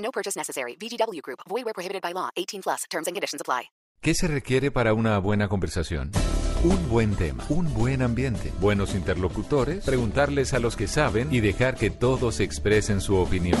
No purchase necessary. VGW Group. Void where prohibited by law. 18 plus. Terms and conditions apply. ¿Qué se requiere para una buena conversación? Un buen tema, un buen ambiente, buenos interlocutores, preguntarles a los que saben y dejar que todos expresen su opinión.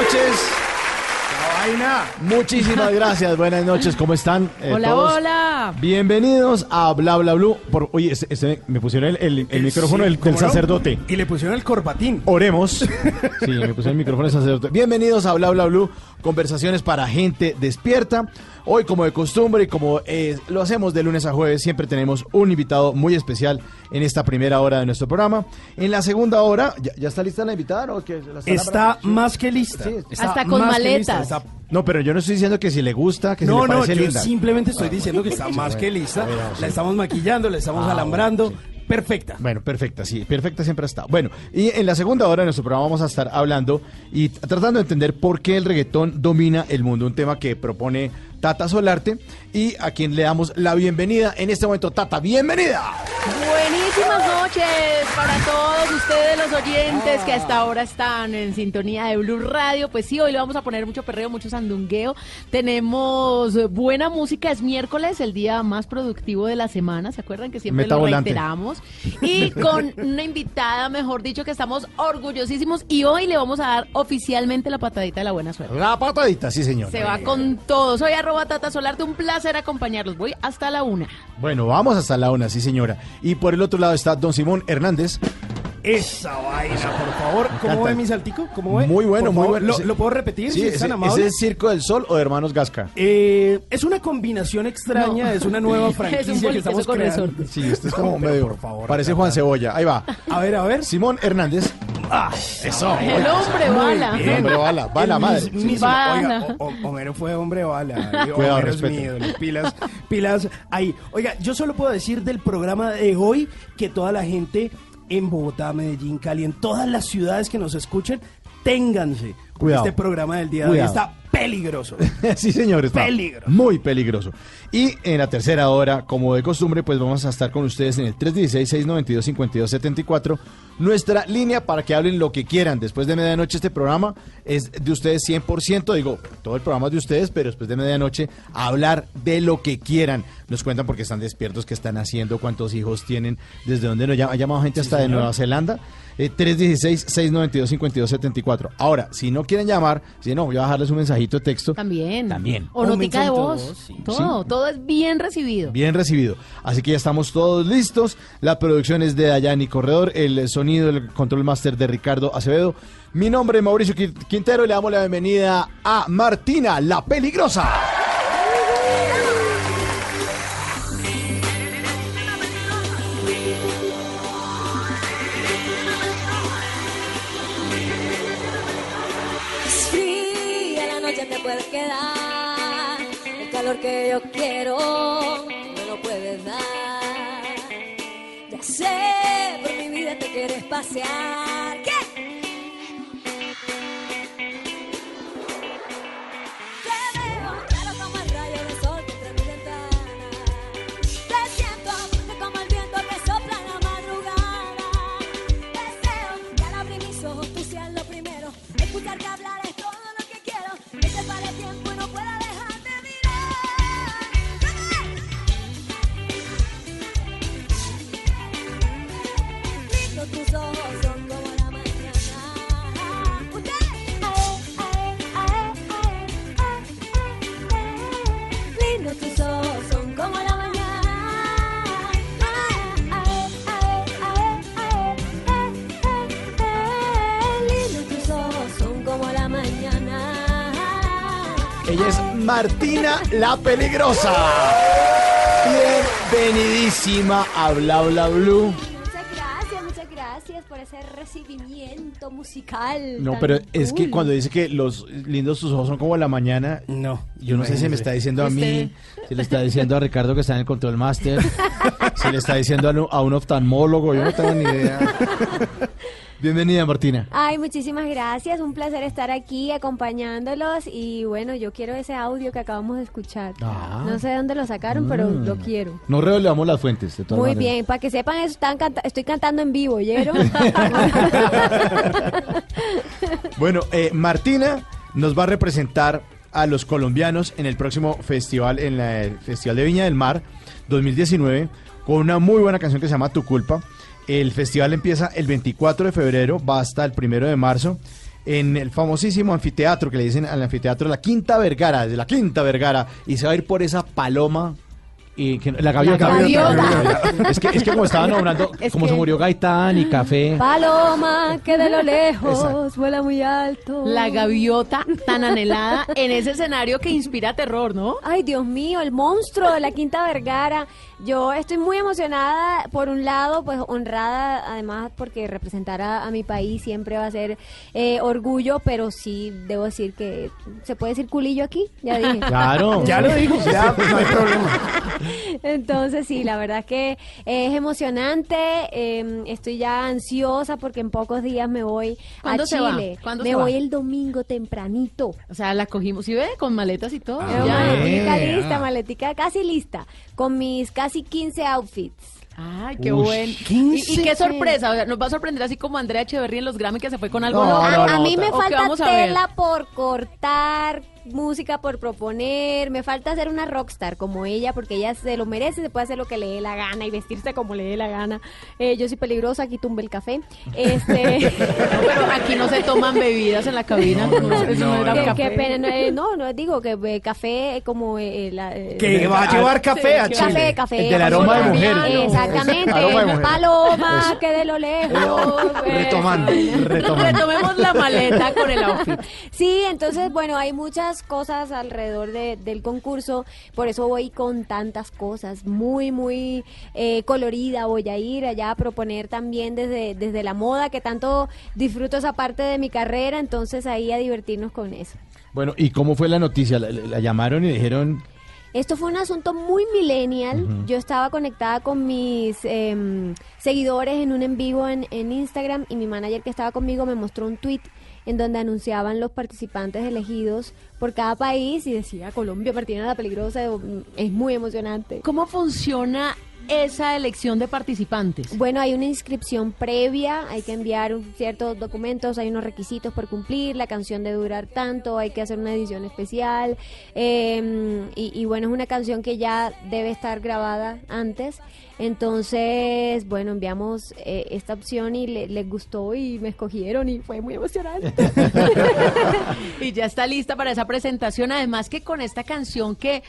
Noches. vaina. Muchísimas gracias. Buenas noches. ¿Cómo están? eh, Hola, todos? hola. Bienvenidos a Bla Bla Blue. Por, oye, este- este- me pusieron el, el- el micrófono del, del ¿cómo no? sacerdote. Y le pusieron el corbatín. Oremos. Sí, me pusieron el micrófono del sacerdote. Bienvenidos a Bla Bla Blue. Conversaciones para gente despierta. Hoy, como de costumbre y como eh, lo hacemos de lunes a jueves, siempre tenemos un invitado muy especial en esta primera hora de nuestro programa. En la segunda hora, ¿ya, ya está lista la invitada? ¿O qué? ¿La Está Sí. más que lista. Sí. Está Hasta con maletas. está- No, pero yo no estoy diciendo que si le gusta, que si No, le no, parece yo linda. simplemente estoy diciendo que está más que lista. sí. La estamos maquillando, la estamos Ah, alambrando. bueno, Perfecta. Bueno, perfecta, sí, perfecta siempre ha estado. Bueno, y en la segunda hora de nuestro programa vamos a estar hablando y tratando de entender por qué el reggaetón domina el mundo, un tema que propone Tata Solarte y a quien le damos la bienvenida en este momento. Tata, bienvenida. Buenísimas noches para todos ustedes los oyentes que hasta ahora están en sintonía de Blue Radio. Pues sí, hoy le vamos a poner mucho perreo, mucho sandungueo. Tenemos buena música, es miércoles, el día más productivo de la semana. ¿Se acuerdan que siempre Meta lo volante. reiteramos? Y con una invitada, mejor dicho, que estamos orgullosísimos y hoy le vamos a dar oficialmente la patadita de la buena suerte. La patadita, sí, señor. Se va con todo. Soy arroba Tata Solarte, un placer acompañarlos. Voy hasta la una. Bueno, vamos hasta la una, sí, señora. Y por el otro lado está don Simón Hernández. Esa vaina, por favor. ¿Cómo ve mi saltico? ¿Cómo ve? Muy bueno, Por muy favor, bueno. ¿Lo, puedo repetir? Sí, si es es Circo del Sol o de Hermanos Gasca. Eh, es una combinación extraña, No. es una nueva Es un franquicia que estamos con creando. Sí, este es como No, medio. por favor, parece. Juan Cebolla. Ahí va. A ver, a ver. Simón Hernández. Ah, Eso. El hombre bala. bien. Hombre bala, bala, El madre. mis-. Bala. Oiga, o- o- Homero fue hombre bala. Cuidado, Homero es respeto. mi ídolo. Pilas, pilas. Ahí. Oiga, yo solo puedo decir del programa de hoy que toda la gente en Bogotá, Medellín, Cali, en todas las ciudades que nos escuchen, ténganse. Cuidado. Este programa del día de hoy está peligroso. sí, señor, está Peligro. muy peligroso. Y en la tercera hora, como de costumbre, pues vamos a estar con ustedes en el 316-692-5274, nuestra línea para que hablen lo que quieran. Después de medianoche este programa es de ustedes 100%, digo, todo el programa es de ustedes, pero después de medianoche hablar de lo que quieran. Nos cuentan porque están despiertos, qué están haciendo, cuántos hijos tienen, desde dónde nos llama, ha llamado gente hasta de Nueva Zelanda. Eh, 316-692-5274. Ahora, si no quieren llamar, si no, voy a bajarles un mensajito de texto. También. También. O notica de voz. voz, sí. Todo, todo es bien recibido. Bien recibido. Así que ya estamos todos listos. La producción es de Dayani Corredor, el sonido, el control master de Ricardo Acevedo. Mi nombre es Mauricio Qui- Quintero y le damos la bienvenida a Martina, la peligrosa. Yo quiero no lo puedes dar. Ya sé, por mi vida te quieres pasear. Ella es Martina la Peligrosa. Bienvenidísima a Bla Bla Blue. Muchas gracias, muchas gracias por ese recibimiento musical. No, tan pero es que cuando dice que los lindos sus ojos son como la mañana, No. yo no sé si me está diciendo a mí, si le está diciendo a Ricardo que está en el Control Master, si le está diciendo a un, a un oftalmólogo, yo no tengo ni idea. Bienvenida, Martina. Ay, muchísimas gracias. Un placer estar aquí acompañándolos. Y bueno, yo quiero ese audio que acabamos de escuchar. Ah. No sé de dónde lo sacaron, pero lo quiero. No revelamos las fuentes, de todas Muy maneras. bien, para que sepan, están canta- estoy cantando en vivo, ¿oyeron? Bueno, eh, Martina nos va a representar a los colombianos en el próximo festival, en la- el Festival de Viña del Mar 2019, con una muy buena canción que se llama Tu Culpa. El festival empieza el 24 de febrero, va hasta el 1 de marzo, en el famosísimo anfiteatro que le dicen al anfiteatro La Quinta Vergara, de la Quinta Vergara, y se va a ir por esa paloma. Y que, la gaviota. La gaviota. Es, que, es que como estaba nombrando, Es como que- se murió Gaitán y Café. Paloma, que de lo lejos Exacto. vuela muy alto. La gaviota tan anhelada en ese escenario que inspira terror, ¿no? Ay, Dios mío, el monstruo de la Quinta Vergara. Yo estoy muy emocionada, por un lado, pues honrada, además, porque representar a, a mi país siempre va a ser eh, orgullo, pero sí debo decir que se puede decir culillo aquí, ya dije. Claro. Ya lo dijo, ya, pues no hay problema. Entonces sí, la verdad es que es emocionante, eh, estoy ya ansiosa porque en pocos días me voy a ¿Cuándo se va? Chile. ¿Cuándo me se va? voy el domingo tempranito. O sea, la cogimos, ¿sí ve? Con maletas y todo. Tengo Ya. maletica Ah. lista, maletica casi lista, con mis casi 15 outfits. Ay, qué Ush, bueno. ¿Y, 15. y qué sorpresa, o sea, nos va a sorprender así como Andrea Echeverry en los Grammy que se fue con algo No, a, no, a no, mí me ¿O qué falta a tela por cortar, música por proponer, me falta ser una rockstar como ella, porque ella se lo merece, se puede hacer lo que le dé la gana y vestirse como le dé la gana. Eh, yo soy peligrosa, aquí tumbe el café. Este, No, pero aquí no se toman bebidas en la cabina. No, no, eso no, era café. pena, no, eh, no, no, digo que eh, café eh, como eh, la, eh, Que va a llevar café a Chile. Café, café. El del aroma de mujer. Exactamente. Aroma de mujer. Paloma, que de lo lejos. Retomando, retomando. Retomemos la maleta con el outfit. Sí, entonces, bueno, hay muchas cosas alrededor de- del concurso, por eso voy con tantas cosas, muy, muy eh, colorida, voy a ir allá a proponer también desde, desde la moda, que tanto disfruto esa parte de mi carrera, entonces ahí a divertirnos con eso. Bueno, ¿y cómo fue la noticia? ¿La, la- la llamaron y dijeron, Esto fue un asunto muy millennial. Yo estaba conectada con mis em, seguidores en un en vivo en, en Instagram y mi manager que estaba conmigo me mostró un tweet en donde anunciaban los participantes elegidos por cada país y decía Colombia, Martina la Peligrosa. Es muy emocionante. ¿Cómo funciona esa elección de participantes? Bueno, hay una inscripción previa, hay que enviar ciertos documentos, hay unos requisitos por cumplir, la canción debe durar tanto, hay que hacer una edición especial eh, y, y bueno, es una canción que ya debe estar grabada antes. Entonces, bueno, enviamos eh, esta opción y le- les gustó y me escogieron y fue muy emocionante. y ya está lista para esa presentación. Además que con esta canción que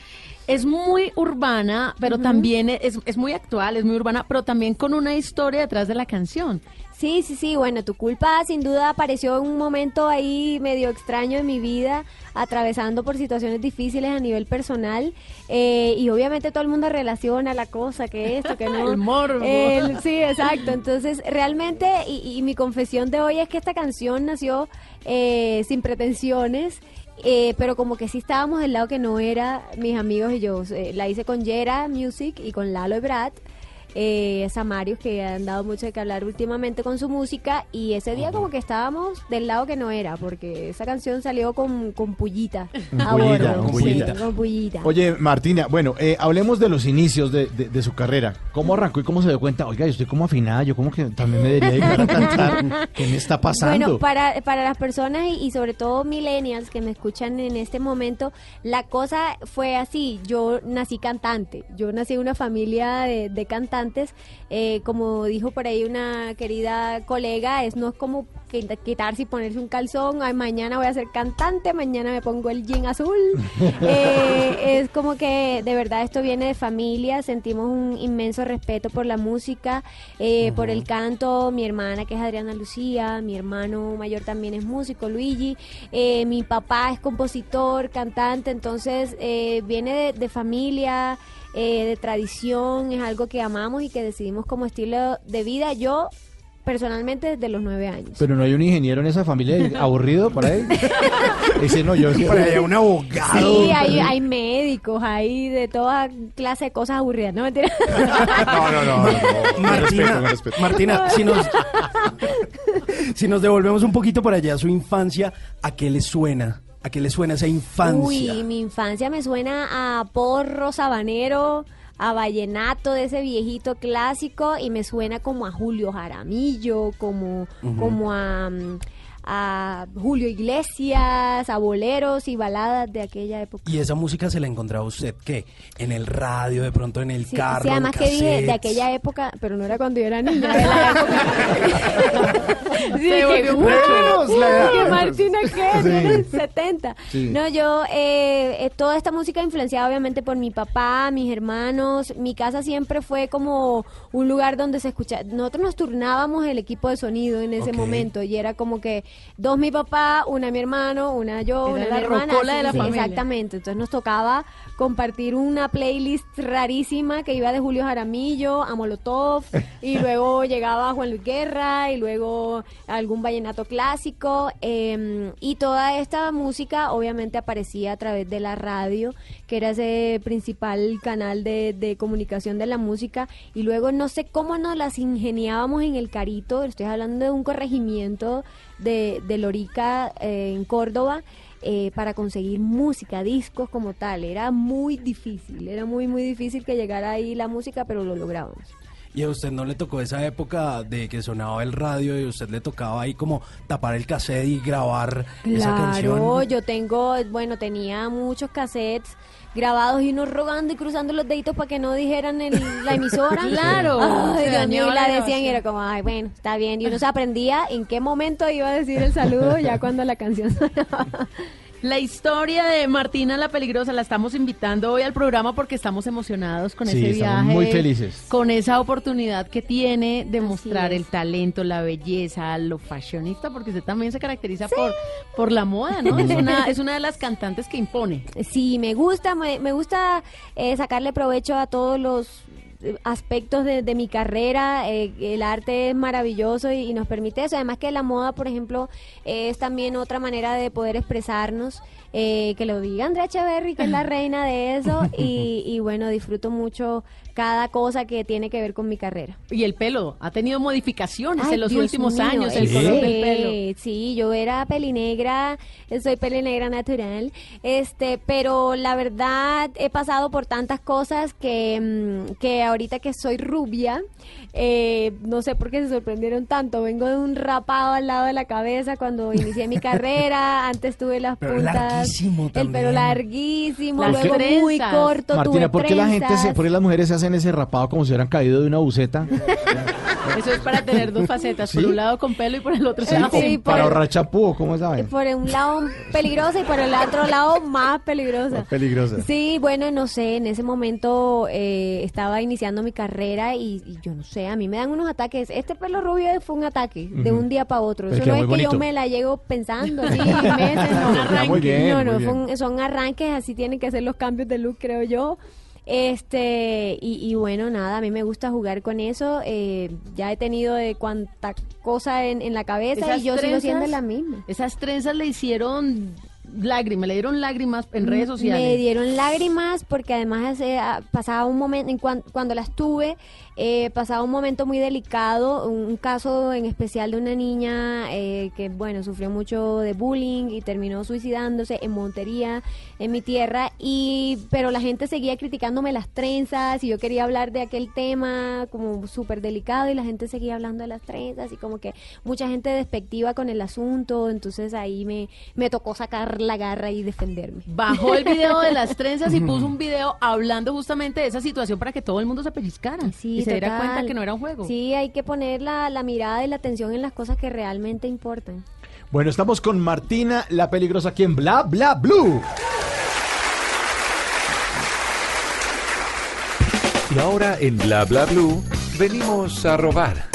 es muy urbana, pero también es, es muy actual, es muy urbana, pero también con una historia detrás de la canción. Sí, sí, sí, bueno, tu culpa sin duda apareció en un momento ahí medio extraño en mi vida, atravesando por situaciones difíciles a nivel personal eh, y obviamente todo el mundo relaciona la cosa, que esto, que no. El morbo. El- sí, exacto, entonces realmente y, y mi confesión de hoy es que esta canción nació eh, sin pretensiones. Eh, pero como que sí estábamos del lado que no era mis amigos y yo. Eh, la hice con Yera Music y con Lalo Ebrat eh, Samarios que han dado mucho de que hablar últimamente con su música y ese día como que estábamos del lado que no era porque esa canción salió con, con pullita a Pullita, bordo, con sí, pullita. con pullita. oye, Martina, bueno, eh, hablemos de los inicios de, de- de su carrera. ¿Cómo arrancó y cómo se dio cuenta? Oiga, yo estoy como afinada, yo como que también me debería dedicar a cantar. ¿Qué me está pasando? Bueno, para, para las personas y, y sobre todo millennials que me escuchan en este momento, la cosa fue así. Yo nací cantante. Yo nací en una familia de, de cantantes cantantes, eh, como dijo por ahí una querida colega, es no es como quita- quitarse y ponerse un calzón, ay, mañana voy a ser cantante, mañana me pongo el jean azul. Eh, es como que de verdad esto viene de familia, sentimos un inmenso respeto por la música, eh, por el canto, mi hermana que es Adriana Lucía, mi hermano mayor también es músico, Luigi, eh, mi papá es compositor, cantante, entonces eh, viene de, de familia, eh, de tradición, es algo que amamos y que decidimos como estilo de vida. Yo personalmente desde los nueve años. Pero no hay un ingeniero en esa familia aburrido por ahí. Ese no, yo Por ahí un abogado. Sí, hay, hay médicos, hay de toda clase de cosas aburridas, ¿no? Mentira. No, no, no. Martina, Martina, si nos, si nos devolvemos un poquito para allá, su infancia, ¿a qué le suena? ¿A qué le suena esa infancia? Uy, mi infancia me suena a porro sabanero, a vallenato de ese viejito clásico y me suena como a Julio Jaramillo, como, como a, mm, a Julio Iglesias, a boleros y baladas de aquella época. ¿Y esa música se la encontraba usted qué? ¿En el radio, de pronto en el Sí, carro? sí, en además que dije de aquella época, pero no era cuando yo era niña, de la época. Sí, Se que, la Martina, ¿qué? Sí. Tienes 70. Sí. No, yo, eh, eh, toda esta música influenciada obviamente por mi papá, mis hermanos. Mi casa siempre fue como un lugar donde se escuchaba. Nosotros nos turnábamos el equipo de sonido en ese momento y era como que dos mi papá, una mi hermano, una yo, Era una la mi hermana. rocola de la familia. Exactamente. Entonces nos tocaba compartir una playlist rarísima que iba de Julio Jaramillo a Molotov y luego llegaba Juan Luis Guerra y luego algún vallenato clásico eh, y toda esta música obviamente aparecía a través de la radio que era ese principal canal de, de comunicación de la música y luego no sé cómo nos las ingeniábamos en el Carito, estoy hablando de un corregimiento de, de Lorica eh, en Córdoba eh, para conseguir música, discos como tal. Era muy difícil, era muy, muy difícil que llegara ahí la música, pero lo lográbamos. ¿Y a usted no le tocó esa época de que sonaba el radio y a usted le tocaba ahí como tapar el cassette y grabar esa Claro, canción? yo tengo, bueno, tenía muchos cassettes grabados y uno rogando y cruzando los deditos para que no dijeran el- la emisora. Claro, Ay, Dios mío, la decían y era como, ay, bueno, está bien. Y uno se aprendía en qué momento iba a decir el saludo ya cuando la canción sonaba. La historia de Martina la Peligrosa la estamos invitando hoy al programa porque estamos emocionados con Sí, ese estamos viaje. muy felices. Con esa oportunidad que tiene de Así mostrar es. el talento, la belleza, lo fashionista, porque usted también se caracteriza por, por la moda, ¿no? Es una, es una de las cantantes que impone. Sí, me gusta, me, me gusta eh, sacarle provecho a todos los aspectos de, de mi carrera. eh, el arte es maravilloso y, y nos permite eso. Además que la moda, por ejemplo, es también otra manera de poder expresarnos. Eh, que lo diga Andrea Echeverry, que es la reina de eso. Y, y bueno, disfruto mucho cada cosa que tiene que ver con mi carrera. Y el pelo, ha tenido modificaciones Ay, en los Dios últimos mío, años, el sí, color del pelo. Sí, yo era pelinegra, soy pelinegra natural, este, pero la verdad he pasado por tantas cosas que, mm, que ahorita que soy rubia, eh, no sé por qué se sorprendieron tanto, vengo de un rapado al lado de la cabeza cuando inicié mi carrera, antes tuve las Pero puntas, larguísimo el pelo larguísimo, Las luego muy corto, Martina, tuve ¿por qué la gente se, por qué las mujeres se hacen ese rapado como si hubieran caído de una buceta? Eso es para tener dos facetas, por un lado con pelo y por el otro Sí, por Para ahorrar chapú, ¿o ¿cómo saben? por un lado peligrosa y por el otro lado más peligrosa. Más peligrosa. Sí, bueno, no sé, en ese momento eh, estaba iniciando mi carrera y, y yo no sé, a mí me dan unos ataques. Este pelo rubio fue un ataque de un día para otro. Pero Eso no es que yo me la llego pensando así meses, no. Muy bien, no, no, muy bien. son, son arranques, así tienen que ser los cambios de look, creo yo. Este, y, y bueno, nada, a mí me gusta jugar con eso. eh, ya he tenido de cuanta cosa en, en la cabeza Esas y yo sigo siendo trenzas- la misma. Esas trenzas le hicieron lágrimas, le dieron lágrimas en redes sociales. Me dieron lágrimas porque además eh, ah, pasaba un momento, en cuan- cuando las tuve, eh, pasaba un momento muy delicado, un, caso en especial de una niña eh, que, bueno, sufrió mucho de bullying y terminó suicidándose en Montería, en mi tierra, y pero la gente seguía criticándome las trenzas y yo quería hablar de aquel tema como súper delicado y la gente seguía hablando de las trenzas y como que mucha gente despectiva con el asunto, entonces ahí me, me tocó sacar la garra y defenderme. Bajó el video de las trenzas y puso un video hablando justamente de esa situación para que todo el mundo se pellizcara Sí, y se diera cuenta que no era un juego. Sí, hay que poner la, la mirada y la atención en las cosas que realmente importan. Bueno, estamos con Martina, la peligrosa, aquí en Bla Bla Blue. Y ahora en Bla Bla Blue venimos a robar.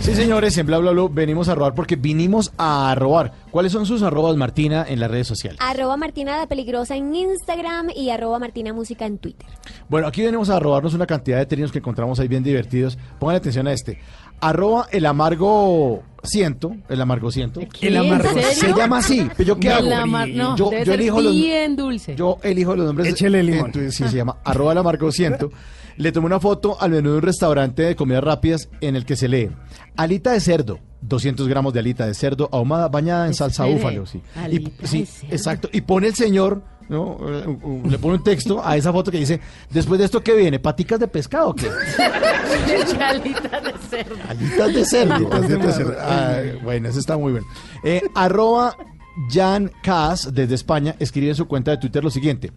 Sí, señores, en Bla Bla Blue venimos a robar porque vinimos a robar. ¿Cuáles son sus arrobas, Martina, en las redes sociales? Arroba Martina la Peligrosa en Instagram y arroba Martina Música en Twitter. Bueno, aquí venimos a robarnos una cantidad de términos que encontramos ahí bien divertidos. Pongan atención a este. Arroba el amargo ciento, el amargo ciento. ¿Qué? El amargo. ¿En serio? Se llama así. ¿Pero yo qué hago? la mar- no, yo, debe yo ser elijo los, bien dulce. yo elijo los nombres. Échele limón. Entonces, sí, se llama arroba el amargo ciento. Le tomé una foto al menú de un restaurante de comidas rápidas en el que se lee alita de cerdo, 200 gramos de alita de cerdo ahumada bañada en salsa búfalo. Sí. Alita sí, exacto. Y pone el señor, ¿no? Eh, Le pone un texto a esa foto que dice, después de esto, ¿qué viene? ¿Paticas de pescado o qué? Chalitas de cerdo. Alitas de cerdo. alitas de cerdo. Ah, bueno, eso está muy bueno. Eh, arroba Jan Cas desde España escribe en su cuenta de Twitter lo siguiente.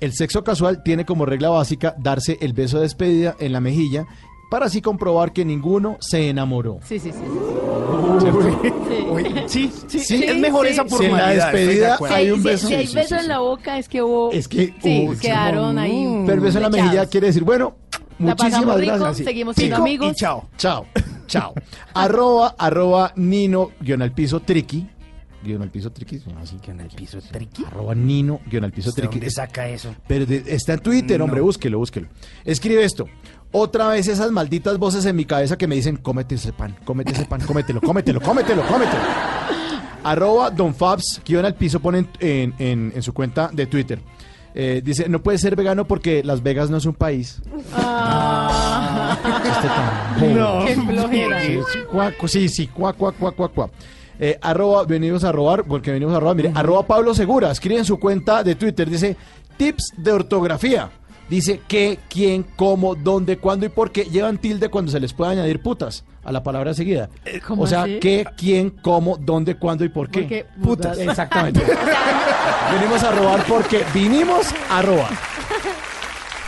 El sexo casual tiene como regla básica darse el beso de despedida en la mejilla para así comprobar que ninguno se enamoró. Sí, sí, sí. Sí, sí, Sí, es mejor sí. esa Si en la formalidad. despedida acuerdo. hay un Si- beso. Si, hay beso sí, en la boca es que hubo... Es que Sí, quedaron ahí... Pero el beso en la mejilla quiere decir, bueno, La pasamos muchísimas rico, gracias. seguimos siendo Pico amigos. Y chao. Chao, chao. arroba, arroba Nino, guion al piso, triqui. Guión al piso, triqui. se llama así. en el piso triqui. Arroba Nino, guion al piso, ¿De triqui. dónde saca eso? Pero de- está en Twitter, hombre, No. búsquelo, búsquelo. Escribe esto. Otra vez esas malditas voces en mi cabeza que me dicen, cómete ese pan, cómete ese pan, cómetelo, cómetelo, cómetelo, cómetelo. Arroba Don Fabs, guion al piso, pone en, en- en- su cuenta de Twitter. Eh, dice, no puede ser vegano porque Las Vegas no es un país. Ah, Este tan. No. qué flojera. Sí, sí, sí, sí, cuá, cuá, cuá, cuá, cuá. Eh, arroba, venimos a robar, porque venimos a robar, mire, arroba Pablo Segura, escribe en su cuenta de Twitter, dice, tips de ortografía. Dice qué, quién, cómo, dónde, cuándo y por qué llevan tilde cuando se les puede añadir putas a la palabra seguida. ¿cómo o sea, así? qué, quién, cómo, dónde, cuándo y por qué. Porque Putas. Exactamente. venimos a robar porque vinimos a robar.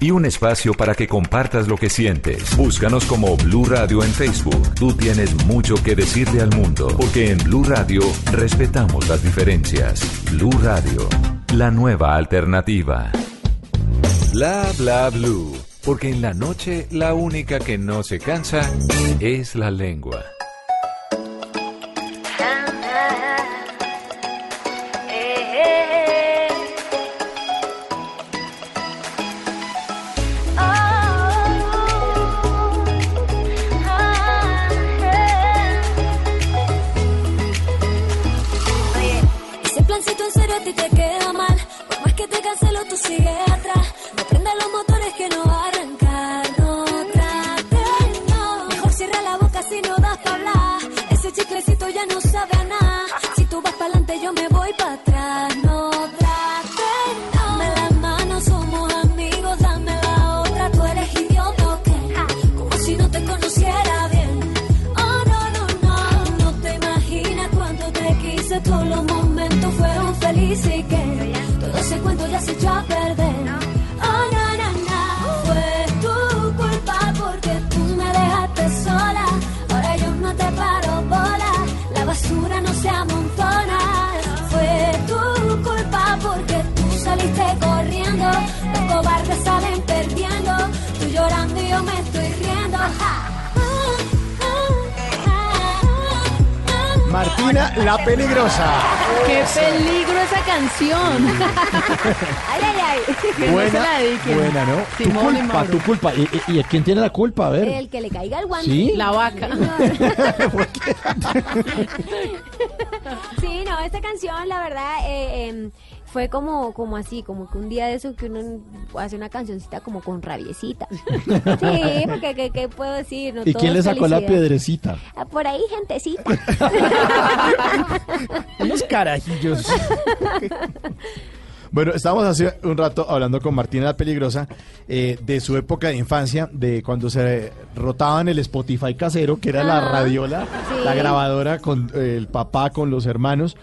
y un espacio para que compartas lo que sientes. Búscanos como Blue Radio en Facebook. Tú tienes mucho que decirle al mundo, porque en Blue Radio respetamos las diferencias. Blue Radio, la nueva alternativa. Bla bla blue, porque en la noche la única que no se cansa es la lengua. Martina, la peligrosa. ¡Qué peligro esa canción! Ay, ay, ay. Que no se Buena, buena, ¿no? Tu Simón y culpa, Mauro. tu culpa. ¿Y, y, y quién tiene la culpa? A ver. El que le caiga el guante. ¿Sí? La vaca. Sí, no, esta canción, la verdad, eh, eh, fue como, como así, como que un día de eso que uno hace una cancioncita como con rabiecita. Sí, porque ¿qué, qué puedo decir? No ¿Y quién le sacó la piedrecita? Ah, Por ahí, gentecita. Unos carajillos. Bueno, estábamos hace un rato hablando con Martina la Peligrosa eh, de su época de infancia, de cuando se rotaban el Spotify casero, que era la radiola, sí. la grabadora con eh, el papá, con los hermanos.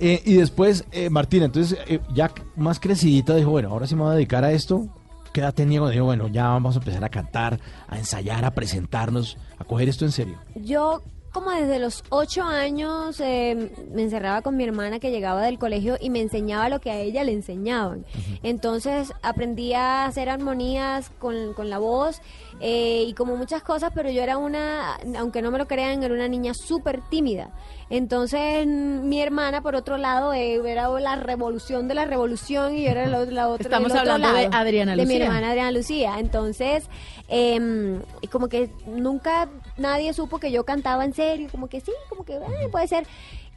Eh, y después, eh, Martina, entonces eh, ya más crecidita, dijo, bueno, ahora sí me voy a dedicar a esto. ¿Qué edad tenía? cuando Dijo, bueno, ya vamos a empezar a cantar, a ensayar, a presentarnos, a coger esto en serio. Yo como desde los ocho años eh, me encerraba con mi hermana que llegaba del colegio y me enseñaba lo que a ella le enseñaban. Entonces aprendí a hacer armonías con, con la voz eh, y como muchas cosas, pero yo era una, aunque no me lo crean, era una niña súper tímida. Entonces mi hermana, por otro lado, eh, era la revolución de la revolución y yo era la, la otra. Estamos otro hablando de Adriana De mi Lucía. hermana Adriana Lucía. Entonces, eh, como que nunca nadie supo que yo cantaba en serio, como que sí, como que eh, puede ser.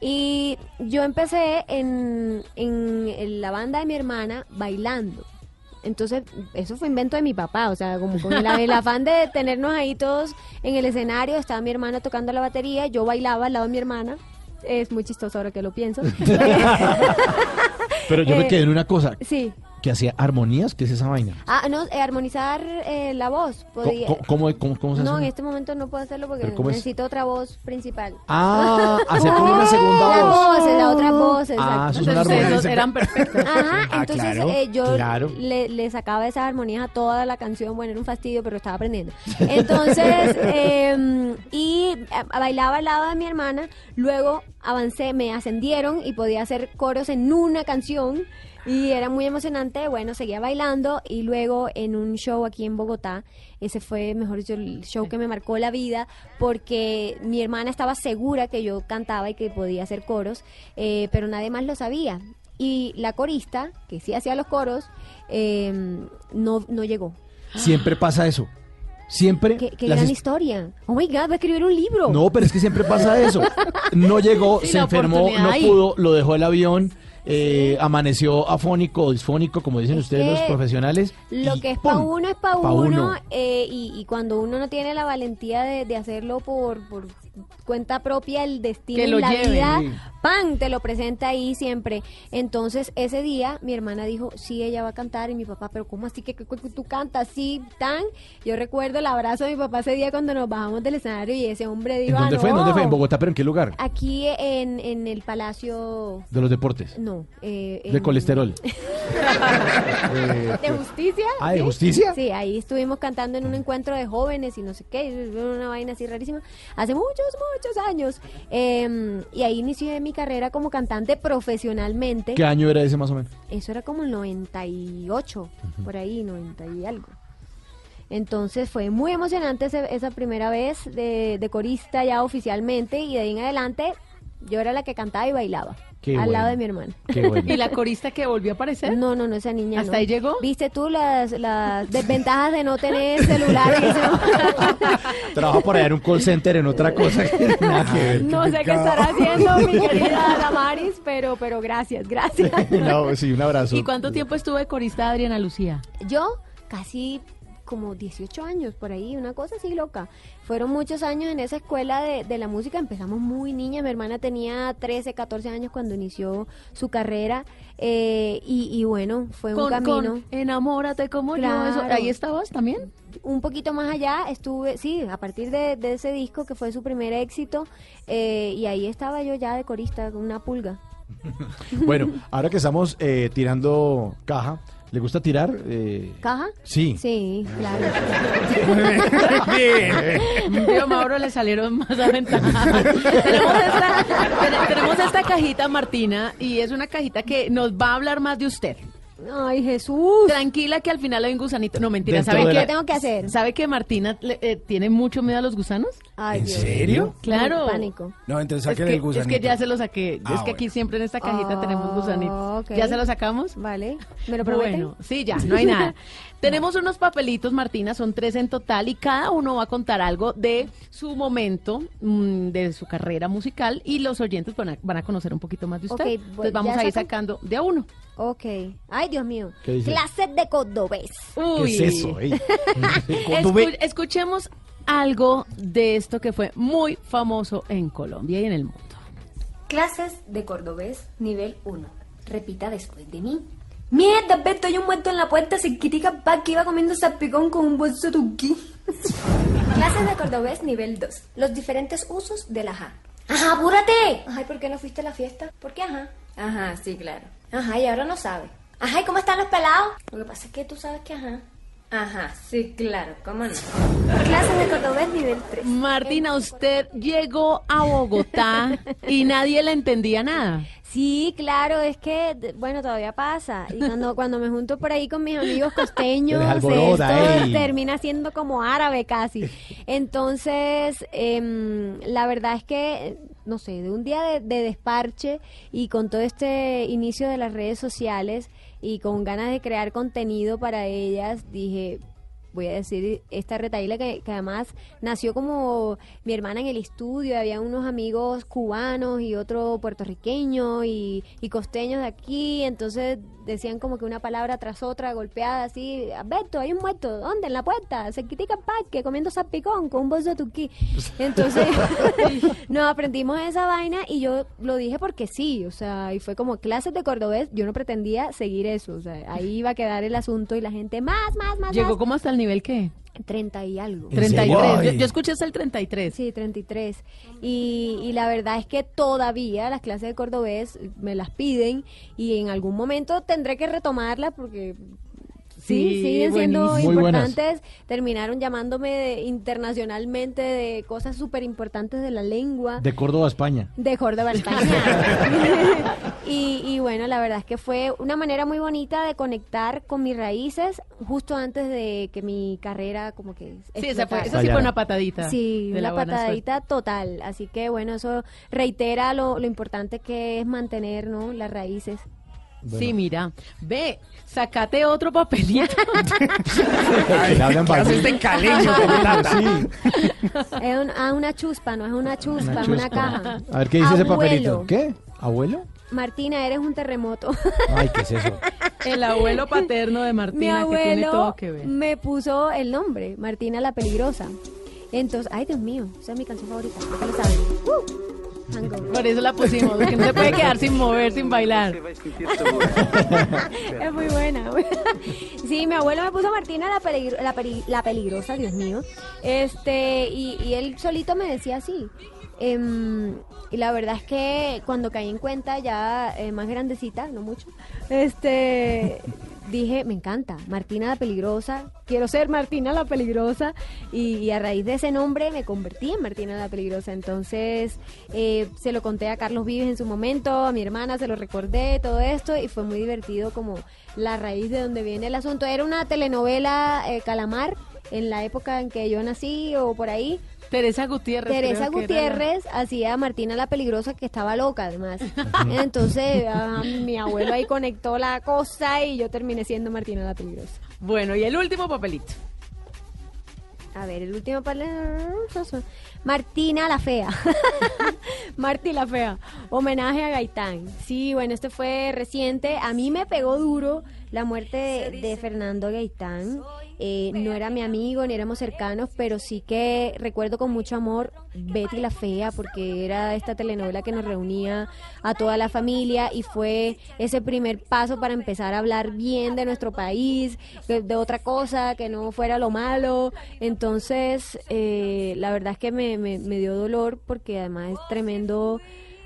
Y yo empecé en, en- en la banda de mi hermana bailando. Entonces, eso fue invento de mi papá, o sea, como con el, el afán de tenernos ahí todos en el escenario, estaba mi hermana tocando la batería, yo bailaba al lado de mi hermana. Es muy chistoso ahora que lo pienso. Pero yo me quedé en una cosa, sí. Que hacía armonías, ¿qué es esa vaina? Ah, no, eh, armonizar eh, la voz. ¿Cómo, Podía- cómo, cómo- cómo- cómo se no, hace? en este momento no puedo hacerlo porque necesito otra voz principal. Ah, hacer como una segunda La voz. voz, la otra voz, exacto. Ah, eso es una Entonces, eran perfectos. Ajá, Ah, entonces claro, eh, yo claro. le, le sacaba esas armonías a toda la canción. Bueno, era un fastidio, pero estaba aprendiendo. Entonces, eh, y a- bailaba al lado de mi hermana. Luego avancé, me ascendieron y podía hacer coros en una canción. Y era muy emocionante. Bueno, seguía bailando. Y luego en un show aquí en Bogotá, ese fue, mejor dicho, el show que me marcó la vida. Porque mi hermana estaba segura que yo cantaba y que podía hacer coros. eh, pero nadie más lo sabía. Y la corista, que sí hacía los coros, eh, no, no llegó. Siempre pasa eso. Siempre. Qué, gran his- historia. Oh my God, va a escribir un libro. No, pero es que siempre pasa eso. No llegó, Sí, se enfermó, no pudo, lo dejó el avión, eh, amaneció afónico o disfónico, como dicen Es ustedes los profesionales. Lo que es ¡pum! pa' uno es pa' Pa' uno, uno. eh, y, y cuando uno no tiene la valentía de, de hacerlo por, por cuenta propia, el destino Que y la lleve. vida, Sí. ¡pam! te lo presenta ahí siempre. Entonces, ese día, mi hermana dijo, sí, ella va a cantar, y mi papá, pero ¿cómo así que, que- que tú cantas así, tan? Yo recuerdo el abrazo de mi papá ese día cuando nos bajamos del escenario y ese hombre ¿En dijo, dónde "Ah, fue? ¿En dónde no". fue? ¿En Bogotá? ¿Pero en qué lugar? Aquí en, en el Palacio... De los deportes. No. eh, De en- colesterol. ¿De justicia? Ah, ¿de ¿sí? justicia? Sí, ahí estuvimos cantando en un encuentro de jóvenes y no sé qué, una vaina así rarísima, hace muchos, muchos años. Eh, y ahí inicié mi carrera como cantante profesionalmente. ¿Qué año era ese más o menos? Eso era como el 98, por ahí, 90 y algo. Entonces fue muy emocionante ese- esa primera vez de, de corista ya oficialmente y de ahí en adelante yo era la que cantaba y bailaba Qué al bueno. lado de mi hermana. Qué bueno. ¿Y la corista que volvió a aparecer? No, no, no, esa niña ¿Hasta no. ahí llegó? ¿Viste tú las, las desventajas de no tener celular? Trabaja por allá en un call center en otra cosa. que nada que ver. No sé qué estará haciendo mi querida Damaris, pero, pero gracias, gracias. No, sí, un abrazo. ¿Y cuánto tiempo estuvo de corista Adriana Lucía? Yo casi como 18 años por ahí, una cosa así loca. Fueron muchos años en esa escuela de, de la música, empezamos muy niña, mi hermana tenía 13, 14 años cuando inició su carrera eh, y, y bueno, fue un camino. con Enamórate como yo. eso-. ¿Ahí estabas también? un poquito más allá estuve, sí, a partir de, de ese disco que fue su primer éxito, eh, y ahí estaba yo ya de corista, con una pulga. Bueno, ahora que estamos eh, tirando caja, ¿le gusta tirar? Eh, ¿Caja? Sí. Sí, claro. Yo, Mauro, le salieron más aventajadas. tenemos, esta, ten- tenemos esta cajita, Martina, y es una cajita que nos va a hablar más de usted. Ay, Jesús. Tranquila que al final hay un gusanito. No, mentira. Dentro ¿Sabe de qué? la- ¿Qué tengo que hacer? ¿Sabe que Martina le- eh, tiene mucho miedo a los gusanos? Ay, ¿En Dios. serio? Claro. Pánico. No, entonces Es saquen que, el gusanito. es que ya se lo saqué. Ah, es que aquí siempre en esta cajita Ah, tenemos gusanitos. ok. ¿Ya se lo sacamos? Vale. ¿Me lo prometen? Bueno, sí, ya, no hay nada. Tenemos unos papelitos, Martina, son tres en total y cada uno va a contar algo de su momento, mm, de su carrera musical y los oyentes van a, van a conocer un poquito más de usted. Ok, Entonces voy- vamos ¿ya a ir sacan? sacando de a uno. Ok. Ay, Dios mío. ¿Qué dice? Clases de cordobés. Uy. ¿Qué es eso? ey? Escu- escuchemos algo de esto que fue muy famoso en Colombia y en el mundo. Clases de cordobés nivel 1. Repita después de mí. Mierda, Beto, hay un muerto en la puerta, se critica pa que iba comiendo salpicón con un bolso tuqui. Clases de cordobés nivel 2. Los diferentes usos del ajá. Ajá, apúrate. Ajá, ¿y por qué no fuiste a la fiesta? ¿Por qué ajá? Ajá, sí, claro. Ajá, y ahora no sabe. Ajá, ¿y cómo están los pelados? Lo que pasa es que tú sabes que ajá. Ajá, sí, claro, ¿cómo no? Clases de cordobés nivel 3. Martina, usted llegó a Bogotá y nadie le entendía nada. Sí, claro, es que, bueno, todavía pasa. Y cuando, cuando me junto por ahí con mis amigos costeños, esto termina siendo como árabe casi. Entonces, em, la verdad es que, no sé, de un día de, de desparche y con todo este inicio de las redes sociales y con ganas de crear contenido para ellas, dije, voy a decir esta retaíla que, que además nació como mi hermana en el estudio, había unos amigos cubanos y otro puertorriqueño y, y costeños de aquí, entonces decían como que una palabra tras otra golpeada así, Beto, hay un muerto, ¿dónde? En la puerta, se critica parque, comiendo salpicón con un bolso de tuquí. Entonces nos aprendimos esa vaina y yo lo dije porque sí, o sea, y fue como clases de cordobés, yo no pretendía seguir eso, o sea, ahí iba a quedar el asunto y la gente más, más, más, Llegó más. como hasta el nivel que 30 y algo. 33. Yo, yo escuché hasta el 33. Sí, 33. Y, y la verdad es que todavía las clases de cordobés me las piden y en algún momento tendré que retomarlas porque sí, Sí, siguen siendo buenísimo. Importantes. Terminaron llamándome de- internacionalmente de cosas súper importantes de la lengua. De Córdoba, España. De Córdoba, España. y, y bueno, la verdad es que fue una manera muy bonita de conectar con mis raíces justo antes de que mi carrera como que Sí, esa fue, esa sí fue una patadita. Sí, de la una suerte. patadita total. Así que bueno, eso reitera lo, lo importante que es mantener ¿no? las raíces. Sí, mira, ve, sacate otro papelito. Que le hablan ¿Qué hace bajito. este caleño? Sí. Es un- ah, una chuspa, no es una chuspa, es una chuspa. caja. A ver, ¿qué dice ese Abuelo. papelito? ¿Qué? ¿Abuelo? Martina, eres un terremoto. Ay, ¿qué es eso? El abuelo paterno de Mi Martina, que tiene abuelo todo que ver. me puso el nombre, Martina la Peligrosa. Entonces, ay Dios mío, esa es mi canción favorita. ¿Qué lo saben? Uh, Hangover. Por eso la pusimos, porque no se puede quedar sin mover, sin bailar. es muy buena. sí, mi abuelo me puso Martina la, peligro- la, peri- la peligrosa, Dios mío. Este, y, y él solito me decía así. Em, y la verdad es que cuando caí en cuenta, ya eh, más grandecita, no mucho, este, dije, me encanta, Martina la peligrosa, quiero ser Martina la peligrosa. Y, a raíz de ese nombre me convertí en Martina la peligrosa. Entonces, eh, se lo conté a Carlos Vives en su momento, a mi hermana se lo recordé, todo esto, y fue muy divertido como la raíz de donde viene el asunto. Era una telenovela eh, Calamar en la época en que yo nací o por ahí. Teresa Gutiérrez. Teresa la- Gutiérrez hacía a Martina la peligrosa que estaba loca además. Entonces ah, mi abuelo ahí conectó la cosa y yo terminé siendo Martina la peligrosa. Bueno, y el último papelito. A ver, el último papel. Martina la Fea. Marti la Fea. Homenaje a Gaitán. Sí, bueno, este fue reciente. A mí me pegó duro la muerte de, de Fernando Gaitán. Eh, no era mi amigo ni éramos cercanos, pero sí que recuerdo con mucho amor Betty la Fea, porque era esta telenovela que nos reunía a toda la familia y fue ese primer paso para empezar a hablar bien de nuestro país, de, de otra cosa, que no fuera lo malo. Entonces, eh, la verdad es que me, me- me dio dolor porque además es tremendo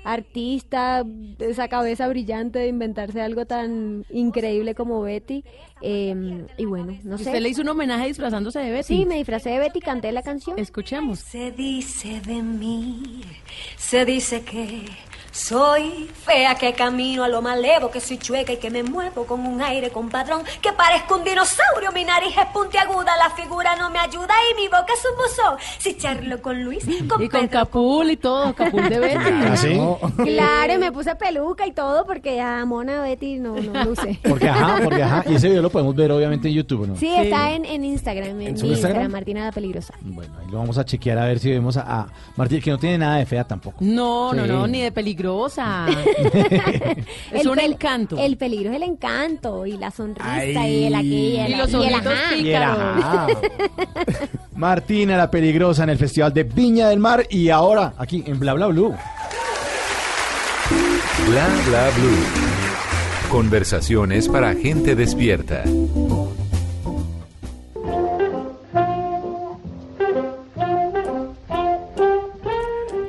artista, esa cabeza brillante de inventarse algo tan increíble como Betty. Eh, y bueno, no sé. Usted le hizo un homenaje disfrazándose de Betty. Sí, me disfracé de Betty, canté la canción. Escuchemos. Se dice de mí, se dice que Soy fea que camino a lo malevo, que soy chueca y que me muevo con un aire compadrón, que parezco un dinosaurio, mi nariz es puntiaguda, la figura no me ayuda y mi boca es un buzón. Si charlo con Luis, con Y con Pedro, Capul y todo, Capul de Betty. ¿Ah, sí? Claro, y me puse peluca y todo porque ya Mona Betty no, no luce. Porque ajá, porque ajá. Y ese video lo podemos ver obviamente en YouTube, ¿no? Sí, está en, en Instagram, en, ¿En mi Instagram, Instagram? Martina la Peligrosa. Bueno, ahí lo vamos a chequear a ver si vemos a, a Martín, que no tiene nada de fea tampoco. No, no, Sí. no, ni de peligrosa. es El un pel- encanto. El peligro es el encanto y la sonrisa Ay. y el aquí y el, Y los y el ojitos ajá. Y el ajá. Martina la peligrosa en el Festival de Viña del Mar y ahora aquí en Bla Bla Blue. Bla bla blue. Conversaciones para gente despierta.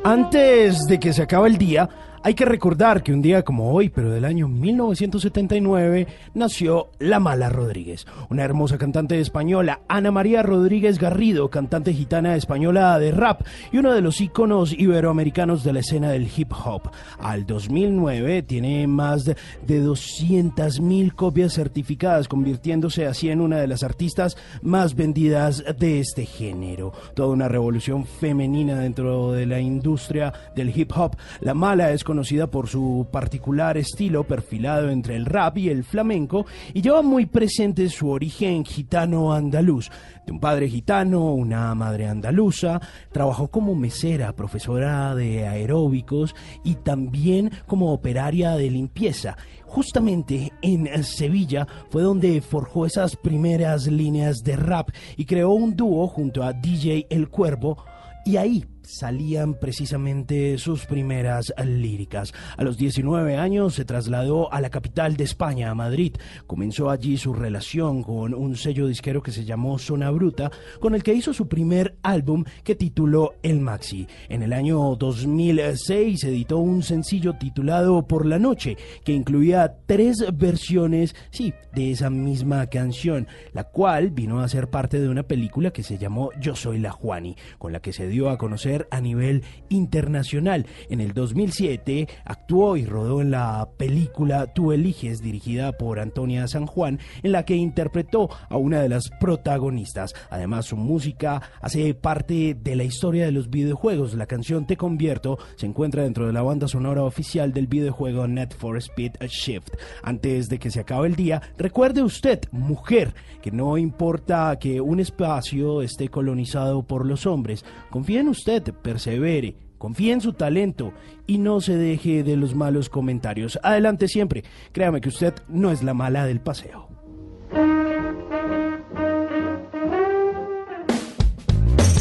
Antes de que se acabe el día, hay que recordar que un día como hoy, pero del año 1979, nació La Mala Rodríguez, una hermosa cantante española, Ana María Rodríguez Garrido, cantante gitana española de rap y uno de los íconos iberoamericanos de la escena del hip hop. Al 2009 tiene más de, de 200.000 copias certificadas, convirtiéndose así en una de las artistas más vendidas de este género. Toda una revolución femenina dentro de la industria del hip hop. La Mala es conocida por su particular estilo perfilado entre el rap y el flamenco y lleva muy presente su origen gitano andaluz. De un padre gitano, una madre andaluza, trabajó como mesera, profesora de aeróbicos y también como operaria de limpieza. Justamente en Sevilla fue donde forjó esas primeras líneas de rap y creó un dúo junto a DJ El Cuervo y ahí salían precisamente sus primeras líricas. A los 19 años se trasladó a la capital de España, a Madrid. Comenzó allí su relación con un sello disquero que se llamó Zona Bruta, con el que hizo su primer álbum que tituló El Maxi. En el año 2006 editó un sencillo titulado Por la Noche, que incluía tres versiones, sí, de esa misma canción, la cual vino a ser parte de una película que se llamó Yo Soy la Juani, con la que se dio a conocer a nivel internacional. En el 2007 actuó y rodó en la película Tú eliges, dirigida por Antonia San Juan, en la que interpretó a una de las protagonistas. Además, su música hace parte de la historia de los videojuegos. La canción Te Convierto se encuentra dentro de la banda sonora oficial del videojuego Net for Speed Shift. Antes de que se acabe el día, recuerde usted, mujer, que no importa que un espacio esté colonizado por los hombres, confíe en usted, persevere. Confíe en su talento y no se deje de los malos comentarios. Adelante siempre. Créame que usted no es la mala del paseo.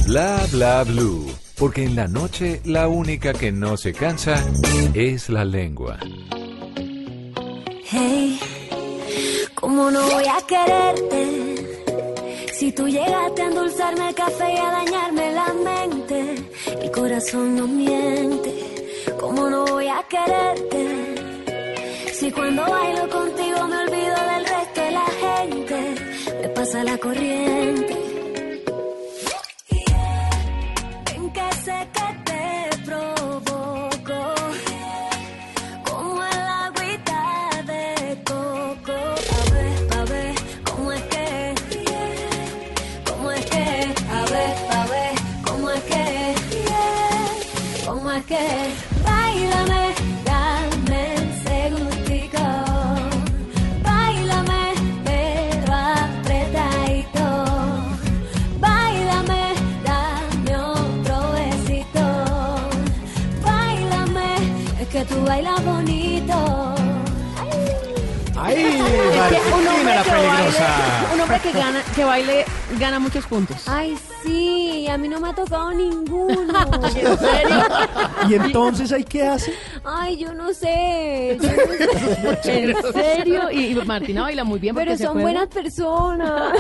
Bla bla blue. Porque en la noche la única que no se cansa es la lengua. Hey, ¿cómo no voy a quererte? Si tú llegaste a endulzarme el café y a dañarme la mente, el corazón no miente. ¿Cómo no voy a quererte? Si cuando bailo contigo me olvido del resto de la gente, me pasa la corriente. ¿Cómo ¡Ay, Es que un Martina hombre la que baile, peligrosa! un hombre que gana, que baile gana muchos puntos. Ay, sí, a mí no me ha tocado ninguno. ¿En serio? ¿Y entonces ahí qué hace? Ay, yo no sé. yo no sé. ¿En serio? Y, y Martina baila muy bien porque Pero son buenas personas.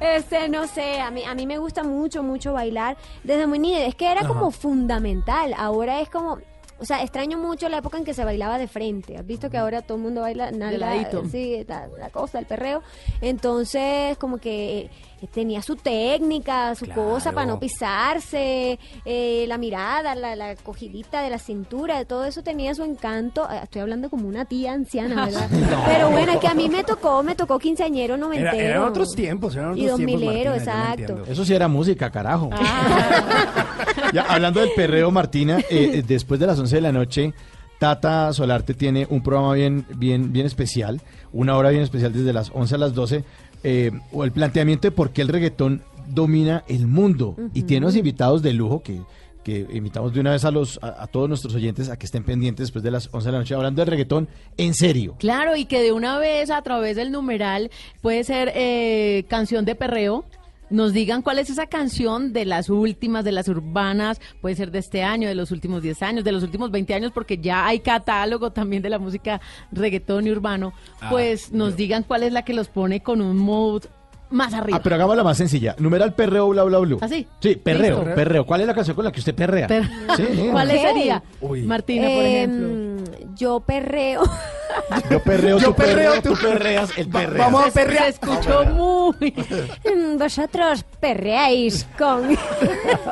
este, no sé, a mí, a mí me gusta mucho, mucho bailar desde muy niña. Es que era como fundamental. Ahora es como, o sea, extraño mucho la época en que se bailaba de frente. ¿Has visto que ahora todo el mundo baila ladito. Sí, la, la cosa, el perreo. Entonces, como que tenía su técnica, su cosa para no pisarse, eh, la mirada, la, la cogidita de la cintura, de todo eso tenía su encanto. Eh, Estoy hablando como una tía anciana, ¿verdad? Pero bueno, es que a mí me tocó, me tocó quinceañero noventero. Era- eran otros tiempos, eran Y otros dos tiempos, milero, Martina, yo no exacto. Eso sí era música, carajo. Ah. Ya, hablando del perreo, Martina, eh, eh, después de las 11 de la noche, Tata Solarte tiene un programa bien, bien, bien especial, una hora bien especial desde las 11 a las 12, eh, o el planteamiento de por qué el reggaetón domina el mundo. Y tiene unos invitados de lujo que, que invitamos de una vez a, los, a, a todos nuestros oyentes a que estén pendientes después de las 11 de la noche, hablando del reggaetón en serio. Claro, y que de una vez a través del numeral puede ser eh, canción de perreo. Nos digan cuál es esa canción de las últimas, de las urbanas, puede ser de este año, de los últimos 10 años, de los últimos 20 años, porque ya hay catálogo también de la música reggaetón y urbano. Ah, Pues nos digan cuál es la que los pone con un mood más arriba. Ah, pero hagámosla más sencilla. Numeral perreo, bla, bla, bla. ¿Ah, sí? Sí, perreo, Listo. perreo. ¿Cuál es la canción con la que usted perrea? Per- Sí, ¿Cuál sería? Uy. Martina, por Em, ejemplo. Yo perreo. Yo perreo, Yo tú perreo, perreo, tú perreas, el Va- perreo. vamos a Se perrear. escuchó muy... Vosotros perreáis con...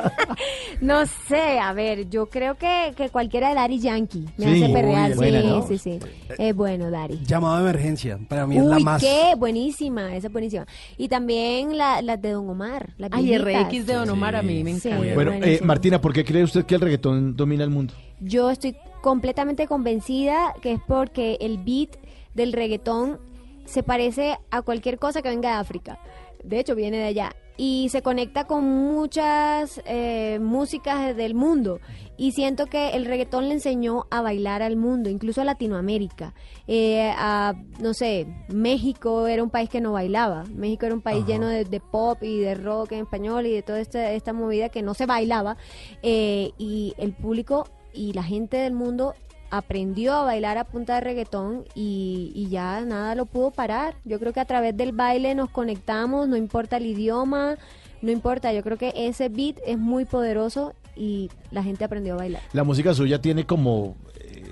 no sé, a ver, yo creo que, que cualquiera de Daddy Yankee me Sí, hace perrear. uy, buena, sí, ¿no? sí, sí. Es bueno, Daddy. Llamado de emergencia, para mí es la más... qué buenísima, esa es buenísima. Y también la- las de Don Omar, las Ay. RX de Don Omar a mí me Sí. encanta. Bueno, eh. Martina, ¿por qué cree usted que el reggaetón domina el mundo? Yo estoy completamente convencida que es porque el beat del reggaetón se parece a cualquier cosa que venga de África. De hecho, viene de allá. Y se conecta con muchas eh, músicas del mundo. Y siento que el reggaetón le enseñó a bailar al mundo, incluso a Latinoamérica. Eh, a, no sé, México era un país que no bailaba. México era un país lleno de, de pop y de rock en español y de toda esta, esta movida que no se bailaba. Eh, y el público y la gente del mundo aprendió a bailar a punta de reggaetón y, ya nada lo pudo parar. Yo creo que a través del baile nos conectamos, no importa el idioma, no importa. Yo creo que ese beat es muy poderoso y la gente aprendió a bailar. ¿La música suya tiene como eh,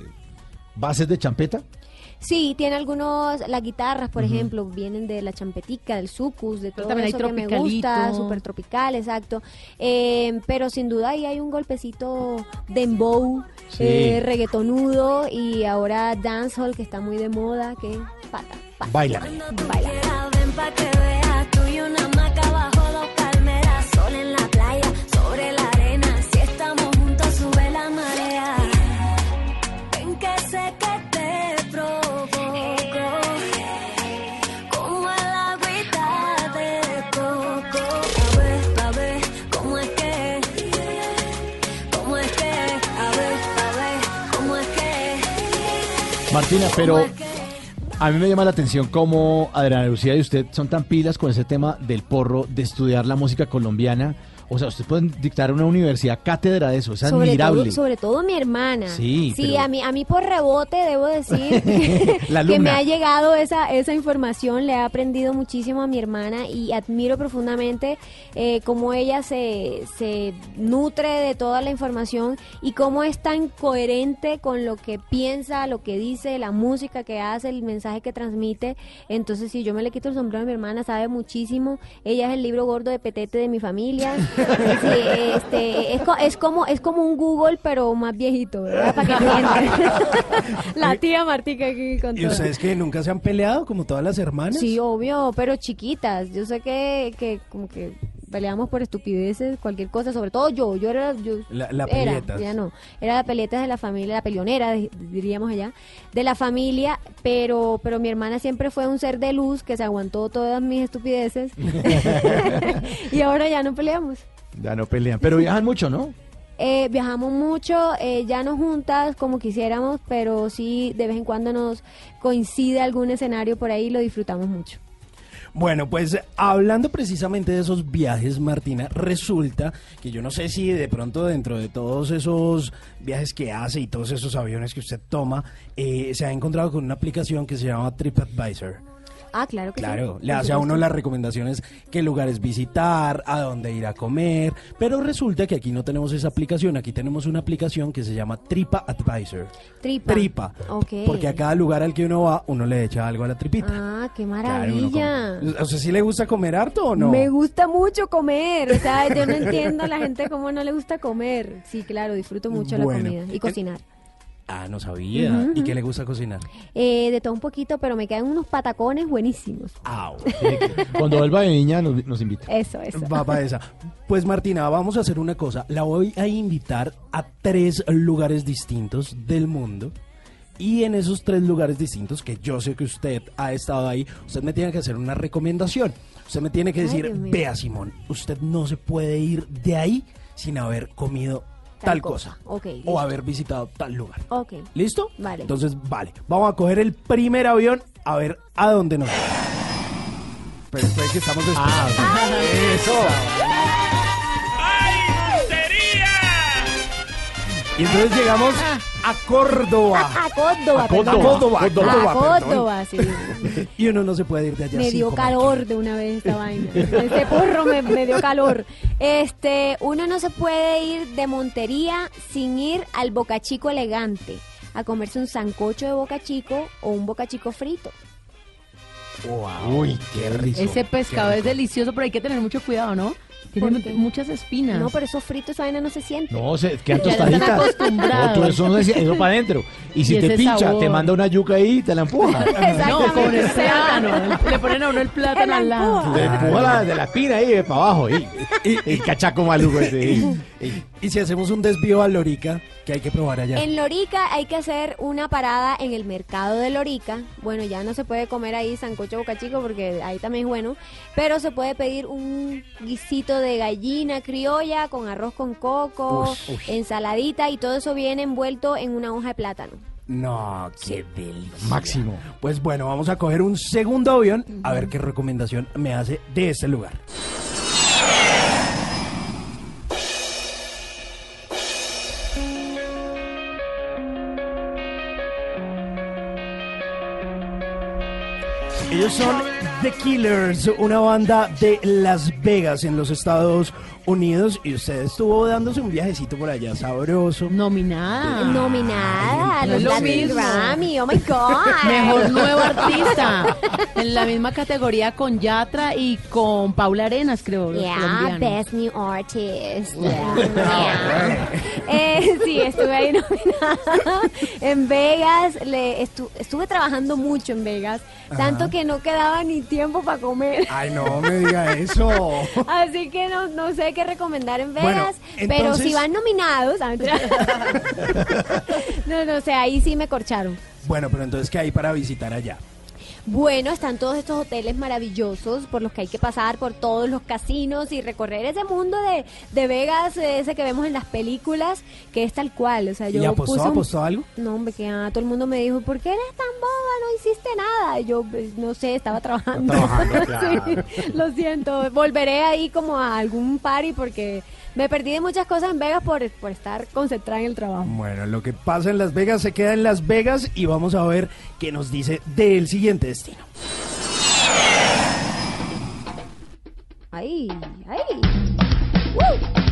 bases de champeta? Sí, tiene algunos, las guitarras, por ejemplo, vienen de la champetica, del sucus, de todo también hay eso que me gusta, súper tropical, exacto. Eh, pero sin duda ahí hay un golpecito dembow, Sí. eh, reggaetonudo y ahora dancehall que está muy de moda, que pata, pata. Baila. Baila. Pero a mí me llama la atención cómo Adriana Lucía y usted son tan pilas con ese tema del porro, de estudiar la música colombiana. O sea, ustedes pueden dictar una universidad cátedra de eso, es sobre admirable. todo, sobre todo mi hermana. Sí, sí pero- a mí a mí por rebote debo decir que, La que me ha llegado esa esa información, le he aprendido muchísimo a mi hermana y admiro profundamente eh, cómo ella se, se nutre de toda la información y cómo es tan coherente con lo que piensa, lo que dice, la música que hace, el mensaje que transmite. Entonces, si yo me le quito el sombrero a mi hermana, sabe muchísimo. Ella es el libro gordo de petete de mi familia. Sí, este, es, co- es como es como un Google, pero más viejito, ¿verdad? Para que entiendan. La tía Martica aquí con ¿Y todo. ustedes que nunca se han peleado como todas las hermanas? Sí, obvio, pero chiquitas. Yo sé que, que como que peleamos por estupideces, cualquier cosa, sobre todo yo, yo era yo La- la era, pelietas. ya no, era la pelietas de la familia, la peleonera di- diríamos allá, de la familia, pero pero mi hermana siempre fue un ser de luz que se aguantó todas mis estupideces. y ahora ya no peleamos. Ya no pelean, pero viajan mucho, ¿no? Eh, viajamos mucho, eh, ya no juntas como quisiéramos, pero sí de vez en cuando nos coincide algún escenario por ahí y lo disfrutamos mucho. Bueno, pues hablando precisamente de esos viajes, Martina, resulta que yo no sé si de pronto dentro de todos esos viajes que hace y todos esos aviones que usted toma, eh, se ha encontrado con una aplicación que se llama TripAdvisor. Ah, claro que sí. Claro, le hace a uno las recomendaciones, qué lugares visitar, a dónde ir a comer, pero resulta que aquí no tenemos esa aplicación, aquí tenemos una aplicación que se llama Tripa Advisor. Tripa. Tripa. Ok. Porque a cada lugar al que uno va, uno le echa algo a la tripita. Ah, qué Claro, maravilla. O sea, ¿sí le gusta comer harto o no? Me gusta mucho comer, o sea, yo no entiendo a la gente cómo no le gusta comer. Sí, claro, disfruto mucho Bueno, la comida y cocinar. Ah, no sabía. ¿Y qué le gusta cocinar? Eh, de todo un poquito, pero me quedan unos patacones buenísimos. Ah, Cuando vuelva de niña nos, nos invita. Eso, eso. Va pa' esa. Pues Martina, vamos a hacer una cosa. La voy a invitar a tres lugares distintos del mundo. Y en esos tres lugares distintos, que yo sé que usted ha estado ahí, usted me tiene que hacer una recomendación. Usted me tiene que decir, vea Simón, usted no se puede ir de ahí sin haber comido tal, cosa. o haber visitado tal lugar. Ok. ¿Listo? Vale. Entonces, vale. Vamos a coger el primer avión a ver a dónde nos vamos. Pero es que estamos esperando. Eso. Y entonces llegamos a Córdoba. A Córdoba, A perdón. Córdoba, A Córdoba, Córdoba, sí. Y uno no se puede ir de allá Me dio calor de una vez esta vaina. Este porro me, me dio calor. Este, uno no se puede ir de Montería sin ir al Boca Chico elegante a comerse un sancocho de Boca Chico o un Boca Chico frito. Uy, qué rico. Ese pescado es delicioso, pero hay que tener mucho cuidado, ¿no? Muchas espinas. No, pero eso frito, esa vaina no se siente. No, se quedan tostaditas. No, tú eso, no se- eso para adentro. Y si Y te pincha, sabor. te manda una yuca ahí y te la empuja. No, con el plátano. Le ponen a uno el plátano al lado. Te empuja la, de la espina ahí eh, para abajo. Y, y, el cachaco maluco ese. y- si hacemos un desvío a Lorica, que hay que probar allá. En Lorica hay que hacer una parada en el mercado de Lorica. Bueno, ya no se puede comer ahí sancocho boca chico porque ahí también es bueno. Pero se puede pedir un guisito de gallina criolla con arroz con coco, ensaladita y todo eso viene envuelto en una hoja de plátano. No, qué delicia. Máximo. Pues bueno, vamos a coger un segundo avión a ver qué recomendación me hace de este lugar. Ellos son The Killers, una banda de Las Vegas en los Estados Unidos y usted estuvo dándose un viajecito por allá sabroso. Nominada. Nominada los Latin. Grammy. Oh my God. Mejor nuevo artista. En la misma categoría con Yatra y con Paula Arenas, creo. Yeah. Best New Artist. Yeah, yeah. Eh, sí, estuve ahí nominada en Vegas. Le estu- estuve trabajando mucho en Vegas, tanto que no quedaba ni tiempo para comer. Ay, no me diga eso. Así que no, no sé qué recomendar en Bueno, Vegas, pero entonces- si van nominados, ah, no, no sé, ahí sí me corcharon. Bueno, pero entonces, ¿qué hay para visitar allá? Bueno, están todos estos hoteles maravillosos por los que hay que pasar por todos los casinos y recorrer ese mundo de, de Vegas, eh, ese que vemos en las películas, que es tal cual. O sea, yo ¿Y apostó, puse un- apostó algo? No, hombre, que ah, todo el mundo me dijo, ¿por qué eres tan boba? No hiciste nada. Y yo, pues, no sé, estaba trabajando. trabajando, claro. Sí, lo siento. Volveré ahí como a algún party porque me perdí de muchas cosas en Vegas por, por estar concentrada en el trabajo. Bueno, lo que pasa en Las Vegas se queda en Las Vegas y vamos a ver qué nos dice del siguiente destino. Ay, ay. ¡Woo!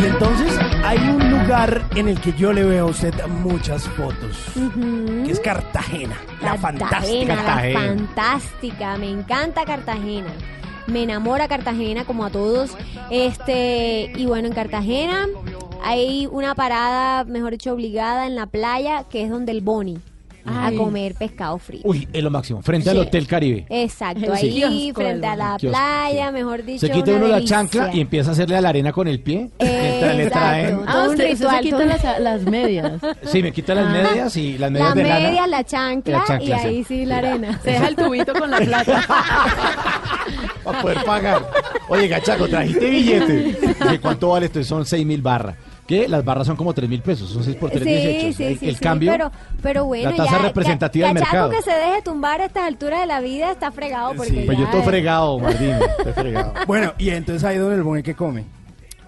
Y entonces hay un lugar en el que yo le veo a usted muchas fotos, que es Cartagena, la fantástica. Cartagena, la fantástica. Me encanta Cartagena. Me enamora Cartagena como a todos. Este, y bueno, en Cartagena hay una parada, mejor dicho, obligada en la playa, que es donde el Boni a comer pescado frito. Uy, es lo máximo. Frente al. Hotel Caribe. Exacto, ahí kiosco frente a la kiosco, playa, mejor dicho. Se quita una uno la chancla y empieza a hacerle a la arena con el pie. Le traen. Ah, Todo un usted, usted se ritual, quita todo- las, las medias. Sí, me quita las Ah. medias y las medias La de lana. media, la chancla, La chancla, y ahí sí la arena. Se deja el tubito con la plata. Para poder pagar. Oye, gachaco, trajiste billete. Dije, ¿Cuánto vale esto? Son 6 mil barras. ¿Qué? Las barras son como 3 mil pesos. Son 6 por 3, Sí, 18. sí, el sí, el sí, cambio. Pero, pero bueno, la tasa ya, representativa ya- del mercado. que se deje tumbar a estas alturas de la vida está fregado porque Sí. Pues yo estoy es fregado, Martín. Estoy fregado. Bueno, y entonces ahí donde el buen que come.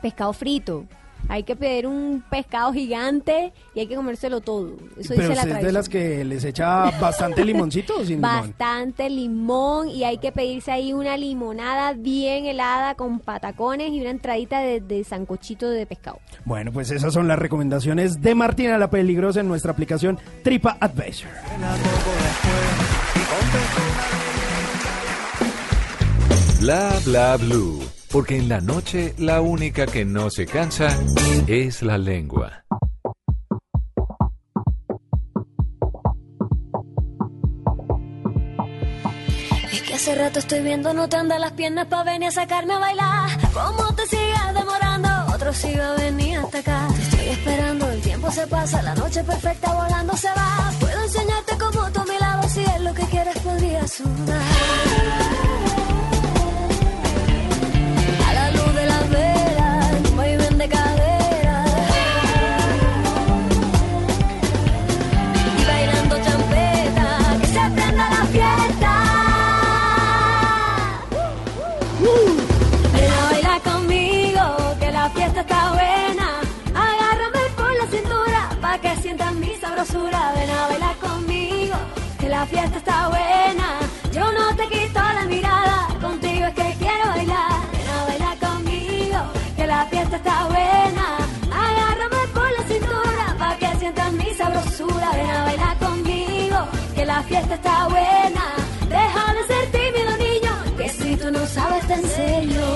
pescado frito. Hay que pedir un pescado gigante y hay que comérselo todo. Eso Pero dice la usted es de las que les echa bastante limoncito o sin limón. Bastante limón y hay que pedirse ahí una limonada bien helada con patacones y una entradita de, de sancochito de pescado. Bueno, pues esas son las recomendaciones de Martina la Peligrosa en nuestra aplicación Tripa Adventure. Bla bla blue. Porque en la noche la única que no se cansa es la lengua. Es que hace rato estoy viendo, no te andan las piernas pa' venir a sacarme a bailar. ¿Cómo te sigas demorando? Otro sigue a venir hasta acá. Te estoy esperando, el tiempo se pasa, la noche perfecta volando se va. Puedo enseñarte cómo tú a mi lado, si es lo que quieres podría sudar. La fiesta está buena. Yo no te quito la mirada, contigo es que quiero bailar. Ven a bailar conmigo, que la fiesta está buena. Agárrame por la cintura, pa' que sientas mi sabrosura. Ven a bailar conmigo, que la fiesta está buena. Deja de ser tímido, niño, que si tú no sabes te enseño.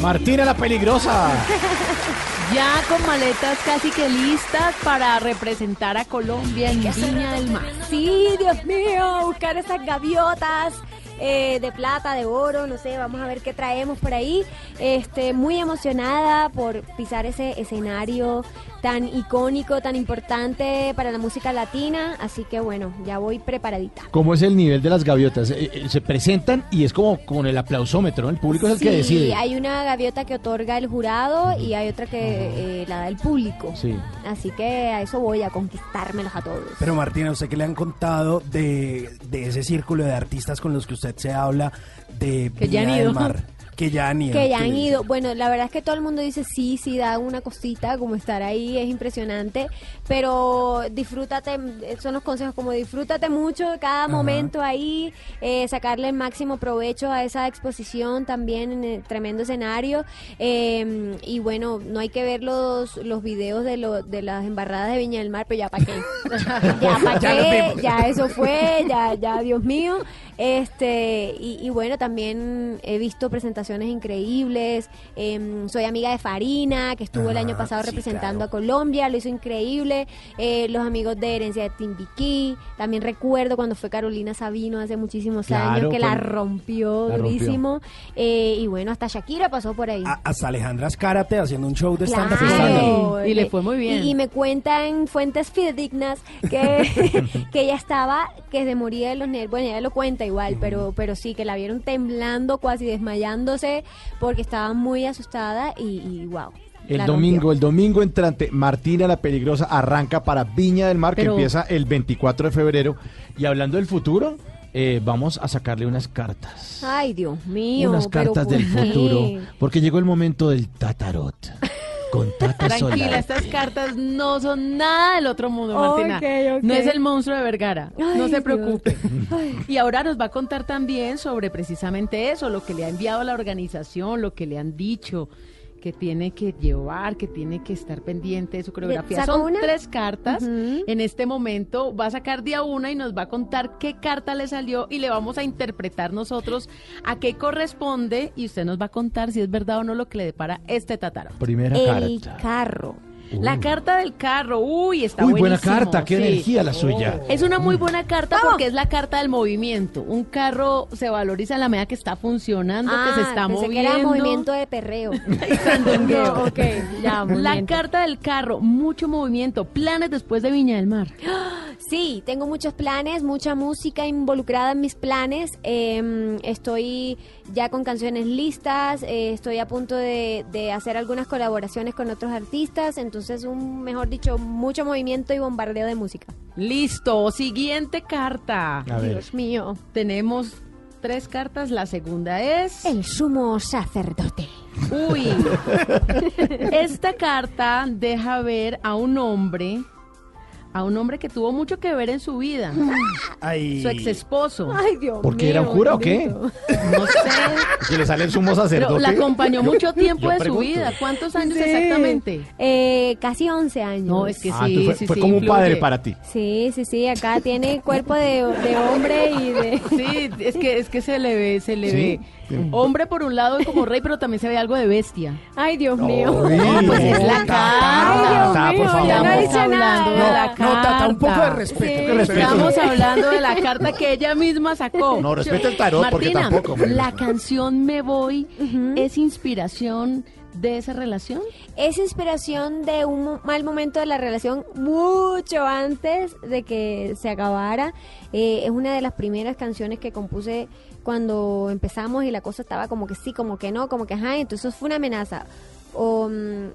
Martina la peligrosa. Ya con maletas casi que listas para representar a Colombia en Viña del Mar. Sí, Dios mío, buscar esas gaviotas eh, de plata, de oro, no sé, vamos a ver qué traemos por ahí. Este, muy emocionada por pisar ese escenario tan icónico, tan importante para la música latina, así que bueno, ya voy preparadita. ¿Cómo es el nivel de las gaviotas? Eh, eh, se presentan y es como con el aplausómetro, ¿no? El público es el que Sí, decide. hay una gaviota que otorga el jurado y hay otra que eh, la da el público. Sí. Así que a eso voy a conquistármelos a todos. Pero Martina, ¿usted qué le han contado de, de ese círculo de artistas con los que usted se habla de Que ya han Viña del ido. Mar? Que ya han ido. Que ya han ido. Bueno, la verdad es que todo el mundo dice sí, sí, da una cosita, como estar ahí es impresionante, pero disfrútate, eh, son los consejos como disfrútate mucho de cada Ajá. momento ahí, eh, sacarle el máximo provecho a esa exposición también en el tremendo escenario. eh, y bueno, no hay que ver los, los videos de, lo, de las embarradas de Viña del Mar, pero ya para qué. ya para qué, ya eso fue, ya, ya, Dios mío. Este, y, y bueno, también he visto presentaciones increíbles. Em, soy amiga de Farina, que estuvo el año pasado sí, representando a Colombia, lo hizo increíble. Eh, los amigos de Herencia de Timbiquí. También recuerdo cuando fue Carolina Sabino hace muchísimos Claro, años, que la rompió la rompió. durísimo. Eh, y bueno, hasta Shakira pasó por ahí. A- Hasta Alejandra Azcárate haciendo un show de stand-up. Y le fue muy bien. Y, y me cuentan fuentes fidedignas que, que ella estaba, que se moría de los nervios. Bueno, ella lo cuenta igual, pero, pero sí, que la vieron temblando, casi desmayándose, porque estaba muy asustada y, y wow. El domingo, el domingo entrante, Martina la Peligrosa arranca para Viña del Mar, Pero- que empieza el 24 de febrero. Y hablando del futuro, eh, vamos a sacarle unas cartas. Ay, Dios mío. unas cartas ¿por del futuro. Porque llegó el momento del tatarot. Con Tata Tranquila, estas cartas no son nada del otro mundo, Martina. No es el monstruo de Vergara. no se Dios. preocupe. Y ahora nos va a contar también sobre precisamente eso, lo que le ha enviado a la organización, lo que le han dicho que tiene que llevar, que tiene que estar pendiente de su coreografía. ¿Sacó Son una? tres cartas. En este momento va a sacar día una y nos va a contar qué carta le salió y le vamos a interpretar nosotros a qué corresponde y usted nos va a contar si es verdad o no lo que le depara este tataro. Primera El carta. carro. La carta del carro, uy, está Uy, buena buenísimo, carta, qué sí. energía la suya. Es una muy buena carta porque es la carta del movimiento. Un carro se valoriza en la medida que está funcionando, que se está Ah, pensé moviendo. que era movimiento de perreo. No, ok, ya, muy La carta del carro, mucho movimiento. Planes después de Viña del Mar. Sí, tengo muchos planes, mucha música involucrada en mis planes. Eh, estoy ya con canciones listas, eh, estoy a punto de, de hacer algunas colaboraciones con otros artistas, entonces un, mejor dicho, mucho movimiento y bombardeo de música. Listo, siguiente carta. A ver. Dios mío. Tenemos tres cartas, la segunda es... El sumo sacerdote. Uy, esta carta deja ver a un hombre, a un hombre que tuvo mucho que ver en su vida. Ay. Su ex esposo. Ay, Dios ¿Por qué era un cura o qué? No sé. ¿Que le sale el sumo Pero sacerdote? la acompañó mucho tiempo Yo de su vida. ¿Cuántos años Sí. exactamente? Eh, casi 11 años. No, es que Ah, sí, fue, sí, fue sí, como un padre para ti. Sí, sí, sí, acá tiene cuerpo de, de hombre y de... Sí, es que, es que se le ve, se le Sí. Hombre por un lado y como rey, pero también se ve algo de bestia. Ay, Dios mío. No, pues es la Tata, carta. Ay, Dios Tata, por mío, favor. ya no Estamos dice hablando nada. de la No, Tata, un poco de carta. respeto. Sí. que respeto. Estamos hablando de la carta que ella misma sacó. No, respeta el tarot, porque Martina, tampoco, hombre. La canción Me Voy es inspiración de esa relación. Es inspiración de un mal momento de la relación mucho antes de que se acabara. Eh, es una de las primeras canciones que compuse cuando empezamos y la cosa estaba como que sí, como que no, como que ajá. Entonces fue una amenaza. O, mm,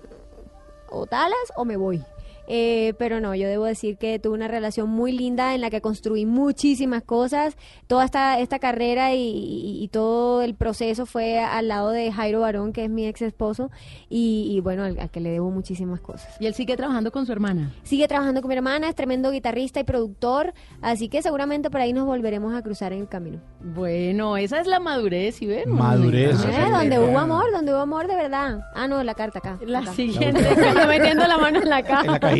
o talas o me voy. Eh, pero no, yo debo decir que tuve una relación muy linda en la que construí muchísimas cosas. Toda esta, esta carrera y, y- y todo el proceso fue al lado de Jairo Barón, que es mi ex esposo, y, y bueno, al, al que le debo muchísimas cosas. Y él sigue trabajando con su hermana. Sigue trabajando con mi hermana, es tremendo guitarrista y productor, así que seguramente por ahí nos volveremos a cruzar en el camino. Bueno, esa es la madurez, ¿sí ven? Madurez. Eh, donde hubo amor, donde hubo amor de verdad. Ah, no, la carta acá. La acá. siguiente. Metiendo la mano en la caja. En la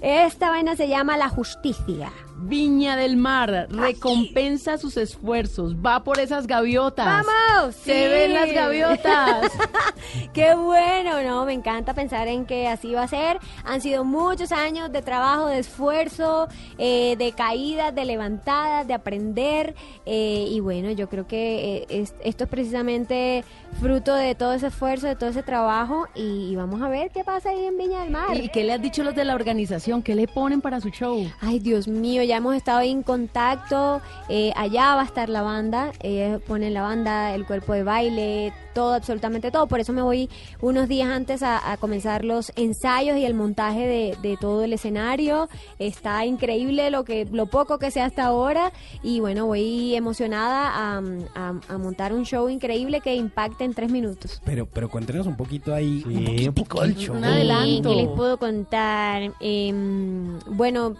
Esta vaina se llama La Justicia. Viña del Mar recompensa sus esfuerzos, va por esas gaviotas. ¡Vamos! Se Sí. ven las gaviotas. Qué bueno, ¿no? Me encanta pensar en que así va a ser. Han sido muchos años de trabajo, de esfuerzo, eh, de caídas, de levantadas, de aprender. eh, y bueno, yo creo que eh, es- esto es precisamente fruto de todo ese esfuerzo, de todo ese trabajo. Y, y vamos a ver qué pasa ahí en Viña del Mar. ¿Y qué le has dicho los de la organización? ¿Qué le ponen para su show? Ay, Dios mío, ya hemos estado ahí en contacto. eh, allá va a estar la banda. Ellos ponen la banda, el cuerpo de baile, todo, absolutamente todo. Por eso me voy unos días antes a, a comenzar los ensayos y el montaje de, de todo el escenario. Está increíble lo que lo poco que sé hasta ahora. Y bueno, voy emocionada a, a- a montar un show increíble que impacte en tres minutos. Pero, pero cuéntenos un poquito ahí, un Sí, un show. Un adelanto. ¿Qué les puedo contar? Em, bueno,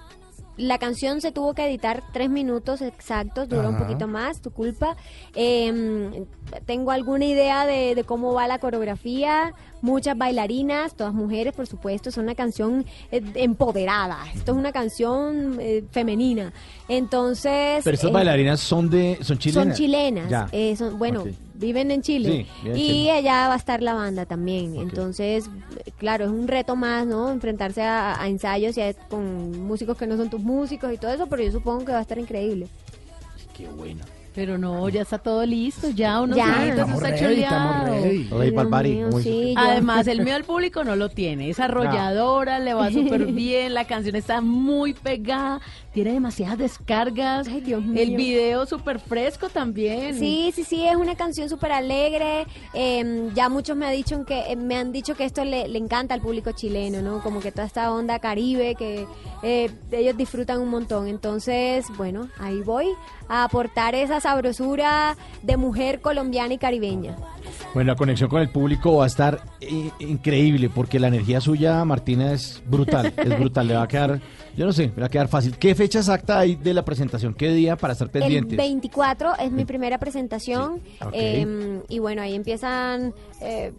la canción se tuvo que editar tres minutos exactos, duró un poquito más, tu culpa. Em, tengo alguna idea de, de cómo va la coreografía, muchas bailarinas, todas mujeres, por supuesto. Es una canción eh, empoderada. Esto es una canción eh, femenina. Entonces. Pero estas eh, bailarinas son de son chilenas. son chilenas. Son- bueno, viven en Chile. Sí, y Chile. allá va a estar la banda también. Entonces, claro, es un reto más, ¿no? Enfrentarse a, a ensayos y a- con músicos que no son tus músicos y todo eso, pero yo supongo que va a estar increíble. Qué bueno. Pero no, ya está todo listo, ya unos Ya. Estamos está ready, choleado. Rey mío, sí, Además, el mío al público no lo tiene. Es arrolladora, le va súper bien, la canción está muy pegada, tiene demasiadas descargas. Ay, Dios El video súper fresco también. Sí, sí, sí, es una canción súper alegre. eh, ya muchos me, ha dicho que, eh, me han dicho que esto le, le encanta al público chileno, ¿no? Como que toda esta onda caribe que eh, ellos disfrutan un montón. Entonces, bueno, ahí voy a aportar esa sabrosura de mujer colombiana y caribeña. Bueno, la conexión con el público va a estar increíble porque la energía suya, Martina, es brutal. Es brutal. Le va a quedar, yo no sé, le va a quedar fácil. ¿Qué fecha exacta hay de la presentación? ¿Qué día para estar pendientes? El 24 es mi primera presentación Sí, eh, y bueno, ahí empiezan... eh,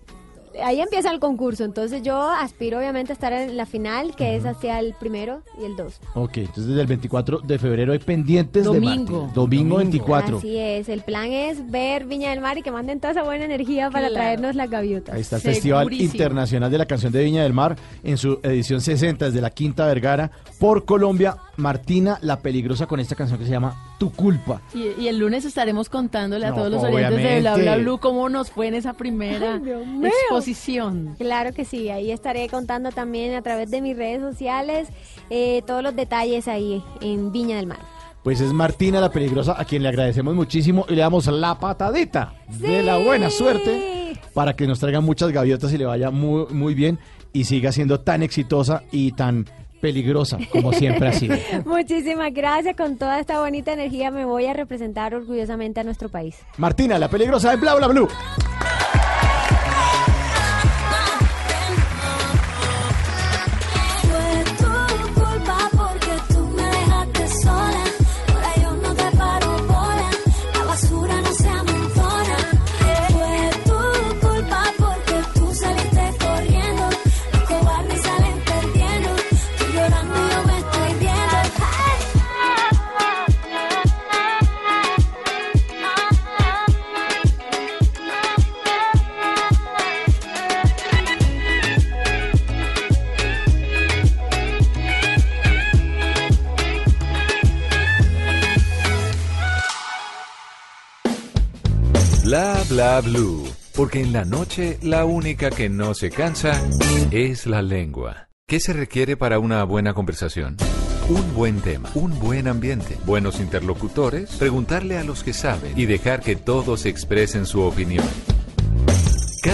Ahí empieza el concurso, entonces yo aspiro obviamente a estar en la final, que es hacia el primero y el 2. Ok, entonces desde el 24 de febrero hay pendientes Domingo. de Martina. Domingo 24. Así es, el plan es ver Viña del Mar y que manden toda esa buena energía para Claro. traernos la gaviota. Ahí está el Festival. Internacional de la Canción de Viña del Mar en su edición 60 desde la Quinta Vergara por Colombia. Martina la Peligrosa con esta canción que se llama Tu Culpa. Y, y el lunes estaremos contándole a No, todos los oyentes de Bla. Bla Blue cómo nos fue en esa primera Ay, exposición. Claro que sí, ahí estaré contando también a través de mis redes sociales eh, todos los detalles ahí en Viña del Mar. Pues es Martina la Peligrosa a quien le agradecemos muchísimo y le damos la patadita de la buena suerte para que nos traiga muchas gaviotas y le vaya muy, muy bien y siga siendo tan exitosa y tan peligrosa como siempre ha sido. Muchísimas gracias, con toda esta bonita energía me voy a representar orgullosamente a nuestro país. Martina la Peligrosa de Bla Bla Blue. Blue. Porque en la noche la única que no se cansa es la lengua. ¿Qué se requiere para una buena conversación? Un buen tema, un buen ambiente, buenos interlocutores, preguntarle a los que saben y dejar que todos expresen su opinión.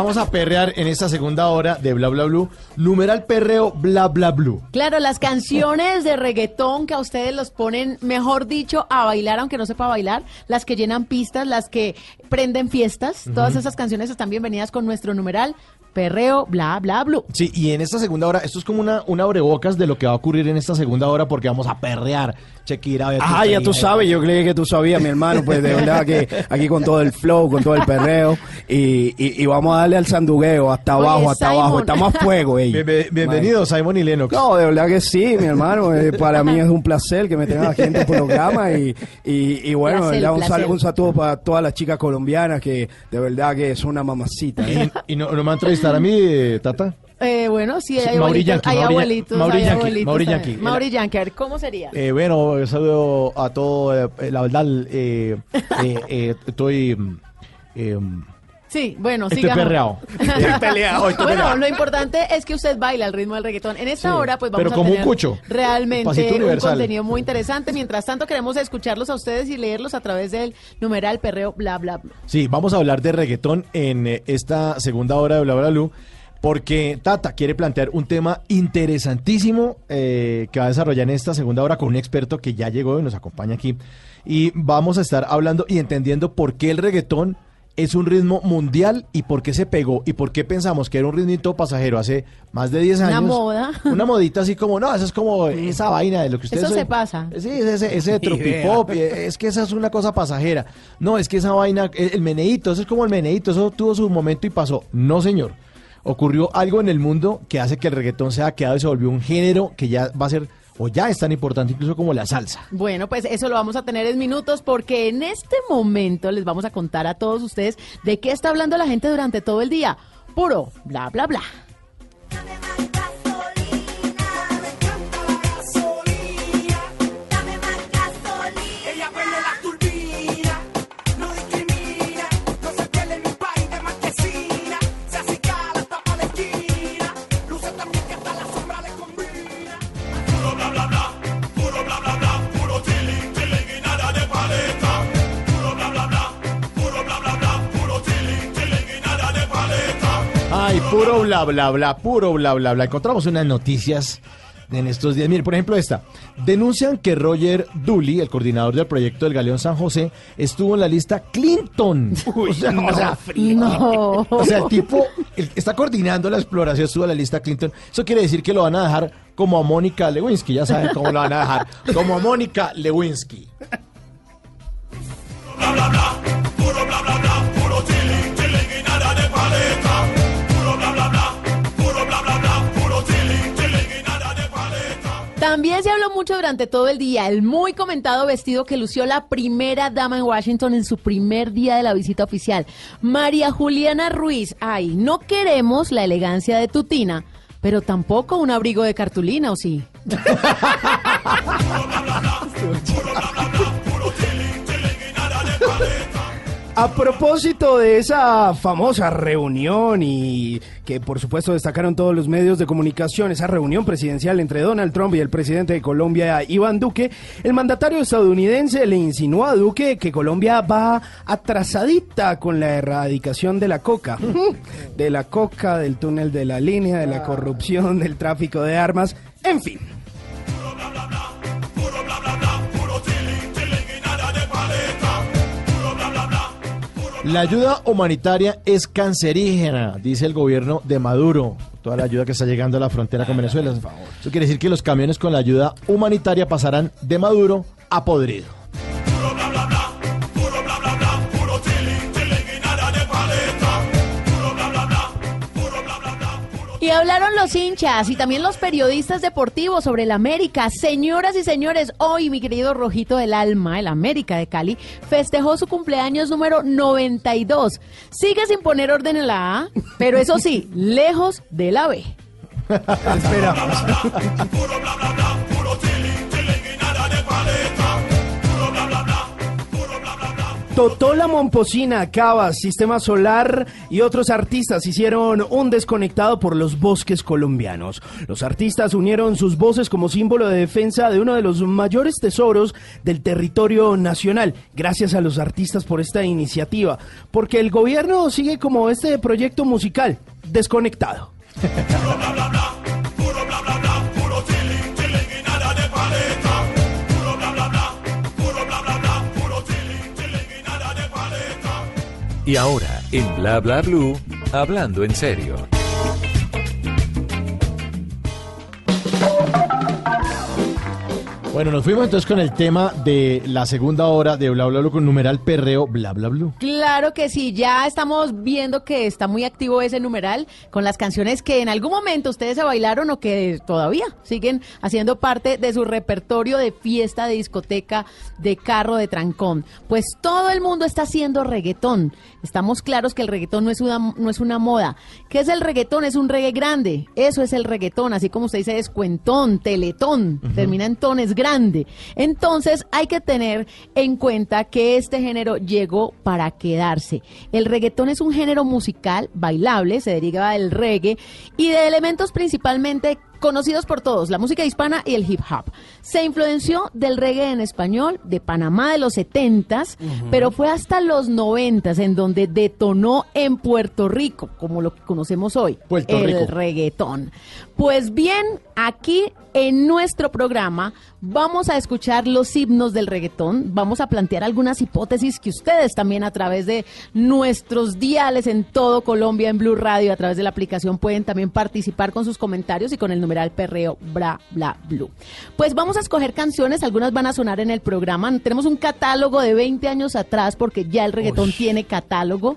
Vamos a perrear en esta segunda hora de Bla Bla Blue. Numeral perreo Bla Bla Blue. Claro, las canciones de reggaetón que a ustedes los ponen, mejor dicho, a bailar, aunque no sepa bailar, las que llenan pistas, las que prenden fiestas, todas esas canciones están bienvenidas con nuestro numeral perreo bla bla blue. Sí, y en esta segunda hora, esto es como una, una abrebocas de lo que va a ocurrir en esta segunda hora porque vamos a perrear. Shakira, Ah, ya tú sabes, yo creí que tú sabías, mi hermano, pues de verdad que aquí con todo el flow, con todo el perreo, y, y, y vamos a darle al sandugueo, hasta Oye, abajo, hasta Simon. abajo, está más fuego, ey. Bien- bienvenido, Simon y Lennox. No, de verdad que sí, mi hermano, eh, para mí es un placer que me tengan aquí en tu programa y, y, y bueno, Placer, un, placer. sal- un saludo para todas las chicas colombianas que de verdad que son una mamacita. ¿eh? ¿Y, y no, no me va a entrevistar a mí, eh, Tata? Eh, bueno, sí, hay abuelitos, Yankee, hay abuelitos, Mauri hay abuelitos Mauri. Yankee. Mauri Yankee, a ver, ¿cómo sería? Eh, bueno, un saludo a todo, eh, la verdad, eh, eh, eh, estoy... Sí, bueno, Estoy sigamos. perreado. Estoy peleado, estoy bueno, peleado. lo importante es que usted baila al ritmo del reggaetón. En esta Sí, hora, pues vamos pero a como un cucho. realmente Pasito un universal. contenido muy interesante. Mientras tanto, queremos escucharlos a ustedes y leerlos a través del numeral perreo bla bla bla. Sí, vamos a hablar de reggaetón en eh, esta segunda hora de Bla Bla Blue, porque Tata quiere plantear un tema interesantísimo eh, que va a desarrollar en esta segunda hora con un experto que ya llegó y nos acompaña aquí. Y vamos a estar hablando y entendiendo por qué el reggaetón es un ritmo mundial y por qué se pegó y por qué pensamos que era un ritmito pasajero hace más de 10 Una años. moda. Una modita así como, no, eso es como esa vaina de lo que ustedes... Eso se oyen. pasa. Sí, ese, ese tropipop, es que esa es una cosa pasajera. No, es que esa vaina, el, el meneíto, eso es como el meneíto, eso tuvo su momento y pasó. No, señor. Ocurrió algo en el mundo que hace que el reggaetón se haya quedado y se volvió un género que ya va a ser, o ya es tan importante incluso como la salsa. Bueno, pues eso lo vamos a tener en minutos porque en este momento les vamos a contar a todos ustedes de qué está hablando la gente durante todo el día. Puro bla bla bla. Puro bla bla bla, puro bla bla bla. Encontramos unas noticias en estos días. Mire, por ejemplo, esta. Denuncian que Roger Dooley, el coordinador del proyecto del Galeón San José, estuvo en la lista Clinton. o sea, o sea, No. o sea, el tipo el- está coordinando la exploración, estuvo en la lista Clinton. Eso quiere decir que lo van a dejar como a Mónica Lewinsky. Ya saben cómo lo van a dejar. Como a Mónica Lewinsky. También se habló mucho durante todo el día el muy comentado vestido que lució la primera dama en Washington en su primer día de la visita oficial, María Juliana Ruiz. Ay, no queremos la elegancia de Tutina, pero tampoco un abrigo de cartulina, ¿o sí? A propósito de esa famosa reunión y que por supuesto destacaron todos los medios de comunicación, esa reunión presidencial entre Donald Trump y el presidente de Colombia, Iván Duque, el mandatario estadounidense le insinuó a Duque que Colombia va atrasadita con la erradicación de la coca, de la coca, del túnel de la línea, de la corrupción, del tráfico de armas, en fin. La ayuda humanitaria es cancerígena, dice el gobierno de Maduro. Toda la ayuda que está llegando a la frontera con Venezuela. Eso quiere decir que los camiones con la ayuda humanitaria pasarán de Maduro a podrido. Y hablaron los hinchas y también los periodistas deportivos sobre el América. Señoras y señores, hoy mi querido Rojito del Alma, el América de Cali, festejó su cumpleaños número 92. Sigue sin poner orden en la A, pero eso sí, lejos de la B. Esperamos. Totola Momposina, Cavas, Sistema Solar y otros artistas hicieron un desconectado por los bosques colombianos. Los artistas unieron sus voces como símbolo de defensa de uno de los mayores tesoros del territorio nacional. Gracias a los artistas por esta iniciativa, porque el gobierno sigue como este proyecto musical, desconectado. Y ahora, en Bla Bla Blue, hablando en serio. Bueno, nos fuimos entonces con el tema de la segunda hora de Bla Bla Blue con numeral perreo Bla Bla Blue. Claro que sí, ya estamos viendo que está muy activo ese numeral con las canciones que en algún momento ustedes se bailaron o que todavía siguen haciendo parte de su repertorio de fiesta, de discoteca, de carro, de trancón. Pues todo el mundo está haciendo reggaetón. Estamos claros que el reggaetón no es una, no es una moda. ¿Qué es el reggaetón? Es un reggae grande. Eso es el reggaetón, así como usted dice descuentón, teletón, termina en ton, es grande. Entonces hay que tener en cuenta que este género llegó para quedarse. El reggaetón es un género musical bailable, se deriva del reggae y de elementos principalmente conocidos por todos, la música hispana y el hip hop. Se influenció del reggae en español de Panamá de los 70s, pero fue hasta los 90s en donde detonó en Puerto Rico, como lo que conocemos hoy, Puerto el Rico. reggaetón. Pues bien, aquí en nuestro programa vamos a escuchar los himnos del reggaetón, vamos a plantear algunas hipótesis que ustedes también a través de nuestros diales en todo Colombia, en Blue Radio, a través de la aplicación pueden también participar con sus comentarios y con el numeral perreo bla bla blue. Pues vamos a escoger canciones, algunas van a sonar en el programa. Tenemos un catálogo de 20 años atrás porque ya el reggaetón tiene catálogo.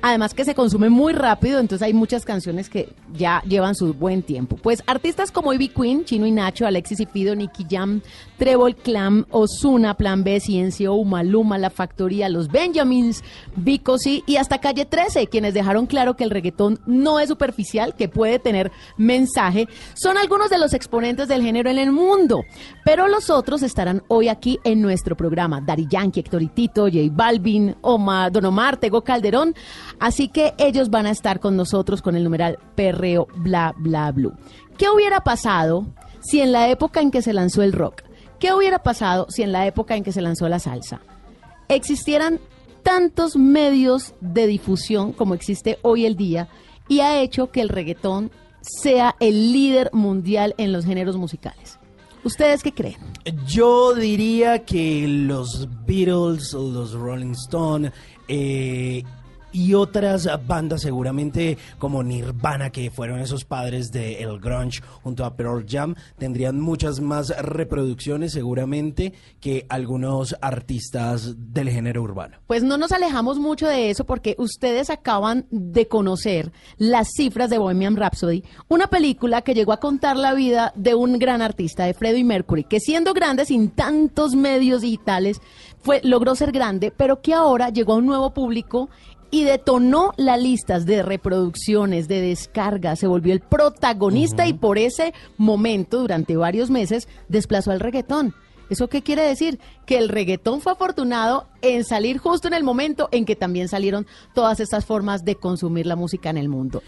Además que se consume muy rápido, entonces hay muchas canciones que ya llevan su buen tiempo. Pues artistas como Ivy Queen, Chino y Nacho, Alexis y Fido, Nicky Jam, Trevor Clam, Osuna, Plan B, Ciencio, Maluma, La Factoría, Los Benjamins, Vico sí y hasta Calle 13, quienes dejaron claro que el reggaetón no es superficial, que puede tener mensaje, son algunos de los exponentes del género en el mundo. Pero los otros estarán hoy aquí en nuestro programa. Dari Yankee, Héctor y Tito, J Balvin, Omar, Don Omar, Tego Calderón. Así que ellos van a estar con nosotros con el numeral perreo bla bla blue. ¿Qué hubiera pasado si en la época en que se lanzó el rock, qué hubiera pasado si en la época en que se lanzó la salsa existieran tantos medios de difusión como existe hoy el día y ha hecho que el reggaetón sea el líder mundial en los géneros musicales? ¿Ustedes qué creen? Yo diría que los Beatles los Rolling Stone eh, y otras bandas seguramente como Nirvana, que fueron esos padres de el grunge junto a Pearl Jam, tendrían muchas más reproducciones seguramente que algunos artistas del género urbano. Pues no nos alejamos mucho de eso porque ustedes acaban de conocer las cifras de Bohemian Rhapsody, una película que llegó a contar la vida de un gran artista, de Freddie Mercury, que siendo grande sin tantos medios digitales, fue, logró ser grande, pero que ahora llegó a un nuevo público y detonó las listas de reproducciones, de descargas, se volvió el protagonista y por ese momento, durante varios meses, desplazó al reggaetón. ¿Eso qué quiere decir? Que el reggaetón fue afortunado en salir justo en el momento en que también salieron todas estas formas de consumir la música en el mundo.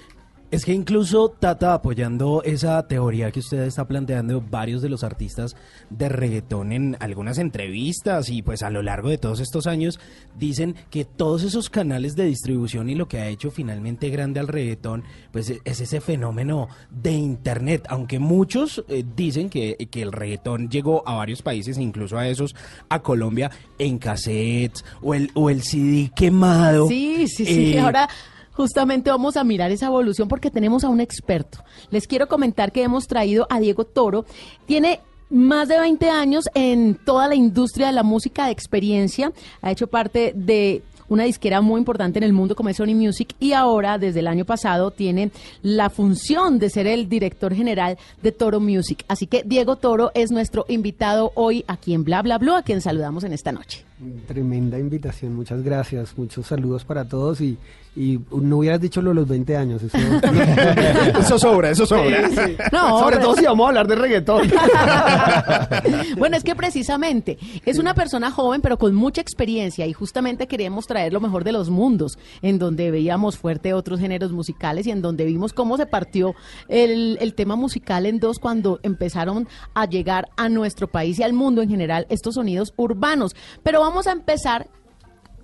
Es que incluso Tata, apoyando esa teoría que usted está planteando, varios de los artistas de reggaetón en algunas entrevistas y pues a lo largo de todos estos años dicen que todos esos canales de distribución y lo que ha hecho finalmente grande al reggaetón, pues es ese fenómeno de internet, aunque muchos eh, dicen que, que el reggaetón llegó a varios países, incluso a esos, a Colombia, en cassettes o el, o el CD quemado. Sí, sí, sí. Eh, Ahora justamente vamos a mirar esa evolución porque tenemos a un experto. Les quiero comentar que hemos traído a Diego Toro. Tiene más de 20 años en toda la industria de la música de experiencia. Ha hecho parte de una disquera muy importante en el mundo como es Sony Music y ahora desde el año pasado tiene la función de ser el director general de Toro Music. Así que Diego Toro es nuestro invitado hoy aquí en Bla Bla a quien saludamos en esta noche. Tremenda invitación, muchas gracias, muchos saludos para todos y, y no hubieras dicho lo de los 20 años. Eso, Eso sobra, eso sobra. Sí, sí. No, Sobre todo si vamos a hablar de reggaetón. Bueno, es que precisamente es una persona joven pero con mucha experiencia y justamente queremos traer lo mejor de los mundos, en donde veíamos fuerte otros géneros musicales y en donde vimos cómo se partió el, el tema musical en dos cuando empezaron a llegar a nuestro país y al mundo en general estos sonidos urbanos. Pero vamos a empezar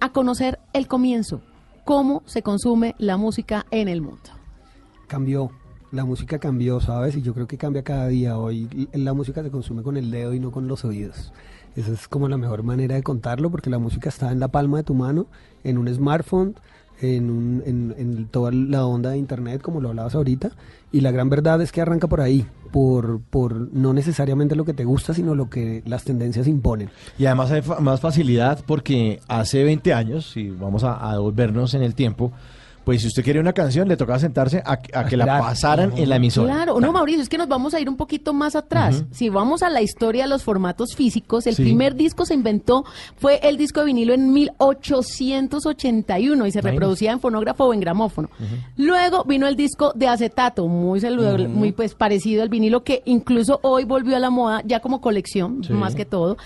a conocer el comienzo, cómo se consume la música en el mundo. cambió, la música cambió, ¿sabes? Y yo creo que cambia cada día. Hoy la música se consume con el dedo y no con los oídos. Esa es como la mejor manera de contarlo porque la música está en la palma de tu mano, en un smartphone, en, un- en, toda la onda de internet, como lo hablabas ahorita. Y la gran verdad es que arranca por ahí, por, por no necesariamente lo que te gusta, sino lo que las tendencias imponen. Y además hay más facilidad porque hace 20 años, si vamos a, a devolvernos en el tiempo, pues si usted quería una canción, le tocaba sentarse a, que- a que la pasaran en la emisora. Claro, no, Mauricio, es que nos vamos a ir un poquito más atrás. Si vamos a la historia de los formatos físicos, el Sí. primer disco se inventó, fue el disco de vinilo en 1881 y se reproducía en fonógrafo o en gramófono. Luego vino el disco de acetato, muy saludable, muy pues parecido al vinilo que incluso hoy volvió a la moda ya como colección, Sí. más que todo.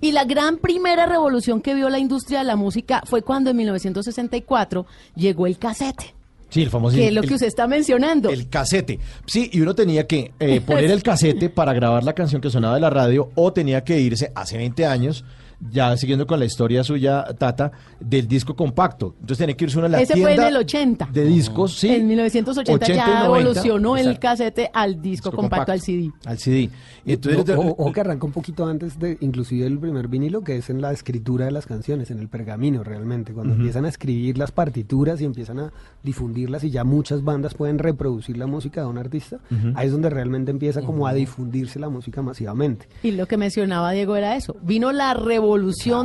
Y la gran primera revolución que vio la industria de la música fue cuando en 1964 llegó el casete, Sí, el famoso. que es lo el- que usted está mencionando. El casete. Sí, y uno tenía que eh, poner el casete para grabar la canción que sonaba de la radio o tenía que irse hace 20 años, ya siguiendo con la historia suya, Tata, del disco compacto. Entonces tenía que irse uno a la Ese tienda fue en el 80. de discos, sí. En 1980 80 y ya 90, evolucionó el casete al disco, Disco compacto, compacto. al CD. Al CD. Y entonces, o, o que arranca un poquito antes de inclusive el primer vinilo, que es en la escritura de las canciones, en el pergamino realmente, cuando empiezan a escribir las partituras y empiezan a difundirlas y ya muchas bandas pueden reproducir la música de un artista, ahí es donde realmente empieza como a difundirse la música masivamente. Y lo que mencionaba Diego era eso. Vino la revolución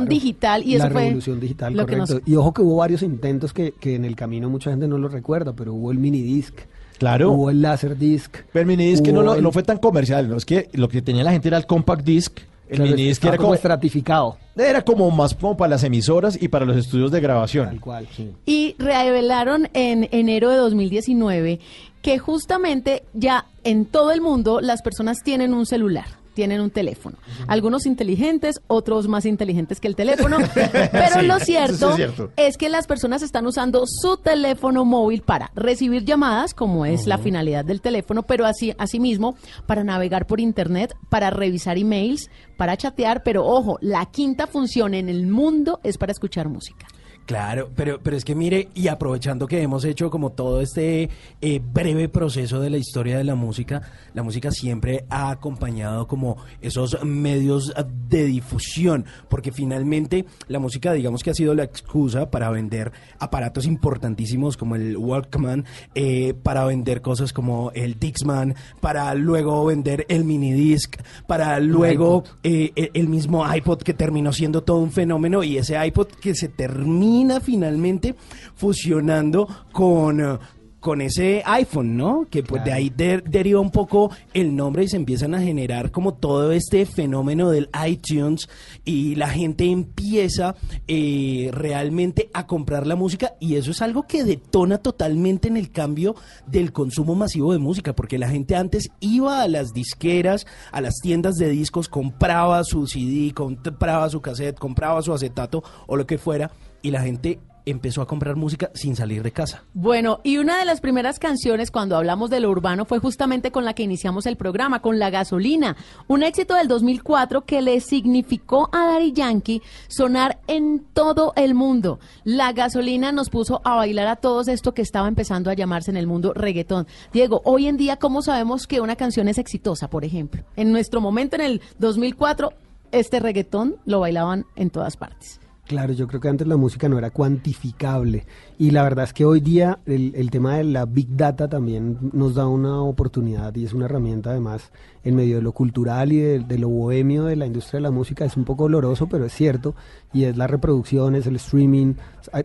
digital y eso la fue revolución digital, lo que correcto. nos- Y ojo que hubo varios intentos que, que en el camino mucha gente no lo recuerda, pero hubo el minidisc, Claro. hubo el laserdisc. Pero el minidisc que no, el- no fue tan comercial, ¿no? Es que lo que tenía la gente era el compact disc. El Claro, minidisc era como como, estratificado. era como más como para las emisoras y para los estudios de grabación. Tal cual. Y revelaron en enero de 2019 que justamente ya en todo el mundo las personas tienen un celular. Tienen un teléfono. Algunos inteligentes, otros más inteligentes que el teléfono. Pero Sí, lo sí es cierto. es que las personas están usando su teléfono móvil para recibir llamadas, como es la finalidad del teléfono, pero así asimismo para navegar por internet, para revisar emails, para chatear, pero ojo, la quinta función en el mundo es para escuchar música. Claro, pero, pero es que mire, y aprovechando que hemos hecho como todo este eh, breve proceso de la historia de la música, la música siempre ha acompañado como esos medios de difusión, porque finalmente la música digamos que ha sido la excusa para vender aparatos importantísimos como el Walkman, eh, para vender cosas como el Dixman, para luego vender el minidisc, para luego eh, el el mismo iPod que terminó siendo todo un fenómeno y ese iPod que se termina finalmente fusionando con... con ese iPhone, ¿no? Que pues de ahí de- deriva un poco el nombre y se empiezan a generar como todo este fenómeno del iTunes y la gente empieza eh, realmente a comprar la música y eso es algo que detona totalmente en el cambio del consumo masivo de música, porque la gente antes iba a las disqueras, a las tiendas de discos, compraba su CD, compraba su cassette, compraba su acetato o lo que fuera y la gente empezó a comprar música sin salir de casa. Bueno, y una de las primeras canciones cuando hablamos de lo urbano fue justamente con la que iniciamos el programa, con La Gasolina, un éxito del 2004 que le significó a Daddy Yankee sonar en todo el mundo. La Gasolina nos puso a bailar a todos esto que estaba empezando a llamarse en el mundo reggaetón. Diego, hoy en día, ¿cómo sabemos que una canción es exitosa, por ejemplo? En nuestro momento, en el 2004, este reggaetón lo bailaban en todas partes. Claro, yo creo que antes la música no era cuantificable y la verdad es que hoy día el, el tema de la big data también nos da una oportunidad y es una herramienta además en medio de lo cultural y de, lo bohemio de la industria de la música. Es un poco doloroso, pero es cierto y es las reproducciones, el streaming.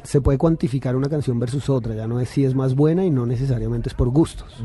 Se puede cuantificar una canción versus otra, ya no es si es más buena y no necesariamente es por gustos.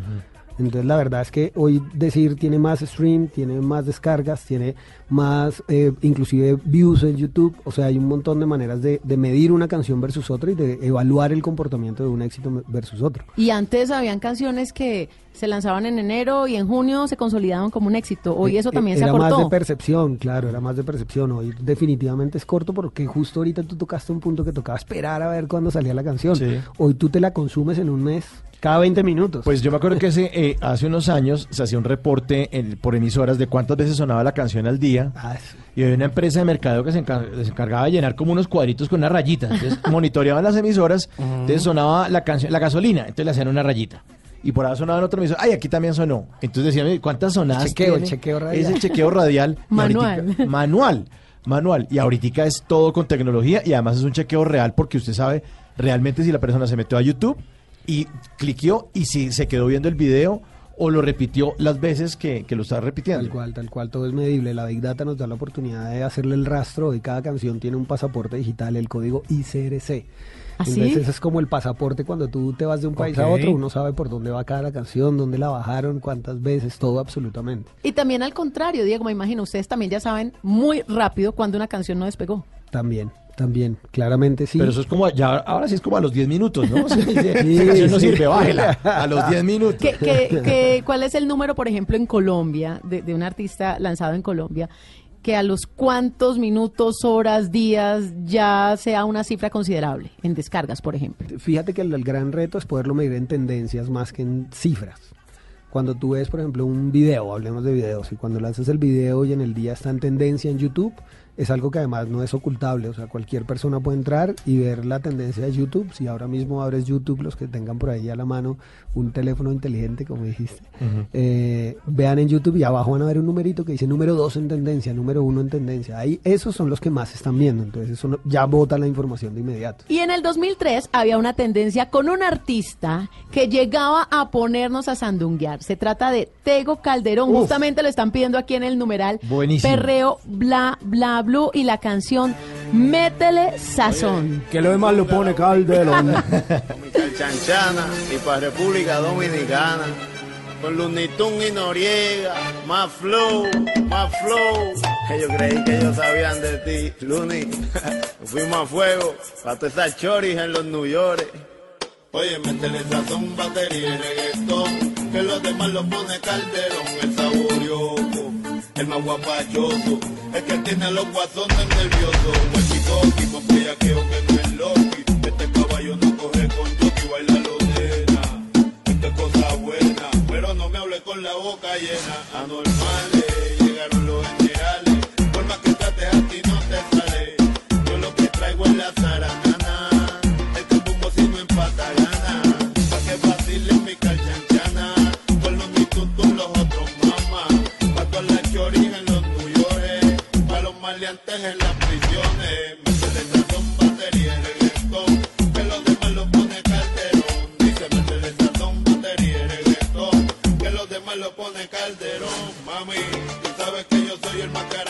Entonces la verdad es que hoy decir tiene más stream, tiene más descargas, tiene más eh, inclusive views en YouTube, o sea hay un montón de maneras de, de medir una canción versus otra y de evaluar el comportamiento de un éxito versus otro. Y antes habían canciones que se lanzaban en enero y en junio se consolidaban como un éxito. Hoy eso también se era más de acortó. percepción, claro, era más de percepción. Hoy definitivamente es corto porque justo ahorita tú tocaste un punto que tocaba esperar a ver cuándo salía la canción. Hoy tú te la consumes en un mes, cada 20 minutos. Pues yo me acuerdo que ese, eh, hace unos años se hacía un reporte en- por emisoras de cuántas veces sonaba la canción al día. Ah, Y había una empresa de mercadeo que se, encar- se encargaba de llenar como unos cuadritos con una rayita. Entonces monitoreaban las emisoras, entonces sonaba la canción, la gasolina, entonces le hacían una rayita. Y por ahí sonaba en otra emisora, ay, aquí también sonó. Entonces decían, "Mire, ¿cuántas sonadas chequeo, el tiene?". chequeo radial. Es el chequeo radial. Manual. manual, manual. Y ahorita es todo con tecnología y además es un chequeo real porque usted sabe realmente si la persona se metió a YouTube y cliqueó y si se quedó viendo el video o lo repitió las veces que, que lo estaba repitiendo. Tal cual, tal cual, todo es medible. La Big Data nos da la oportunidad de hacerle el rastro y cada canción tiene un pasaporte digital, el código ICRC. ¿Ah, sí? Entonces es como el pasaporte cuando tú te vas de un país a otro, uno sabe por dónde va cada canción, dónde la bajaron, cuántas veces, todo absolutamente. Y también al contrario, Diego, me imagino, ustedes también ya saben muy rápido cuando una canción no despegó. También, también, claramente sí. Pero eso es como, ya, ahora sí es como a los 10 minutos, ¿no? Sí, esa canción no sí. sirve, bájela. A los 10 minutos. ¿Qué, qué- qué- cuál es el número, por ejemplo, en Colombia, de, de un artista lanzado en Colombia, que a los cuántos minutos, horas, días ya sea una cifra considerable en descargas, por ejemplo? Fíjate que el, el gran reto es poderlo medir en tendencias más que en cifras. Cuando tú ves, por ejemplo, un video, hablemos de videos, y cuando lanzas el video y en el día está en tendencia en YouTube, es algo que además no es ocultable. O sea, cualquier persona puede entrar y ver la tendencia de YouTube. Si ahora mismo abres YouTube, los que tengan por ahí a la mano un teléfono inteligente, como dijiste, eh, vean en YouTube y abajo van a ver un numerito que dice número 2 en tendencia, número 1 en tendencia. Ahí esos son los que más están viendo. Entonces eso no- ya bota la información de inmediato. Y en el 2003 había una tendencia con un artista que llegaba a ponernos a sandunguear. Se trata de Tego Calderón. Uf. Justamente lo están pidiendo aquí en el numeral. Buenísimo. Perreo, bla, bla, blue. Y la canción Métele Sazón. Que lo demás lo pone Calderón. Chanchana y para República Dominicana. Con Tunes y Noriega, más flow, más flow. Que yo creí que ellos sabían de ti, Looney. Fuimos a fuego, para todas esas choris en los New York. Oye, métele sazón, batería y reggaetón. Que los demás lo pone Calderón, el saborioso, el más guapachoso. El que tiene a los guasones nerviosos. Chico con bellaqueo que no es loki. Este caballo no coge con jockey, baila lodena. Esto es cosa buena, pero no me hable con la boca llena. Anormales, maleantes en las prisiones. Métele sazón, batería y reggaetón, que los demás lo pone calderón. Dice, métele sazón, batería y reggaetón, que los demás lo pone calderón. Mami, tú sabes que yo soy el más caracachimba,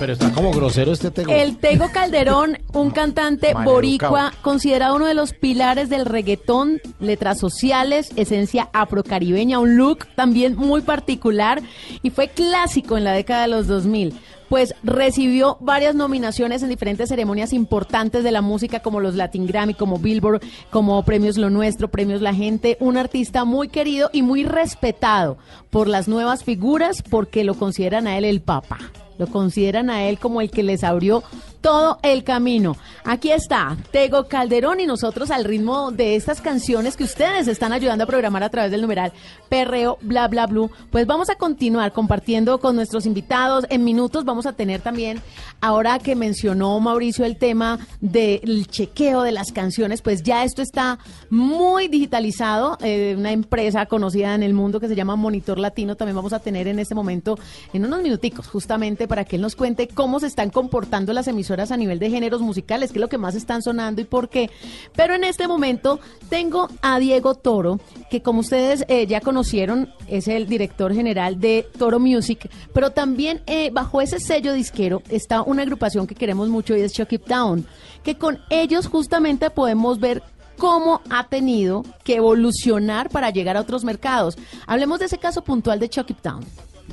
pero está como grosero este tego. El Tego Calderón, un cantante boricua, considerado uno de los pilares del reggaetón, letras sociales, esencia afrocaribeña, un look también muy particular y fue clásico en la década de los 2000. Pues recibió varias nominaciones en diferentes ceremonias importantes de la música como los Latin Grammy, como Billboard, como Premios Lo Nuestro, Premios La Gente, un artista muy querido y muy respetado por las nuevas figuras porque lo consideran a él el papá. Lo consideran a él como el que les abrió todo el camino. Aquí está Tego Calderón y nosotros al ritmo de estas canciones que ustedes están ayudando a programar a través del numeral Perreo Bla Bla Blue, pues vamos a continuar compartiendo con nuestros invitados. En minutos vamos a tener también, ahora que mencionó Mauricio el tema del chequeo de las canciones, pues ya esto está muy digitalizado. Eh, una empresa conocida en el mundo que se llama Monitor Latino, también vamos a tener en este momento, en unos minuticos, justamente para que él nos cuente cómo se están comportando las a nivel de géneros musicales, qué es lo que más están sonando y por qué. Pero en este momento tengo a Diego Toro, que como ustedes eh, ya conocieron, es el director general de Toro Music, pero también eh, bajo ese sello disquero está una agrupación que queremos mucho y es Chuck It Down, que con ellos justamente podemos ver cómo ha tenido que evolucionar para llegar a otros mercados. Hablemos de ese caso puntual de Chuck It Down.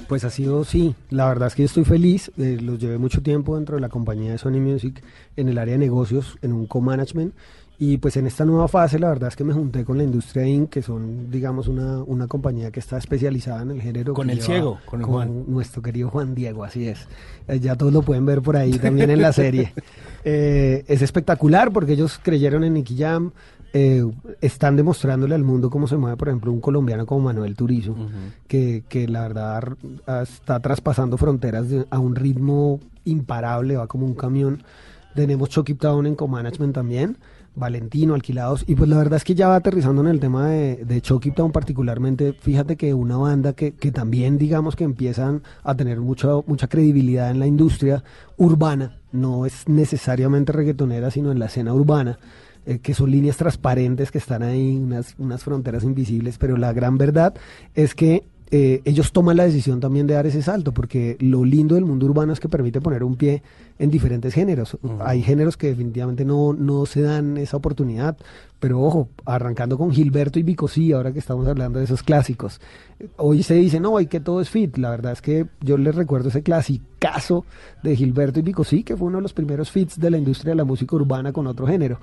Pues ha sido, sí, la verdad es que yo estoy feliz, eh, los llevé mucho tiempo dentro de la compañía de Sony Music en el área de negocios, en un co-management, y pues en esta nueva fase la verdad es que me junté con la Industria Inc., que son, digamos, una, una compañía que está especializada en el género. Con el lleva- ciego, con el Juan. nuestro querido Juan Diego, así es. Eh, ya todos lo pueden ver por ahí también en la serie. Eh, es espectacular porque ellos creyeron en Nicky Jam, eh, están demostrándole al mundo cómo se mueve, por ejemplo, un colombiano como Manuel Turizo, que, que la verdad r- está traspasando fronteras de- a un ritmo imparable, va como un camión. Tenemos Chucky Town en co-management también, Valentino, alquilados, y pues la verdad es que ya va aterrizando en el tema de, de Chucky Town particularmente, fíjate que una banda que, que también digamos que empiezan a tener mucha, mucha credibilidad en la industria urbana, no es necesariamente reggaetonera, sino en la escena urbana, eh, que son líneas transparentes que están ahí, unas, unas fronteras invisibles, pero la gran verdad es que eh, ellos toman la decisión también de dar ese salto, porque lo lindo del mundo urbano es que permite poner un pie en diferentes géneros. Hay géneros que definitivamente no, no se dan esa oportunidad, pero ojo, arrancando con Gilberto y Bicosí, ahora que estamos hablando de esos clásicos. Hoy se dice, no, y que todo es fit. La verdad es que yo les recuerdo ese clasicazo de Gilberto y Bicosí, que fue uno de los primeros fits de la industria de la música urbana con otro género.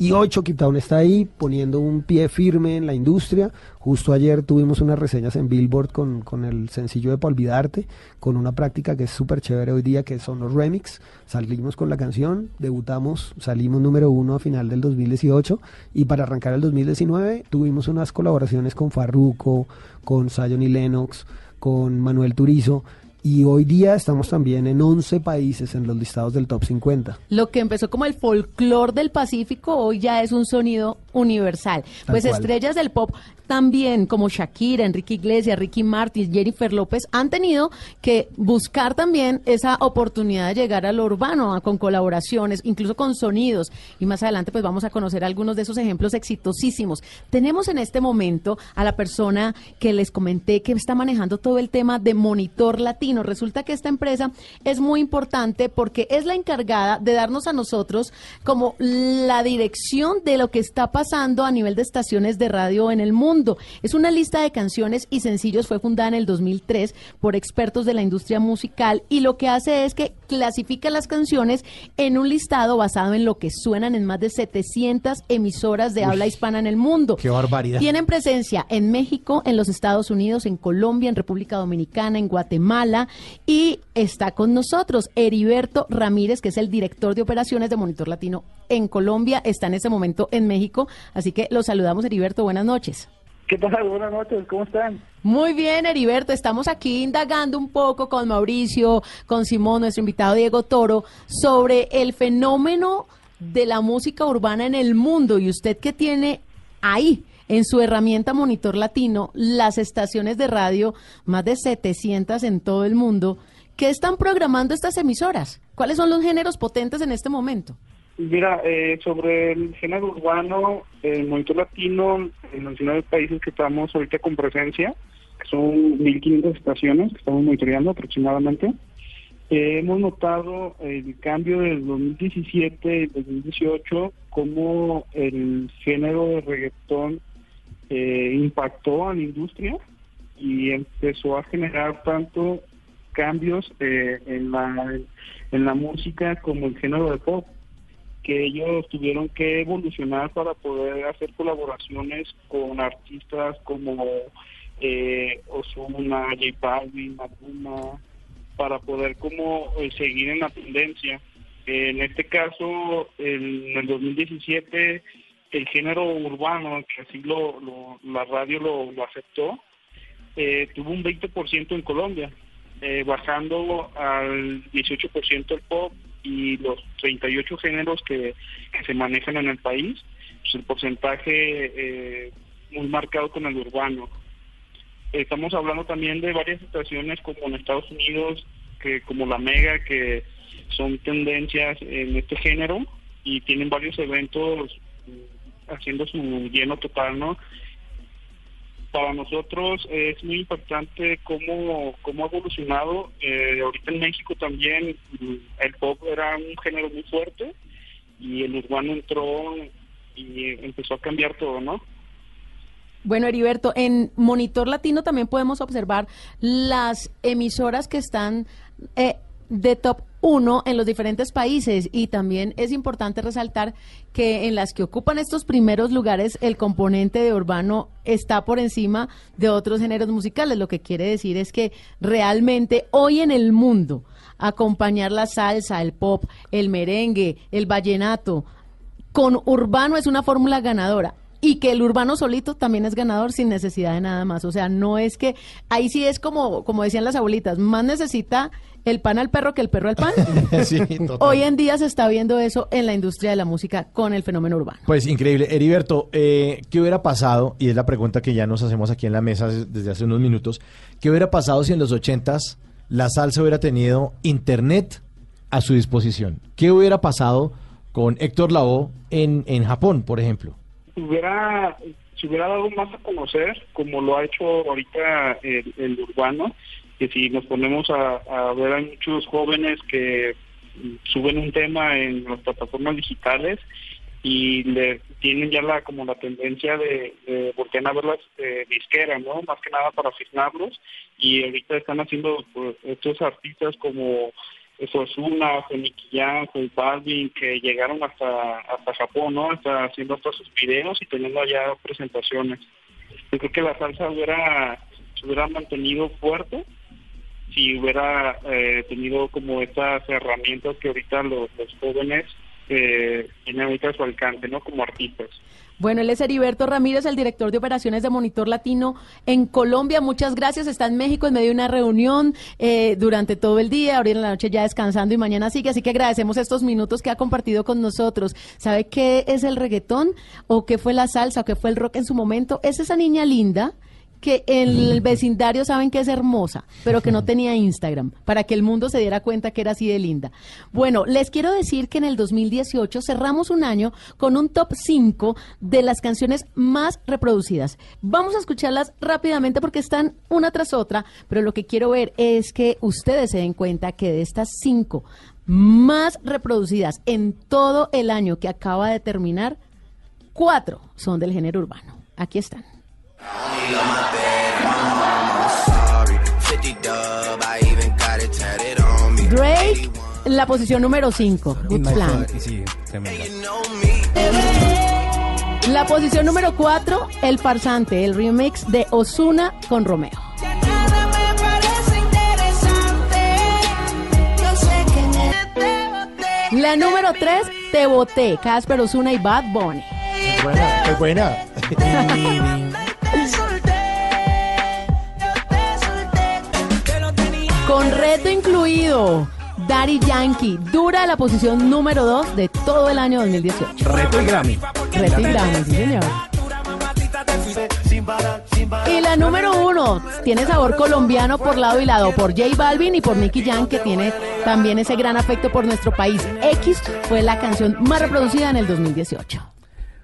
Y hoy Chucky Town está ahí poniendo un pie firme en la industria. Justo ayer tuvimos unas reseñas en Billboard con, con el sencillo de Pa' Olvidarte, con una práctica que es súper chévere hoy día, que son los remix. Salimos con la canción, debutamos, salimos número uno a final del 2018 y para arrancar el 2019 tuvimos unas colaboraciones con Farruko, con Zion y Lennox, con Manuel Turizo. Y hoy día estamos también en 11 países en los listados del top 50. Lo que empezó como el folclore del Pacífico hoy ya es un sonido universal. Tal pues cual. estrellas del pop también como Shakira, Enrique Iglesias, Ricky Martin, Jennifer López han tenido que buscar también esa oportunidad de llegar a lo urbano con colaboraciones, incluso con sonidos. Y más adelante pues vamos a conocer algunos de esos ejemplos exitosísimos. Tenemos en este momento a la persona que les comenté que está manejando todo el tema de Monitor Latino. Resulta que esta empresa es muy importante porque es la encargada de darnos a nosotros como la dirección de lo que está pasando a nivel de estaciones de radio en el mundo. Es una lista de canciones y sencillos, fue fundada en el 2003 por expertos de la industria musical y lo que hace es que clasifica las canciones en un listado basado en lo que suenan en más de 700 emisoras de Uy. habla hispana en el mundo. Qué barbaridad. Tienen presencia en México, en los Estados Unidos, en Colombia, en República Dominicana, en Guatemala y está con nosotros Heriberto Ramírez, que es el director de operaciones de Monitor Latino en Colombia, está en este momento en México, así que los saludamos Heriberto, buenas noches. ¿Qué tal? Buenas noches, ¿cómo están? Muy bien, Heriberto. Estamos aquí indagando un poco con Mauricio, con Simón, nuestro invitado Diego Toro, sobre el fenómeno de la música urbana en el mundo y usted que tiene ahí en su herramienta Monitor Latino las estaciones de radio, más de 700 en todo el mundo, ¿qué están programando estas emisoras? ¿Cuáles son los géneros potentes en este momento? Mira, eh, sobre el género urbano, el Monitor Latino, en los 19 países que estamos ahorita con presencia, que son 1.500 estaciones que estamos monitoreando aproximadamente, hemos notado el cambio del 2017 y 2018, cómo el género de reggaetón eh, impactó a la industria y empezó a generar tanto cambios eh, en la en la música como el género de pop que ellos tuvieron que evolucionar para poder hacer colaboraciones con artistas como eh, Ozuna, J Balvin, Maluma, para poder como eh, seguir en la tendencia. en este caso, en el 2017, el género urbano, que así lo, lo- la radio lo, lo aceptó, eh, tuvo un 20% en Colombia, eh, bajando al 18% el pop y los 38 géneros que, que se manejan en el país, pues el porcentaje eh, muy marcado con el urbano. Estamos hablando también de varias situaciones como en Estados Unidos, que como la Mega, que son tendencias en este género y tienen varios eventos mm, haciendo su lleno total, ¿no? Para nosotros es muy importante cómo, cómo ha evolucionado. Eh, ahorita en México también mm, el pop era un género muy fuerte y el urbano entró y empezó a cambiar todo, ¿no? Bueno, Heriberto, en Monitor Latino también podemos observar las emisoras que están eh, de top 1 en los diferentes países. Y también es importante resaltar que en las que ocupan estos primeros lugares el componente de urbano está por encima de otros géneros musicales, lo que quiere decir es que realmente hoy en el mundo acompañar la salsa, el pop, el merengue, el vallenato, con urbano es una fórmula ganadora y que el urbano solito también es ganador sin necesidad de nada más. O sea, no es que ahí sí es como como decían las abuelitas, más necesita el pan al perro que el perro al pan. Sí. Hoy en día se está viendo eso en la industria de la música con el fenómeno urbano. Pues increíble. Heriberto, eh, ¿qué hubiera pasado? Y es la pregunta que ya nos hacemos aquí en la mesa des- desde hace unos minutos. ¿Qué hubiera pasado si en los ochentas la salsa hubiera tenido internet a su disposición? ¿Qué hubiera pasado con Héctor Lavoe en, en Japón, por ejemplo? Hubiera se hubiera dado más a conocer como lo ha hecho ahorita el, el urbano que si nos ponemos a, ver hay muchos jóvenes que suben un tema en las plataformas digitales y le tienen ya la como la tendencia de, de voltear a ver las eh, disqueras, ¿no? Más que nada para asignarlos y ahorita están haciendo pues, estos artistas como Ozuna, Nicky Jam, J Balvin, que llegaron hasta hasta Japón, ¿no? Haciendo hasta sus videos y teniendo allá presentaciones. Yo creo que la salsa hubiera se hubiera mantenido fuerte si hubiera eh, tenido como estas herramientas que ahorita los, los jóvenes eh, tienen ahorita a su alcance, ¿no? Como artistas. Bueno, él es Heriberto Ramírez, el director de operaciones de Monitor Latino en Colombia. Muchas gracias. Está en México en medio de una reunión eh, durante todo el día, ahora en la noche ya descansando y mañana sigue. Así que agradecemos estos minutos que ha compartido con nosotros. ¿Sabe qué es el reggaetón? ¿O qué fue la salsa? ¿O qué fue el rock en su momento? Es esa niña linda que en el vecindario saben que es hermosa, pero que no tenía Instagram, para que el mundo se diera cuenta que era así de linda. Bueno, les quiero decir que en el 2018 cerramos un año con un top 5 de las canciones más reproducidas. Vamos a escucharlas rápidamente porque están una tras otra, pero lo que quiero ver es que ustedes se den cuenta que de estas 5 más reproducidas en todo el año que acaba de terminar, cuatro son del género urbano. Aquí están. Drake, la posición número 5, Good Plan. Sí. La posición número 4, El Farsante, el remix de Osuna con Romeo. La número 3, Te Boté, Casper Osuna y Bad Bunny. Buena, qué buena. Con reto incluido, Daddy Yankee. Dura la posición número 2 de todo el año 2018. Reto y Grammy. Reto y Grammy, sí, señor. Y la número uno tiene sabor colombiano por lado y lado, por J Balvin y por Nicky Jam, que tiene también ese gran afecto por nuestro país. X fue la canción más reproducida en el 2018.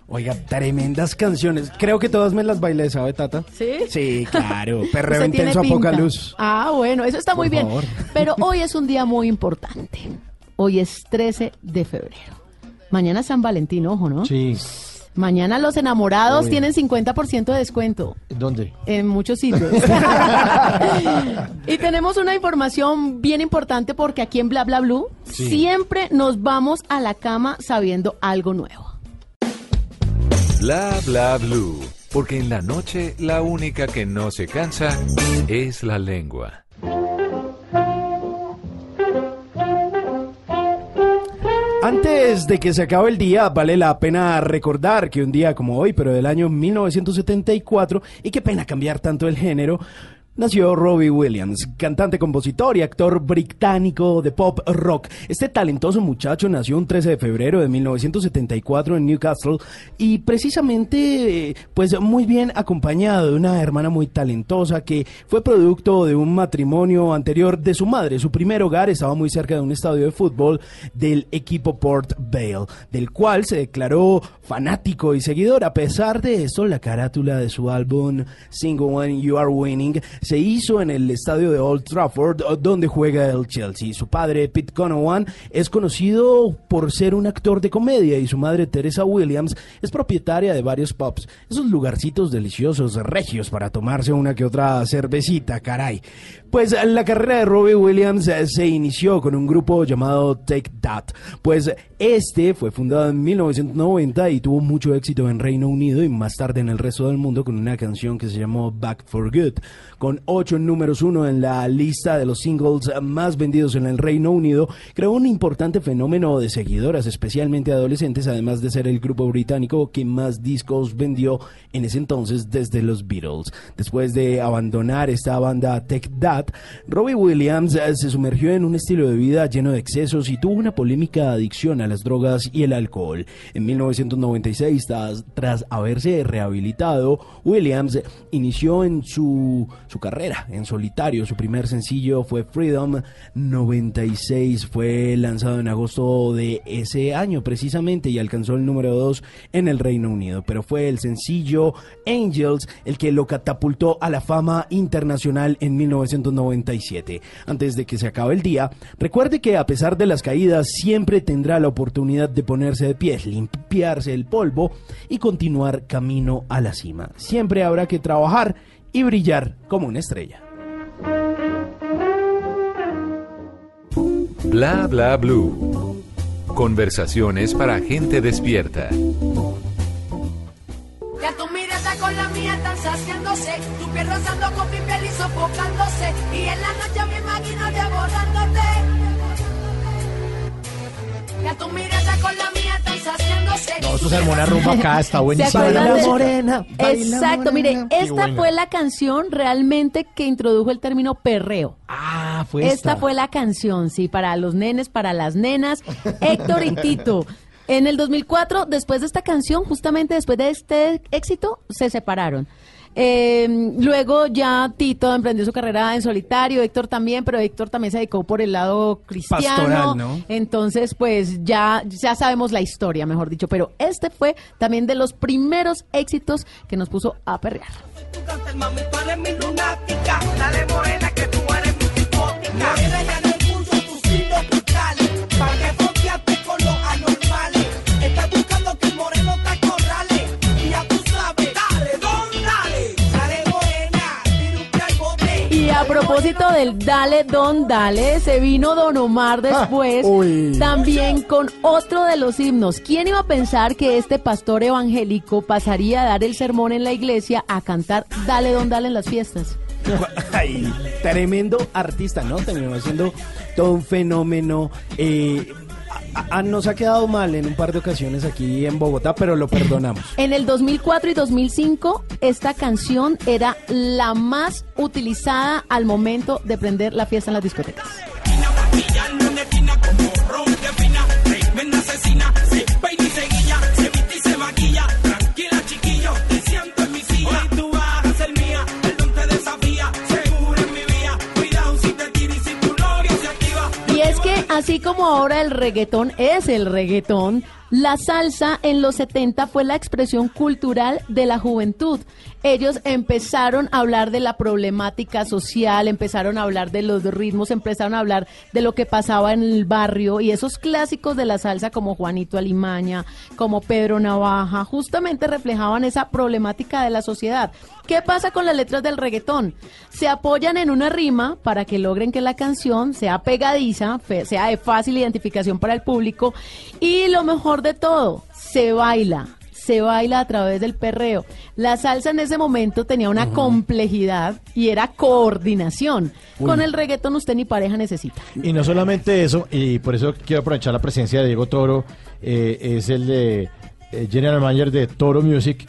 Oiga, tremendas canciones. Creo que todas me las bailé, ¿sabe, Tata? ¿Sí? Sí, claro. Perreo intenso a poca luz. Ah, bueno, eso está muy Por bien. favor. Pero hoy es un día muy importante. Hoy es 13 de febrero. Mañana es San Valentín, ojo, ¿no? Sí. Mañana los enamorados Uy. tienen 50% de descuento. ¿Dónde? En muchos sitios. y tenemos una información bien importante porque aquí en Bla Bla Blue Sí. siempre nos vamos a la cama sabiendo algo nuevo. Bla bla blue. Porque en la noche la única que no se cansa es la lengua. Antes de que se acabe el día, vale la pena recordar que un día como hoy, pero del año 1974, y qué pena cambiar tanto el género, nació Robbie Williams, cantante, compositor y actor británico de pop rock. Este talentoso muchacho nació un 13 de febrero de 1974 en Newcastle y precisamente, pues muy bien acompañado de una hermana muy talentosa que fue producto de un matrimonio anterior de su madre. Su primer hogar estaba muy cerca de un estadio de fútbol del equipo Port Vale, del cual se declaró fanático y seguidor. A pesar de eso, la carátula de su álbum Single When You Are Winning se hizo en el estadio de Old Trafford, donde juega el Chelsea. Su padre, Pete Conawan, es conocido por ser un actor de comedia y su madre, Teresa Williams, es propietaria de varios pubs. Esos lugarcitos deliciosos, regios, para tomarse una que otra cervecita, caray. Pues la carrera de Robbie Williams eh, se inició con un grupo llamado Take That, pues este fue fundado en 1990 y tuvo mucho éxito en Reino Unido y más tarde en el resto del mundo con una canción que se llamó Back for Good, con ocho números uno en la lista de los singles más vendidos en el Reino Unido, creó un importante fenómeno de seguidoras, especialmente adolescentes, además de ser el grupo británico que más discos vendió en ese entonces desde los Beatles. Después de abandonar esta banda Take That, Robbie Williams eh, se sumergió en un estilo de vida lleno de excesos y tuvo una polémica adicción a las drogas y el alcohol. En 1996, tras, haberse rehabilitado, Williams inició en su, su carrera en solitario. Su primer sencillo fue Freedom 96, fue lanzado en agosto de ese año precisamente y alcanzó el número 2 en el Reino Unido, pero fue el sencillo Angels el que lo catapultó a la fama internacional en 1997. Antes de que se acabe el día, recuerde que a pesar de las caídas siempre tendrá la oportunidad de ponerse de pie, limpiarse el polvo y continuar camino a la cima. Siempre habrá que trabajar y brillar como una estrella. Bla bla blue. Conversaciones para gente despierta. Que tu mirada con la mía están saciándose, tu piel rozando con mi piel y sofocándose, y en la noche me imagino devorándote. Tu mirada con la mía saciándose. No, esto se armó una rumba acá, está buenísimo. ¿Se acuerdan Baila de- morena, baila Exacto, morena. mire, esta fue la canción realmente que introdujo el término perreo. Ah, fue Esta esta. fue la canción, sí, para los nenes, para las nenas, Héctor y Tito. En el 2004, después de esta canción, justamente después de este éxito, se separaron. Eh, luego ya Tito emprendió su carrera en solitario, Héctor también, pero Héctor también se dedicó por el lado cristiano. Pastoral, ¿no? Entonces, pues ya, ya sabemos la historia, mejor dicho. Pero este fue también de los primeros éxitos que nos puso a perrear. Mami, tú eres mi lunática. Dale morena que tú eres mi Y a propósito del Dale Don Dale, se vino Don Omar después, uy. también con otro de los himnos. ¿Quién iba a pensar que este pastor evangélico pasaría a dar el sermón en la iglesia a cantar Dale Don Dale en las fiestas? Ay, tremendo artista, ¿no? Terminó siendo todo un fenómeno. eh, nos ha quedado mal en un par de ocasiones aquí en Bogotá, pero lo perdonamos. En el 2004 y 2005, esta canción era la más utilizada al momento de prender la fiesta en las discotecas. Así como ahora el reggaetón es el reggaetón, la salsa en los 70 fue la expresión cultural de la juventud. Ellos empezaron a hablar de la problemática social, empezaron a hablar de los ritmos, empezaron a hablar de lo que pasaba en el barrio y esos clásicos de la salsa como Juanito Alimaña, como Pedro Navaja, justamente reflejaban esa problemática de la sociedad. ¿Qué pasa con las letras del reggaetón? Se apoyan en una rima para que logren que la canción sea pegadiza, sea de fácil identificación para el público y lo mejor de todo, se baila. Se baila a través del perreo. La salsa en ese momento tenía una complejidad y era coordinación. Uy. Con el reggaetón usted ni pareja necesita. Y no solamente eso, y por eso quiero aprovechar la presencia de Diego Toro, eh, es el de eh, General Manager de Toro Music.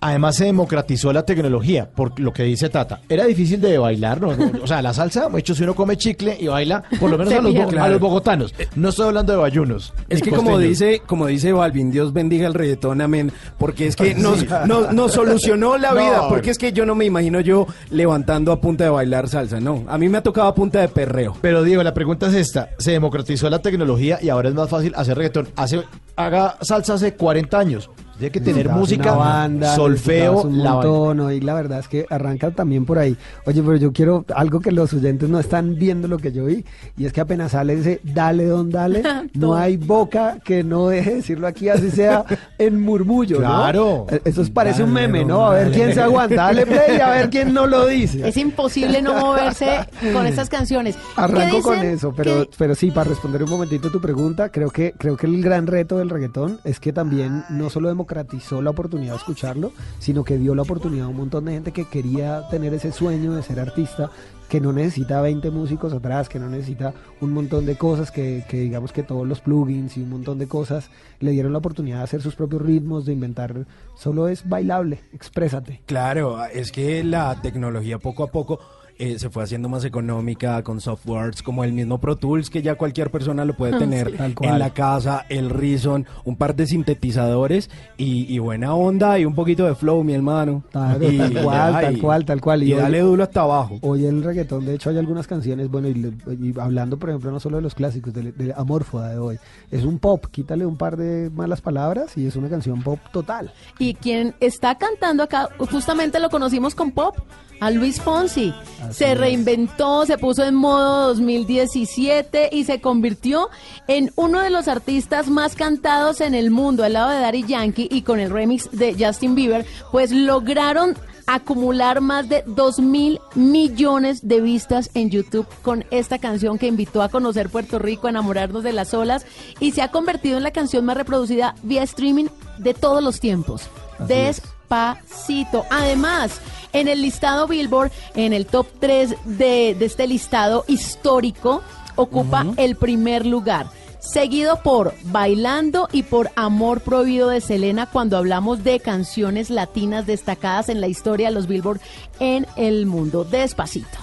Además se democratizó la tecnología, por lo que dice Tata. Era difícil de bailar, ¿no? O sea, la salsa, de hecho, si uno come chicle y baila, por lo menos a los, pierde. a los bogotanos. No estoy hablando de bayunos. Es que como dice, como dice Balvin, Dios bendiga el reggaetón, amén, porque es que nos, Sí. nos, nos solucionó la No. vida, porque es que yo no me imagino yo levantando a punta de bailar salsa, no, a mí me ha tocado a punta de perreo. Pero Diego, la pregunta es esta. Se democratizó la tecnología y ahora es más fácil hacer reggaetón. Hace, haga salsa hace 40 años. Tiene que tener Necesitabas música, una banda, solfeo, un la montón, ¿no? y la verdad es que arranca también por ahí. Oye, pero yo quiero algo que los oyentes no están viendo lo que yo vi, y es que apenas sale ese dale don dale, no hay boca que no deje de decirlo aquí, así sea en murmullo, ¿no? Claro. Eh, Eso es- parece un meme, ¿no? A ver dale. quién se aguanta, dale play y a ver quién no lo dice. Es imposible no moverse con estas canciones. ¿Qué Arranco con eso, pero, ¿Qué- pero sí, para responder un momentito tu pregunta, creo que, creo que el gran reto del reggaetón es que también no solo democratizó la oportunidad de escucharlo, sino que dio la oportunidad a un montón de gente que quería tener ese sueño de ser artista, que no necesita 20 músicos atrás, que no necesita un montón de cosas, que, que digamos que todos los plugins y un montón de cosas le dieron la oportunidad de hacer sus propios ritmos, de inventar, solo es bailable, exprésate. Claro, es que la tecnología poco a poco eh, se fue haciendo más económica con softwares como el mismo Pro Tools que ya cualquier persona lo puede tener sí. Tal cual. en la casa, el Reason, un par de sintetizadores y, y buena onda y un poquito de flow, mi hermano. Tal, Y tal ya, cual, tal y- cual, tal cual. Y hoy- dale duro hasta abajo. Hoy el reggaetón, de hecho, hay algunas canciones, bueno, y, le- y hablando, por ejemplo, no solo de los clásicos, de, de Amorfoda de hoy, es un pop, quítale un par de malas palabras y es una canción pop total. Y quien está cantando acá, justamente lo conocimos con pop, a Luis Fonsi. Se reinventó, se puso en modo 2017 y se convirtió en uno de los artistas más cantados en el mundo, al lado de Daddy Yankee y con el remix de Justin Bieber, pues lograron acumular más de 2 mil millones de vistas en YouTube con esta canción que invitó a conocer Puerto Rico, a enamorarnos de las olas y se ha convertido en la canción más reproducida vía streaming de todos los tiempos. Así es. Despacito. Además, en el listado Billboard, en el top 3 de, de este listado histórico, ocupa el primer lugar. Seguido por Bailando y por Amor Prohibido de Selena cuando hablamos de canciones latinas destacadas en la historia de los Billboard en el mundo. Despacito.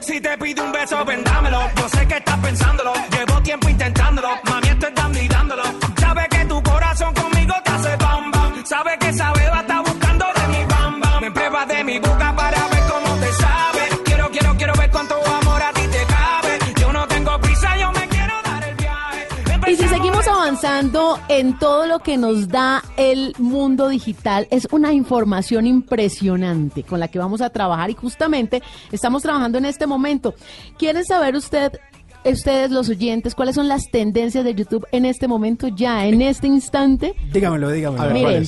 Si te pido un beso. En todo lo que nos da el mundo digital, es una información impresionante con la que vamos a trabajar y justamente estamos trabajando en este momento. ¿Quieren saber usted, ustedes los oyentes, cuáles son las tendencias de YouTube en este momento, ya en este instante? Dígamelo, dígamelo. A ver, Miren,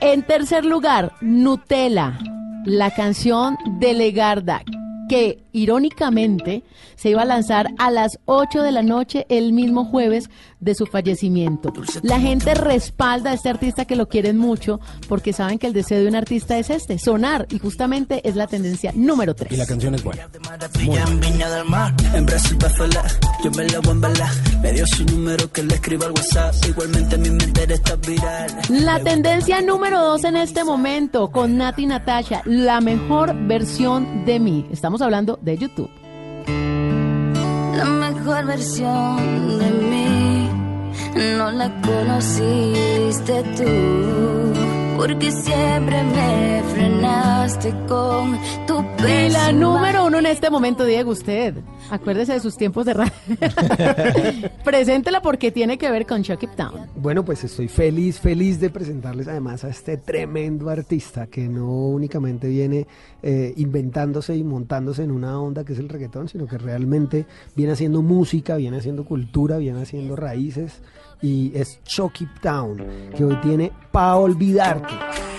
en tercer lugar, Nutella, la canción de Legarda, que irónicamente se iba a lanzar a las 8 de la noche el mismo jueves de su fallecimiento. La gente respalda a este artista que lo quieren mucho porque saben que el deseo de un artista es este, sonar, y justamente es la tendencia número 3. Y la canción es buena. La tendencia número 2 en este momento con Nati Natasha, la mejor versión de mí. Estamos hablando de YouTube. La mejor versión de mí no la conociste tú. Porque siempre me frenaste con tu Y la número uno en este momento, Diego, usted. Acuérdese de sus tiempos de radio. Preséntela porque tiene que ver con Chuck It Down. Bueno, pues estoy feliz, feliz de presentarles además a este tremendo artista que no únicamente viene eh, inventándose y montándose en una onda que es el reggaetón, sino que realmente viene haciendo música, viene haciendo cultura, viene haciendo raíces y es Chuck It Down, que hoy tiene Pa' Olvidarte,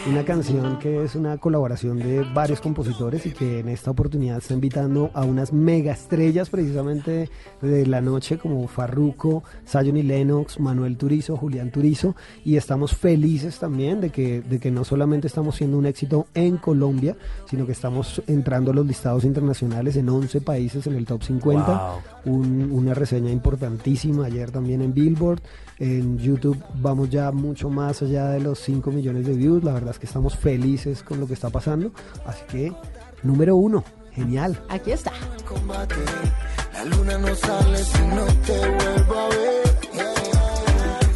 una canción que es una colaboración de varios compositores y que en esta oportunidad está invitando a unas mega estrellas precisamente de la noche como Farruko, Zion y Lennox, Manuel Turizo, Julián Turizo y estamos felices también de que, de que no solamente estamos siendo un éxito en Colombia, sino que estamos entrando a los listados internacionales en 11 países en el top 50 un- una reseña importantísima ayer también en Billboard. En YouTube vamos ya mucho más allá de los 5 millones de views. La verdad es que estamos felices con lo que está pasando. Así que, número uno, genial. Aquí está. La luna no sale si no te vuelvo a ver.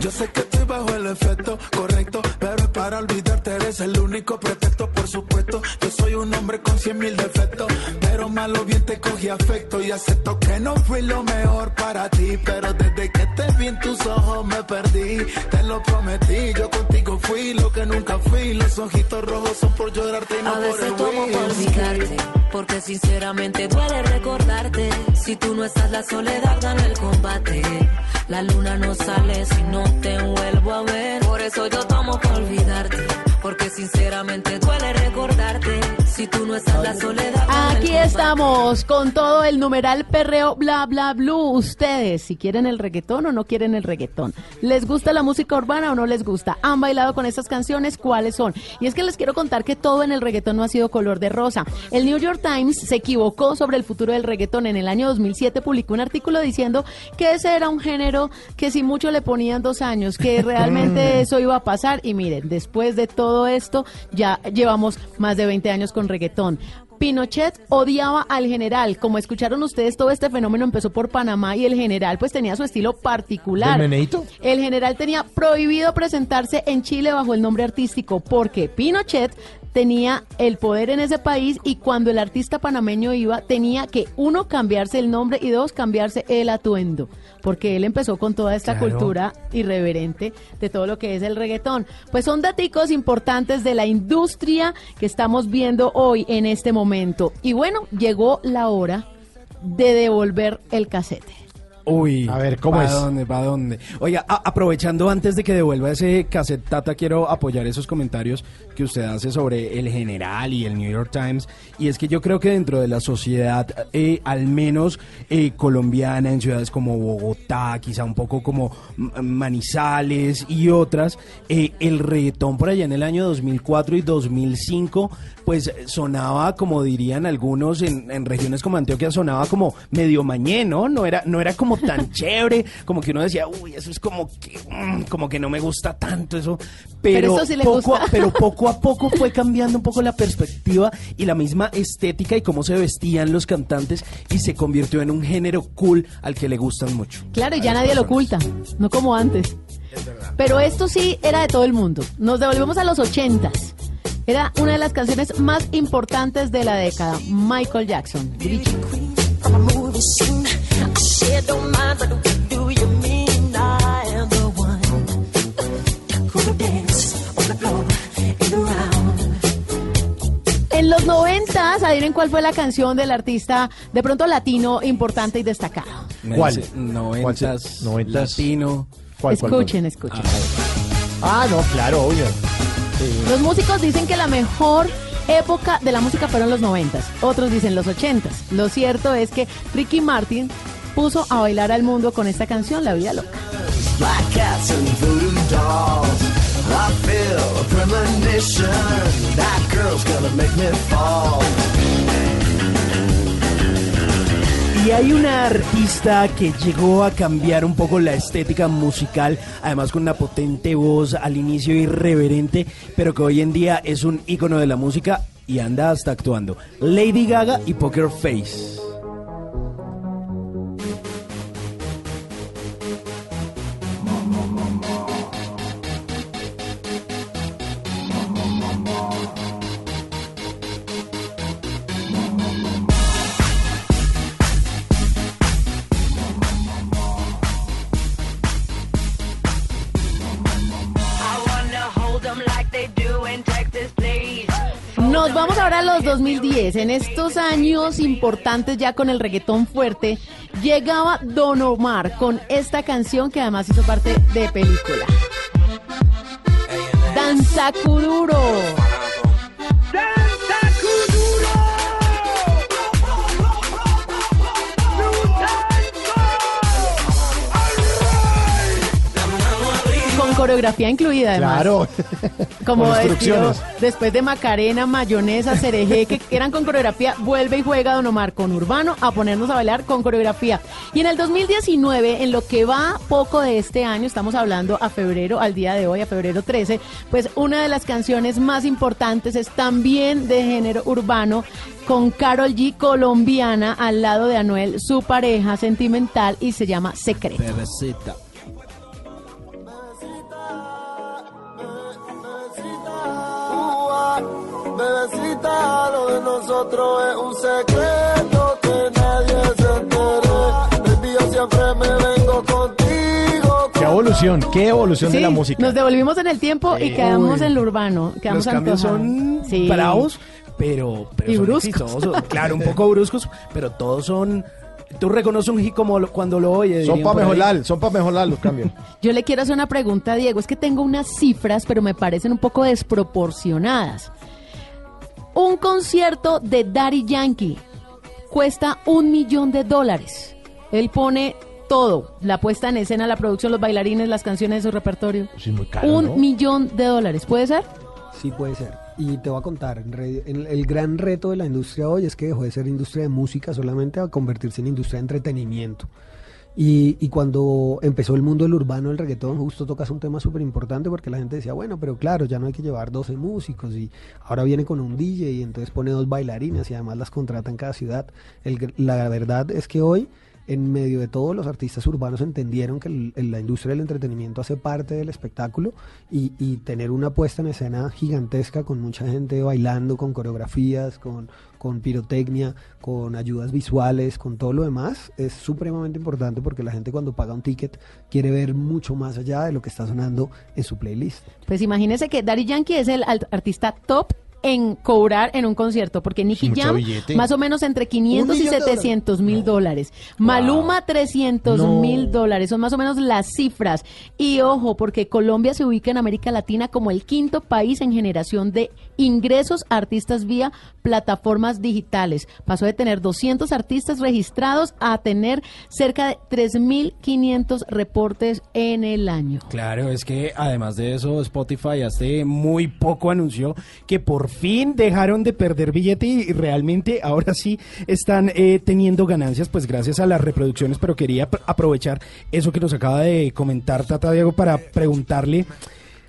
Yo sé que estoy bajo el efecto correcto, pero es para olvidarte eres el único pretexto, por supuesto. Yo soy un hombre con cien mil defectos, pero malo bien te cogí afecto y acepto que no fui lo mejor para ti, pero desde que te vi en tus ojos me perdí. Te lo prometí, yo contigo fui lo que nunca fui. Los ojitos rojos son por llorarte y no A por veces tomo por olvidarte, porque sinceramente duele recordarte. Si tú no estás, la soledad gana el combate. La luna no sale si no te vuelvo a ver. Por eso yo tomo por olvidarte, porque sinceramente duele recordarte. Si tú no estás, la soledad Aquí estamos con todo el numeral perreo bla bla blue. Ustedes, si quieren el reggaetón o no quieren el reggaetón. ¿Les gusta la música urbana o no les gusta? ¿Han bailado con estas canciones? ¿Cuáles son? Y es que les quiero contar que todo en el reggaetón no ha sido color de rosa. El New York Times se equivocó sobre el futuro del reggaetón. En el año 2007 publicó un artículo diciendo que ese era un género que si mucho le ponían dos años, que realmente eso iba a pasar. Y miren, después de todo esto, ya llevamos más de 20 años con reggaetón. Pinochet odiaba al general. Como escucharon ustedes, todo este fenómeno empezó por Panamá y el general pues tenía su estilo particular. ¿Del meneíto? El general tenía prohibido presentarse en Chile bajo el nombre artístico porque Pinochet tenía el poder en ese país y cuando el artista panameño iba tenía que uno cambiarse el nombre y dos cambiarse el atuendo porque él empezó con toda esta Claro. cultura irreverente de todo lo que es el reggaetón. Pues son daticos importantes de la industria que estamos viendo hoy en este momento. Y bueno, llegó la hora de devolver el casete. Uy, A ver, ¿cómo ¿pa' es? dónde, pa' dónde? Oiga, aprovechando antes de que devuelva ese cassette, Tata, quiero apoyar esos comentarios que usted hace sobre el general y el New York Times. Y es que yo creo que dentro de la sociedad, eh, al menos eh, colombiana, en ciudades como Bogotá, quizá un poco como Manizales y otras, eh, el reggaetón por allá en el año 2004 y 2005, pues sonaba, como dirían algunos en, en regiones como Antioquia, sonaba como medio mañé, ¿no? No era, no era como tan chévere, como que uno decía, uy, eso es como que, mm, como que no me gusta tanto eso. Pero, Pero esto sí le poco, gusta. a- pero poco a poco fue cambiando un poco la perspectiva y la misma estética y cómo se vestían los cantantes y se convirtió en un género cool al que le gustan mucho. Claro, y ya nadie lo oculta, no como antes. Pero esto sí era de todo el mundo. Nos devolvemos a los ochentas. Era una de las canciones más importantes de la década. Michael Jackson. I'm a movie scene. I said, don't mind, but what do you mean? I am the one who will dance on the floor and around. En los noventas, adivinen cuál fue la canción del artista de pronto latino importante y destacado. ¿Cuál? Noventas. Noventas. latino. ¿Cuál, cuál, Escuchen, escuchen. Ah, no, claro, obvio. Sí. Los músicos dicen que la mejor época de la música fueron los noventas. Otros dicen los ochentas. Lo cierto es que Ricky Martin puso a bailar al mundo con esta canción, La Vida Loca. Y hay una artista que llegó a cambiar un poco la estética musical, además con una potente voz al inicio irreverente, pero que hoy en día es un ícono de la música y anda hasta actuando. Lady Gaga y Poker Face. Los 2010. En estos años importantes ya con el reggaetón fuerte, llegaba Don Omar con esta canción que además hizo parte de película. Danza Kuduro. Coreografía incluida además. Claro. Como después de Macarena, mayonesa, cereje, que eran con coreografía, vuelve y juega Don Omar con Urbano a ponernos a bailar con coreografía. Y en el 2019, en lo que va poco de este año, estamos hablando a febrero, al día de hoy, a febrero 13, pues una de las canciones más importantes es también de género urbano, con Carol G colombiana al lado de Anuel, su pareja sentimental, y se llama Secreto. Bebecita. Bebecita, lo de nosotros es un secreto que nadie se entere. Baby, yo siempre me vengo contigo. Qué evolución, qué evolución de la música. Nos devolvimos en el tiempo y quedamos Uy. en lo urbano. Quedamos Los cambios son Sí. bravos, pero, pero Y son bruscos. exitosos. Claro, un poco bruscos, pero todos son... Tú reconoces un hit como lo- cuando lo oyes. Son para mejorar, son para mejorar los cambios. Yo le quiero hacer una pregunta a Diego. Es que tengo unas cifras, pero me parecen un poco desproporcionadas. Un concierto de Daddy Yankee cuesta un millón de dólares. Él pone todo, la puesta en escena, la producción, los bailarines, las canciones de su repertorio. Sí, muy caro, un ¿no? millón de dólares, ¿puede ser? Sí, puede ser. Y te voy a contar, en re- en- el gran reto de la industria hoy es que dejó de ser industria de música solamente a convertirse en industria de entretenimiento. Y, y cuando empezó el mundo del urbano, el reggaetón, justo tocas un tema súper importante porque la gente decía, bueno, pero claro, ya no hay que llevar 12 músicos y ahora viene con un DJ y entonces pone dos bailarinas y además las contrata en cada ciudad. El la verdad es que hoy, en medio de todo, los artistas urbanos entendieron que la industria del entretenimiento hace parte del espectáculo y, y tener una puesta en escena gigantesca con mucha gente bailando, con coreografías, con, con pirotecnia, con ayudas visuales, con todo lo demás, es supremamente importante porque la gente cuando paga un ticket quiere ver mucho más allá de lo que está sonando en su playlist. Pues imagínese que Daddy Yankee es el artista top en cobrar en un concierto, porque Nicky Mucho Jam billete. más o menos entre 500 y millón de 700 mil dólares. Maluma 300 No. mil dólares, son más o menos las cifras. Y ojo, porque Colombia se ubica en América Latina como el quinto país en generación de ingresos a artistas vía plataformas digitales. Pasó de tener 200 artistas registrados a tener cerca de 3.500 reportes en el año. Claro, es que además de eso, Spotify hace muy poco anunció que por fin dejaron de perder billete y realmente ahora sí están eh, teniendo ganancias, pues gracias a las reproducciones. Pero quería pr- aprovechar eso que nos acaba de comentar Tata Diego para preguntarle,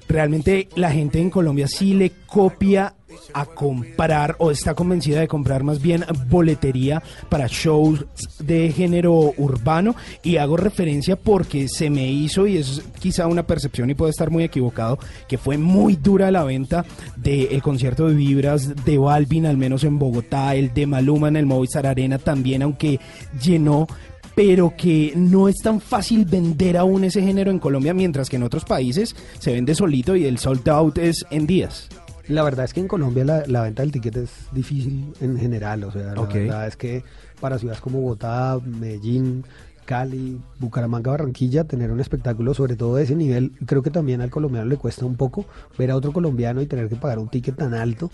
¿realmente la gente en Colombia sí le copia a comprar o está convencida de comprar más bien boletería para shows de género urbano. Y hago referencia porque se me hizo y es quizá una percepción y puede estar muy equivocado que fue muy dura la venta del concierto de Vibras de Balvin al menos en Bogotá el de Maluma en el Movistar Arena también aunque llenó pero que no es tan fácil vender aún ese género en Colombia mientras que en otros países se vende solito y el sold out es en días La verdad es que en Colombia la, la venta del ticket es difícil en general, o sea, la verdad es que para ciudades como Bogotá, Medellín, Cali, Bucaramanga, Barranquilla, tener un espectáculo sobre todo de ese nivel, creo que también al colombiano le cuesta un poco ver a otro colombiano y tener que pagar un ticket tan alto,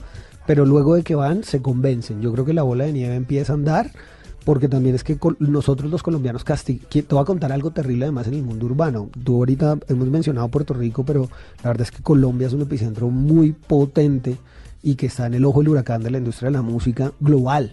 pero luego de que van se convencen. Yo creo que la bola de nieve empieza a andar porque también es que nosotros los colombianos castig que- te voy a contar algo terrible además en el mundo urbano. Tú ahorita hemos mencionado Puerto Rico, pero la verdad es que Colombia es un epicentro muy potente y que está en el ojo del huracán de la industria de la música global.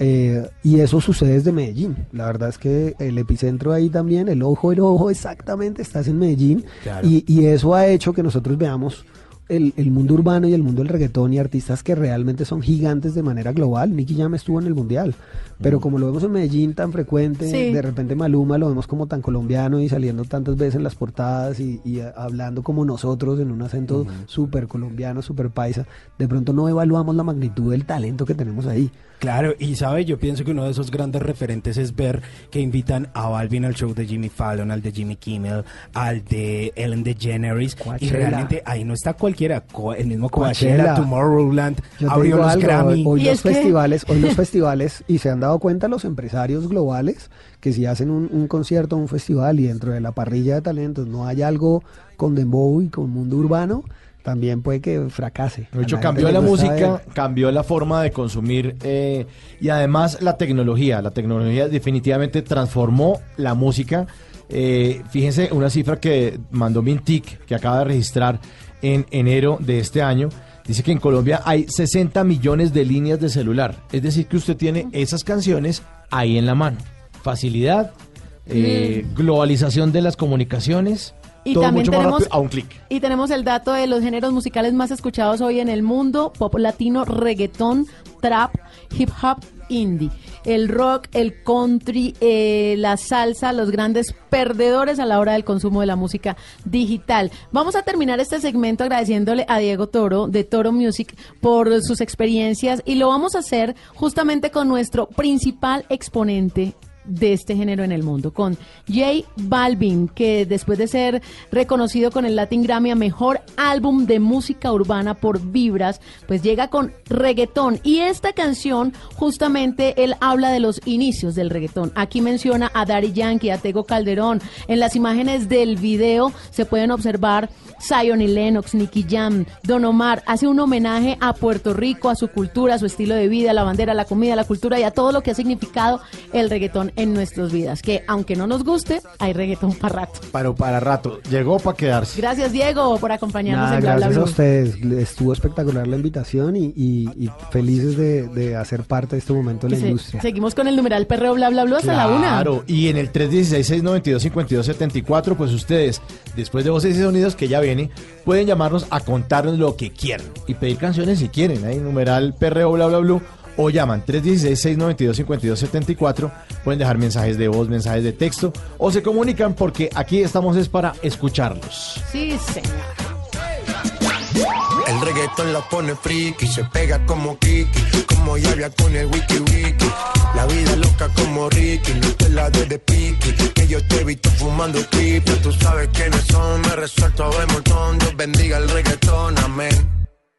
Eh, y eso sucede desde Medellín. La verdad es que el epicentro ahí también, el ojo del ojo exactamente, estás en Medellín. Claro. Y, y eso ha hecho que nosotros veamos el, el mundo urbano y el mundo del reggaetón y artistas que realmente son gigantes de manera global. Nicky Jam estuvo en el mundial, pero como lo vemos en Medellín tan frecuente, Sí. de repente Maluma lo vemos como tan colombiano y saliendo tantas veces en las portadas y, y, hablando como nosotros en un acento súper colombiano, súper paisa, de pronto no evaluamos la magnitud del talento que tenemos ahí. Claro, y sabe, yo pienso que uno de esos grandes referentes es ver que invitan a Balvin al show de Jimmy Fallon, al de Jimmy Kimmel, al de Ellen DeGeneres, y Coachella. realmente ahí no está cualquier cualquiera, Co- el mismo Coachella. Coachella, Tomorrowland, abrió los algo, Grammy. hoy Y los que- festivales, hoy los festivales, y se han dado cuenta los empresarios globales que si hacen un, un concierto, un festival y dentro de la parrilla de talentos no hay algo con dembow y con mundo urbano, también puede que fracase. De hecho, cambió la música, cambió la forma de consumir eh, y además la tecnología. La tecnología definitivamente transformó la música. Eh, fíjense una cifra que mandó Mintic, que acaba de registrar en enero de este año. Dice que en Colombia hay 60 millones de líneas de celular. Es decir, que usted tiene esas canciones ahí en la mano. Facilidad, eh, globalización de las comunicaciones, Y todo también mucho más tenemos- rápido a un clic. Y tenemos el dato de los géneros musicales más escuchados hoy en el mundo, pop latino, reggaetón, trap, hip hop, indie. El rock, el country, eh, la salsa, los grandes perdedores a la hora del consumo de la música digital. Vamos a terminar este segmento agradeciéndole a Diego Toro de Toro Music por sus experiencias y lo vamos a hacer justamente con nuestro principal exponente de este género en el mundo, con J Balvin, que después de ser reconocido con el Latin Grammy a Mejor Álbum de Música Urbana por Vibras, pues llega con reggaetón. Y esta canción, justamente, él habla de los inicios del reggaetón. Aquí menciona a Daddy Yankee, a Tego Calderón. En las imágenes del video se pueden observar Zion y Lennox, Nicky Jam, Don Omar. Hace un homenaje a Puerto Rico, a su cultura, a su estilo de vida, a la bandera, a la comida, la cultura y a todo lo que ha significado el reggaetón en nuestras vidas. Que aunque no nos guste, hay reggaetón para rato. Pero para rato, llegó para quedarse. Gracias, Diego, por acompañarnos Nada, en Bla Bla gracias a ustedes. Estuvo espectacular la invitación y, y- y felices de, de hacer parte de este momento de Y la se- industria. seguimos con el numeral perreo bla bla bla hasta la una. Claro, y en el 316-692-5274, pues ustedes, después de Voces y Sonidos, que ya viene, pueden llamarnos a contarnos lo que quieran y pedir canciones si quieren. Ahí, numeral perreo bla bla bla. O llaman 316-692-5274. Pueden dejar mensajes de voz, mensajes de texto. O se comunican porque aquí estamos es para escucharlos. Sí, señor. El reggaetón la pone friki, se pega como Kiki, como Yavia con el wiki wiki. La vida loca como Ricky, no te la de de piqui, que yo te he visto fumando triple. Tú sabes quiénes son, me resuelto de montón. Dios bendiga el reggaetón, amén.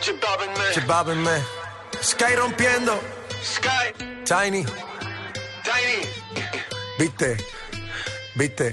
Chibabin me. Sky rompiendo. Sky. Tiny. Tiny. Viste. Viste.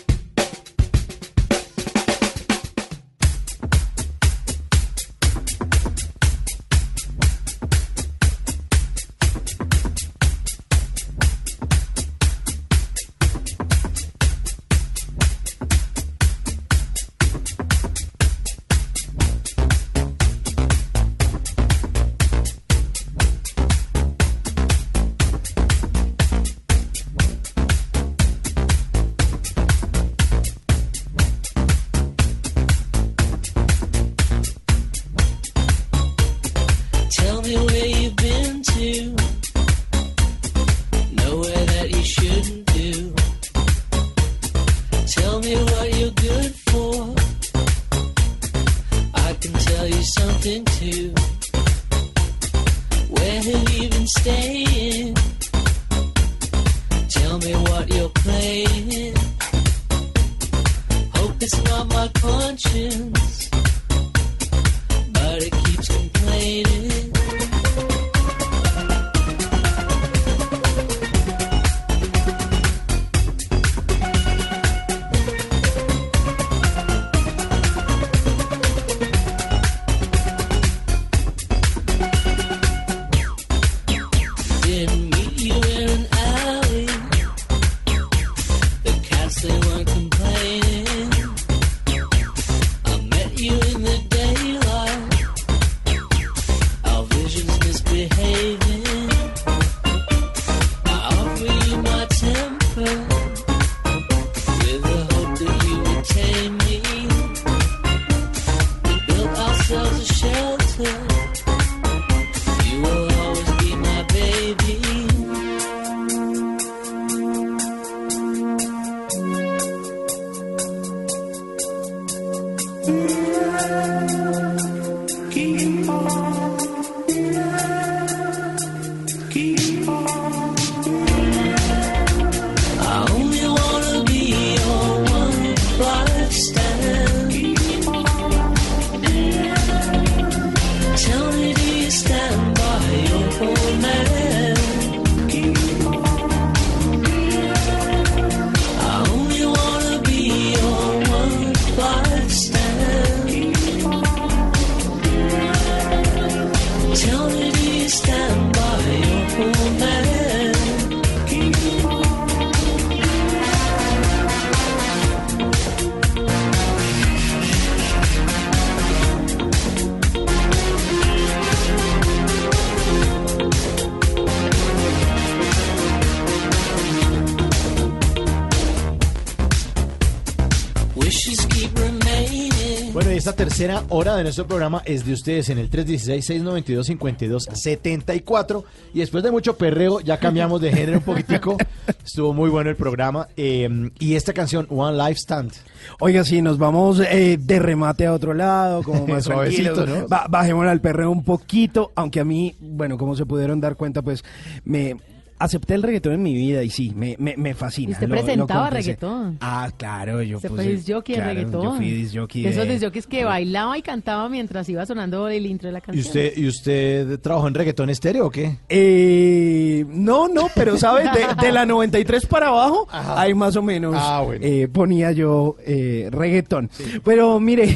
Hora de nuestro programa es de ustedes en el 316-692-5274. Y después de mucho perreo, ya cambiamos de género un poquitico. Estuvo muy bueno el programa. eh, y esta canción, One Life Stand. Oiga, sí, nos vamos eh, de remate a otro lado, como más Suavecito. ¿no? Ba- bajémosle al perreo un poquito, aunque a mí, bueno, como se pudieron dar cuenta, pues me acepté el reggaetón en mi vida y sí, me, me, me fascina. Y usted lo- presentaba reggaetón. Ah, claro, yo Se puse- fue disjockey de claro, reggaetón. Yo fui disjockey De esos disjockeys que bailaba y cantaba mientras iba sonando el intro de la ¿Y canción. usted, ¿Y usted trabajó en reggaetón estéreo o qué? Eh, no, no, pero ¿sabes? De, de la 93 para abajo, ahí más o menos Ah, bueno. eh, ponía yo eh, reggaetón. Pero mire,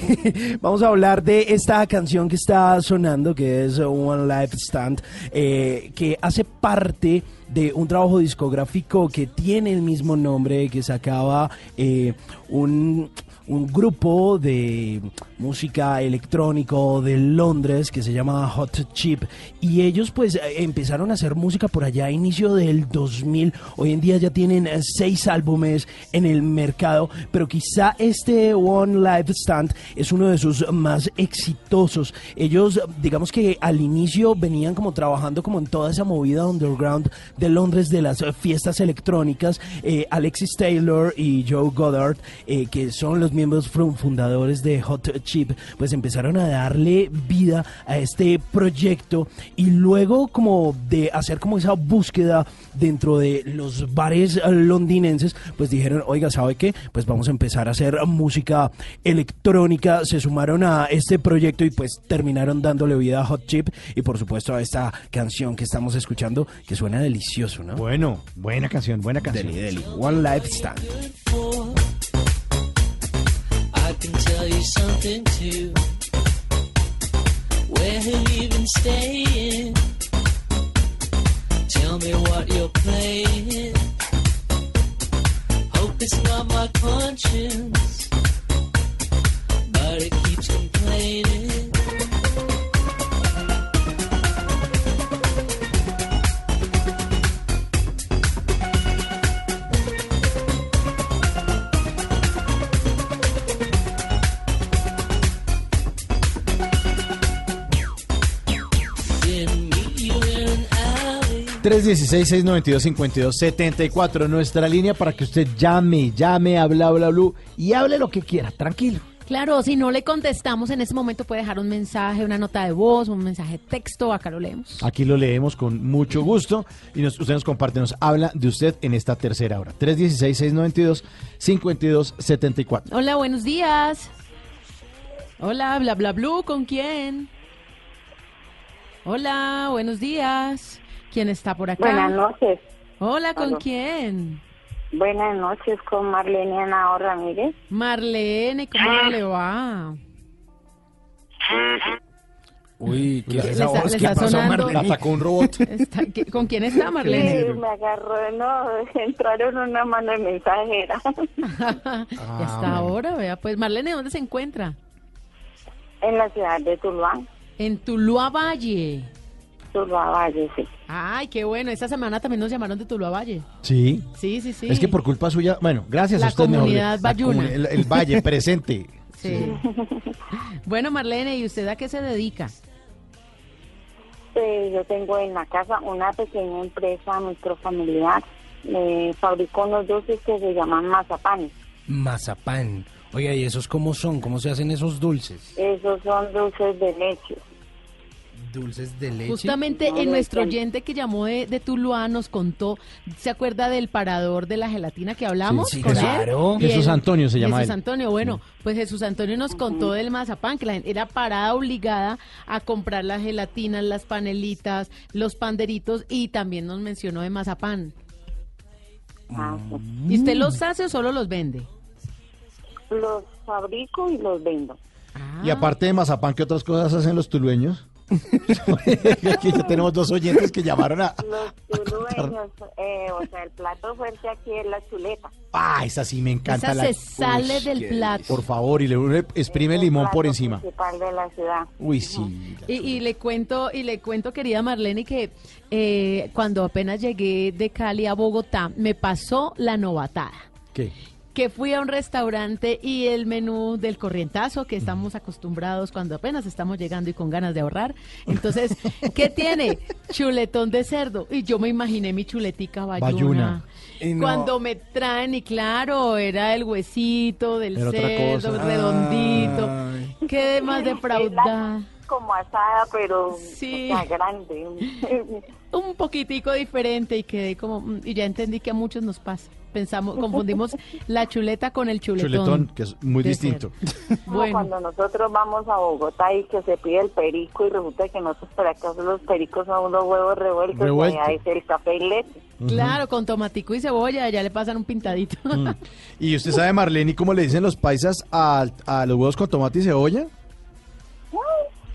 vamos a hablar de esta canción que está sonando, que es One Life Stand, eh, que hace parte de un trabajo discográfico que tiene el mismo nombre, que sacaba eh, un un grupo de música electrónico de Londres que se llama Hot Chip y ellos pues empezaron a hacer música por allá a inicio del 2000 hoy en día ya tienen eh, seis álbumes en el mercado pero quizá este One Life Stand es uno de sus más exitosos. Ellos digamos que al inicio venían como trabajando como en toda esa movida underground de Londres de las fiestas electrónicas eh, Alexis Taylor y Joe Goddard eh, que son los miembros fundadores de Hot Chip pues empezaron a darle vida a este proyecto y luego como de hacer como esa búsqueda dentro de los bares londinenses pues dijeron oiga sabe qué pues vamos a empezar a hacer música electrónica se sumaron a este proyecto y pues terminaron dándole vida a Hot Chip y por supuesto a esta canción que estamos escuchando que suena delicioso ¿no? Bueno, buena canción, buena canción. Deli, deli. One Life Stand I can tell you something too. Where have you been staying? Tell me what you're playing. Hope it's not my conscience, but it keeps complaining. 316-692-5274, nuestra línea para que usted llame, llame a bla bla bla y hable lo que quiera, tranquilo. Claro, si no le contestamos en ese momento puede dejar un mensaje, una nota de voz, un mensaje de texto, acá lo leemos. Aquí lo leemos con mucho gusto y nos- usted nos comparte, nos habla de usted en esta tercera hora. 316-692-5274. Hola, buenos días. Hola, bla bla blue, ¿con quién? Hola, buenos días. ¿Quién está por acá? Buenas noches. Hola, ¿con quién? Buenas noches con Marlene Anao Ramírez. Marlene, ¿cómo le va? Uy, ¿qué es esa voz? le ¿Qué está pasó, sonando- Marlene? La atacó un robot. Está- ¿qué- ¿Con quién está Sí, Marlene? me agarró, no, entraron una mano de mensajera. Y hasta ahora, vea, pues Marlene, ¿dónde se encuentra? en la ciudad de Tuluá. En Tuluá Valle. Tuluá Valle, sí. Ay, qué bueno. Esta semana también nos llamaron de Tuluá Valle. Sí. Sí, sí, sí. Es que por culpa suya, bueno, gracias La a usted mejor. comunidad La bayuna. comuni- El, el valle presente. Sí. Bueno, Marlene, ¿y usted a qué se dedica? Pues yo tengo en la casa una pequeña empresa microfamiliar. Eh, fabrico unos dulces que se llaman mazapanes. Mazapán. Oiga, ¿y esos cómo son? ¿Cómo se hacen esos dulces? Esos son dulces de leche. Dulces de leche. Justamente No, en nuestro oyente que llamó de, de Tuluá nos contó, ¿se acuerda del parador de la gelatina que hablamos? Sí, sí, con él? claro. Jesús Antonio se llama Jesús él. Antonio, bueno, pues Jesús Antonio nos contó del mazapán, que la gente era parada obligada a comprar las gelatinas, las panelitas, los panderitos y también nos mencionó de mazapán. Ah, sí. ¿Y usted los hace o solo los vende? Los fabrico y los vendo. Y aparte de mazapán, ¿qué otras cosas hacen los tulueños? aquí ya tenemos dos oyentes que llamaron a... Los tulueños, eh, o sea, el plato fuerte aquí es la chuleta. Ah, esa sí me encanta. Esa la- se sale Uy, del plato. Por favor, y le exprime Es limón el por encima. principal de la ciudad. Uy, sí. Y, y le cuento, y le cuento, querida Marlene, que eh, cuando apenas llegué de Cali a Bogotá, me pasó la novatada. ¿Qué? Que fui a un restaurante y el menú del corrientazo, que estamos acostumbrados cuando apenas estamos llegando y con ganas de ahorrar. Entonces, ¿qué tiene? Chuletón de cerdo. Y yo me imaginé mi chuletica bayuna. Bayuna. Y no- Cuando me traen, y claro, era el huesito del cerdo, redondito. Ay. Qué más defraudada. Como asada, pero Sí. o sea, grande. un poquitico diferente y quedé como mm, y ya entendí que a muchos nos pasa. Pensamos, confundimos la chuleta con el chuletón. Chuletón, que es muy distinto. Como Bueno, cuando nosotros vamos a Bogotá y que se pide el perico y resulta que nosotros por acá los pericos son unos huevos revueltos, y allá es el café y leche. claro, con tomatico y cebolla ya le pasan un pintadito. Mm. ¿Y usted sabe, Marlene, cómo le dicen los paisas a, a los huevos con tomate y cebolla?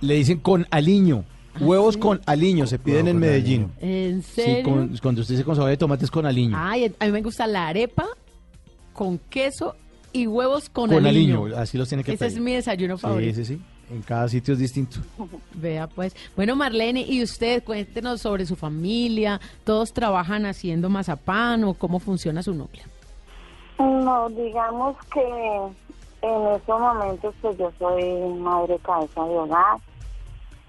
Le dicen con aliño. Huevos con aliño se piden Huevo en Medellín. ¿En Sí, serio? con- cuando usted dice con cebolla de tomate es con aliño. Ay, a mí me gusta la arepa con queso y huevos con, con aliño. aliño. así los tiene que Ese es mi desayuno Sí, favorito. sí, sí. En cada sitio es distinto. Vea pues. Bueno, Marlene, y usted cuéntenos sobre su familia. ¿Todos trabajan haciendo mazapán o cómo funciona su núcleo? No, digamos que en estos momentos pues yo soy madre cabeza de hogar.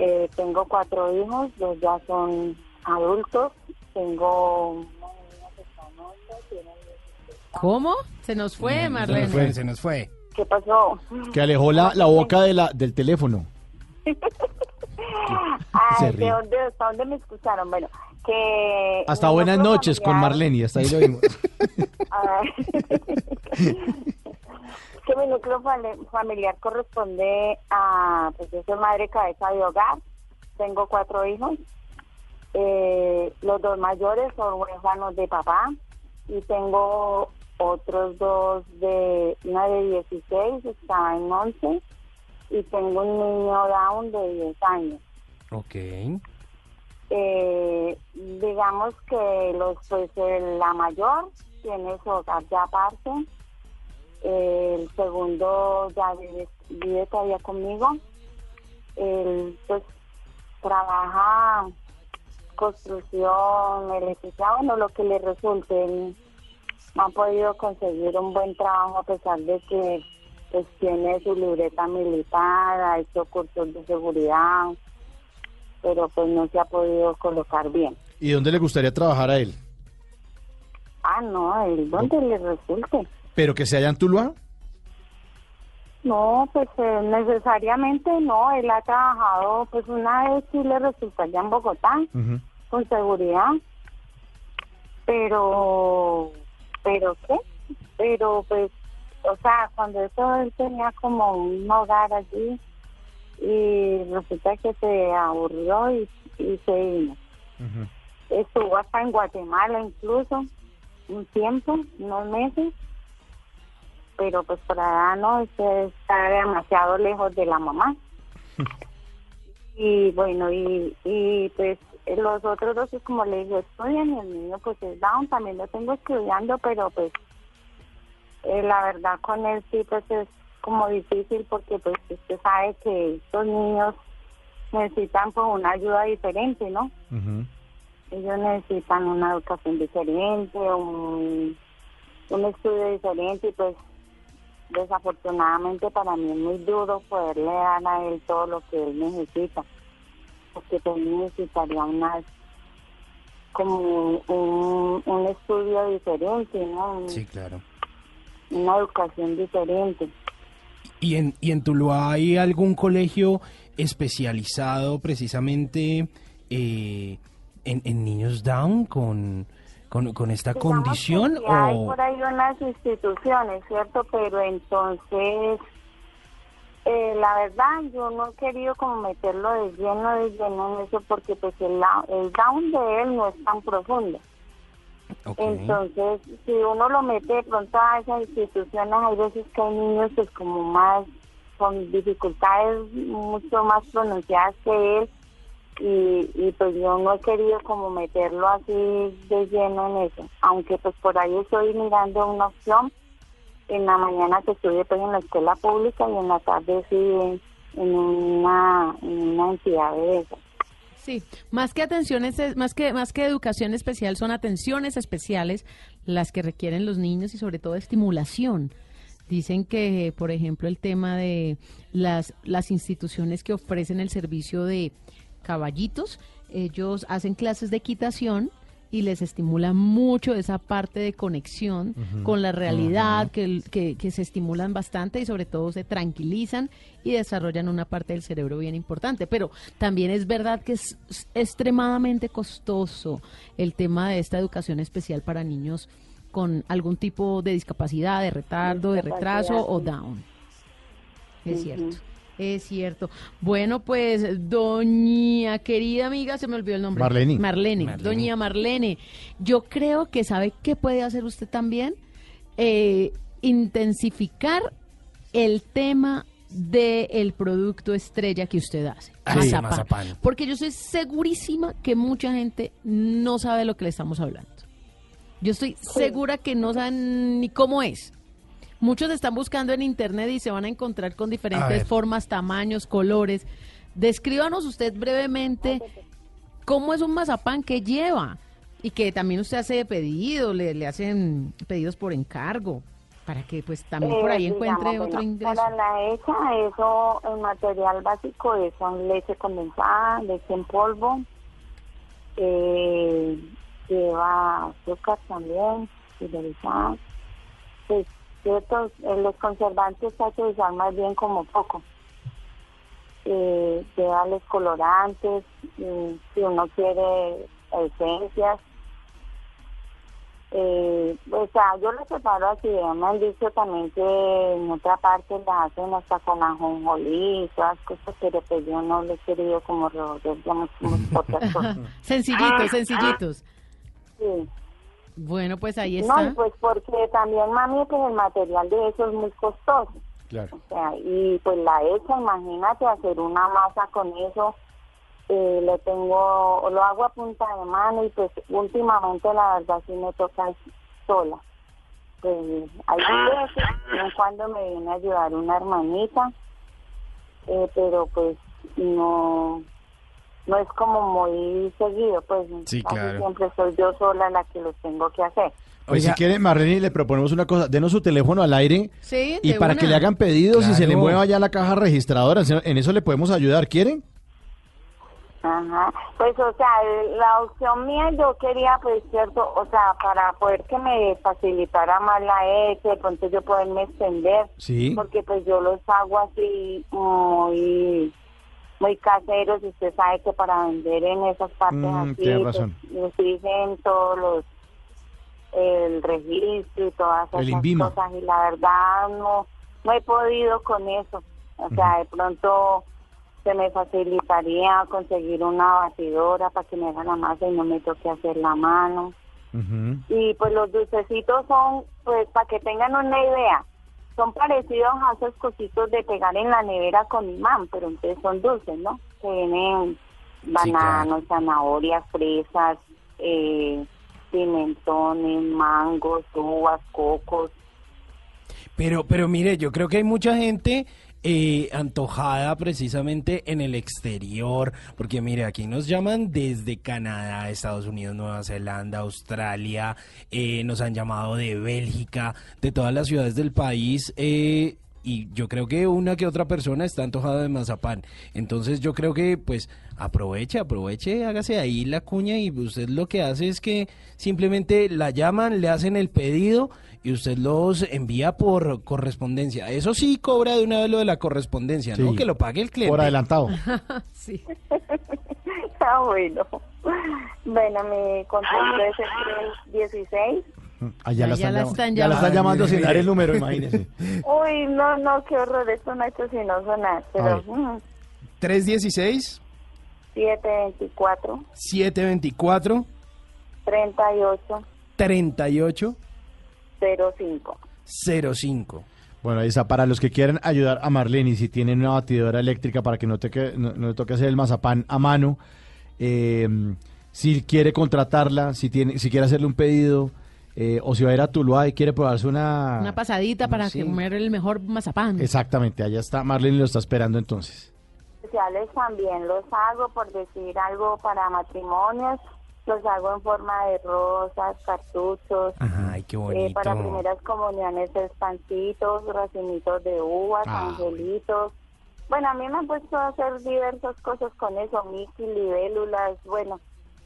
Eh, tengo cuatro hijos, dos ya son adultos. Tengo ¿Cómo? Se nos fue, Se Marlene. nos fue, se nos fue. ¿Qué pasó? Que alejó la, la boca de la, del teléfono. Ay, Se ¿de dónde, ¿Hasta dónde me escucharon? Bueno, que... Hasta buenas noches con familiar- Marlene, hasta ahí lo vimos. Que mi núcleo familiar corresponde a, pues yo soy madre cabeza de hogar, tengo cuatro hijos, eh, los dos mayores son huérfanos de papá y tengo otros dos de, una de 16, está en 11 y tengo un niño down de 10 años. Ok. Eh, digamos que los pues la mayor tiene su hogar ya aparte segundo ya vive, vive todavía conmigo él pues trabaja construcción electricidad bueno lo que le resulte él no ha podido conseguir un buen trabajo a pesar de que pues tiene su libreta militar ha hecho cursos de seguridad pero pues no se ha podido colocar bien. ¿Y dónde le gustaría trabajar a él? Ah, no, el donde le resulte. ¿Pero que se haya en Tuluá? No, pues eh, necesariamente no, él ha trabajado, pues una vez sí le resultaría en Bogotá, con seguridad, pero, pero qué, pero pues, o sea, cuando eso él tenía como un hogar allí y resulta que se aburrió y, y se vino. Estuvo hasta en Guatemala incluso un tiempo, unos meses, pero pues por allá no, está demasiado lejos de la mamá. y bueno, y, y pues los otros dos, como le digo, estudian y el niño pues es down, también lo tengo estudiando, pero pues eh, la verdad con él sí pues es como difícil porque pues usted sabe que estos niños necesitan pues una ayuda diferente, ¿no? ellos necesitan una educación diferente, un, un estudio diferente y pues desafortunadamente para mí es muy duro poderle dar a él todo lo que él necesita, porque pues necesitaría una como un, un estudio diferente, ¿no? Sí, claro. Una educación diferente. ¿Y en, ¿Y en Tuluá hay algún colegio especializado precisamente eh, en, en niños down con, con, con esta Digamos condición? que Hay o... por ahí unas instituciones, ¿cierto? Pero entonces, eh, la verdad, yo no he querido como meterlo de lleno, de lleno en eso, porque pues el, el down de él no es tan profundo. Entonces, si uno lo mete de pronto a esas instituciones, hay veces que hay niños pues como más, con dificultades mucho más pronunciadas que él, y, y pues yo no he querido como meterlo así de lleno en eso, aunque pues por ahí estoy mirando una opción en la mañana que estudio pues en la escuela pública y en la tarde sí en, una, una entidad de esas. Sí, más que atenciones, es- más que más que educación especial son atenciones especiales las que requieren los niños y sobre todo estimulación. Dicen que, por ejemplo, el tema de las las instituciones que ofrecen el servicio de caballitos, ellos hacen clases de equitación y les estimulan mucho esa parte de conexión con la realidad, que, que, que se estimulan bastante y sobre todo se tranquilizan y desarrollan una parte del cerebro bien importante. Pero también es verdad que es, es extremadamente costoso el tema de esta educación especial para niños con algún tipo de discapacidad, de retardo, de retraso o down. Es cierto. Es cierto. Bueno, pues, doña querida amiga, se me olvidó el nombre. Marlene. Marlene. Marlene. Doña Marlene. Yo creo que sabe qué puede hacer usted también. Eh, intensificar el tema del producto estrella que usted hace. Ah, sí, mazapán. Porque yo estoy segurísima que mucha gente no sabe de lo que le estamos hablando. Yo estoy segura que no saben ni cómo es. Muchos están buscando en internet y se van a encontrar con diferentes formas, tamaños, colores. Descríbanos usted brevemente cómo es un mazapán que lleva y que también usted hace pedido, le, le hacen pedidos por encargo para que pues también por Eh, ahí encuentre digamos, otro bueno, ingreso. Para la hecha, eso, el material básico es son leche condensada, leche en polvo, eh, lleva azúcar también, pulverizada. Pues, ciertos, eh, los conservantes hay que usar más bien como poco. Eh, lleva los colorantes, mm, si uno quiere esencias, eh, o sea, yo lo preparo así, me han dicho también que en otra parte la hacen hasta con ajonjolí y todas cosas, pero pues yo no le he querido como revolver, digamos, como otras cosas. sencillitos, sencillitos. Sí. Bueno, pues ahí No, está. y pues porque también, mami, pues el material de eso es muy costoso. Claro. O sea, y pues la hecha, imagínate hacer una masa con eso, eh, le tengo, lo hago a punta de mano y pues últimamente la verdad sí me toca sola. Pues hay veces, de vez en cuando me viene a ayudar una hermanita, eh, pero pues no no es como muy seguido, pues Sí, claro. siempre soy yo sola la que los tengo que hacer. Pues si quiere, Marlene, le proponemos una cosa. Denos su teléfono al aire Sí, y para una. que le hagan pedidos y se le mueva ya la caja registradora. En eso le podemos ayudar. ¿Quieren? Ajá, pues o sea, la opción mía yo quería pues cierto, o sea, para poder que me facilitara más la hecha, de pronto yo poderme extender, Sí. porque pues yo los hago así muy muy caseros y usted sabe que para vender en esas partes Mm, así, tiene pues, razón. nos dicen todos los el registro y todas esas cosas y la verdad no no he podido con eso, o sea, de pronto se me facilitaría conseguir una batidora para que me haga la masa y no me toque hacer la mano. Y pues los dulcecitos son, pues para que tengan una idea, son parecidos a esos cositos de pegar en la nevera con imán, pero entonces son dulces, ¿no? Que vienen bananos, zanahorias, fresas, eh, pimentones, mangos, uvas, cocos. Pero, pero mire, yo creo que hay mucha gente eh, antojada precisamente en el exterior, porque mire, aquí nos llaman desde Canadá, Estados Unidos, Nueva Zelanda, Australia, eh, nos han llamado de Bélgica, de todas las ciudades del país. eh, y yo creo que una que otra persona está antojada de mazapán. Entonces yo creo que pues aproveche, aproveche, hágase ahí la cuña y usted lo que hace es que simplemente la llaman, le hacen el pedido y usted los envía por correspondencia. Eso sí cobra de una vez lo de la correspondencia, ¿no? Sí. Que lo pague el cliente. Por adelantado. sí. Ah, bueno. Bueno, mi contacto es el 316. Allá la Ya están, están ya la están llamando. llamando sin dar el número, imagínese. Uy, no, no, qué horror, esto no ha hecho sino sonar, pero Ay. mm, 316 724 724 38 38 05. 05. Bueno, ahí está. Para los que quieran ayudar a Marlene, si tienen una batidora eléctrica para que no, te que- no, no le toque hacer el mazapán a mano, eh, si quiere contratarla, si tiene, si quiere hacerle un pedido, eh, o si va a ir a Tuluá y quiere probarse una... Una pasadita para Sí. comer el mejor mazapán. Exactamente, allá está. Marlene lo está esperando entonces. Especiales también los hago, por decir algo, para matrimonios. Los hago en forma de rosas, cartuchos. Ay, qué Eh, bonito. para primeras comuniones es pancitos, racimitos de uvas, Ah. angelitos. Bueno, a mí me han puesto a hacer diversas cosas con eso, Mickey, libélulas, bueno,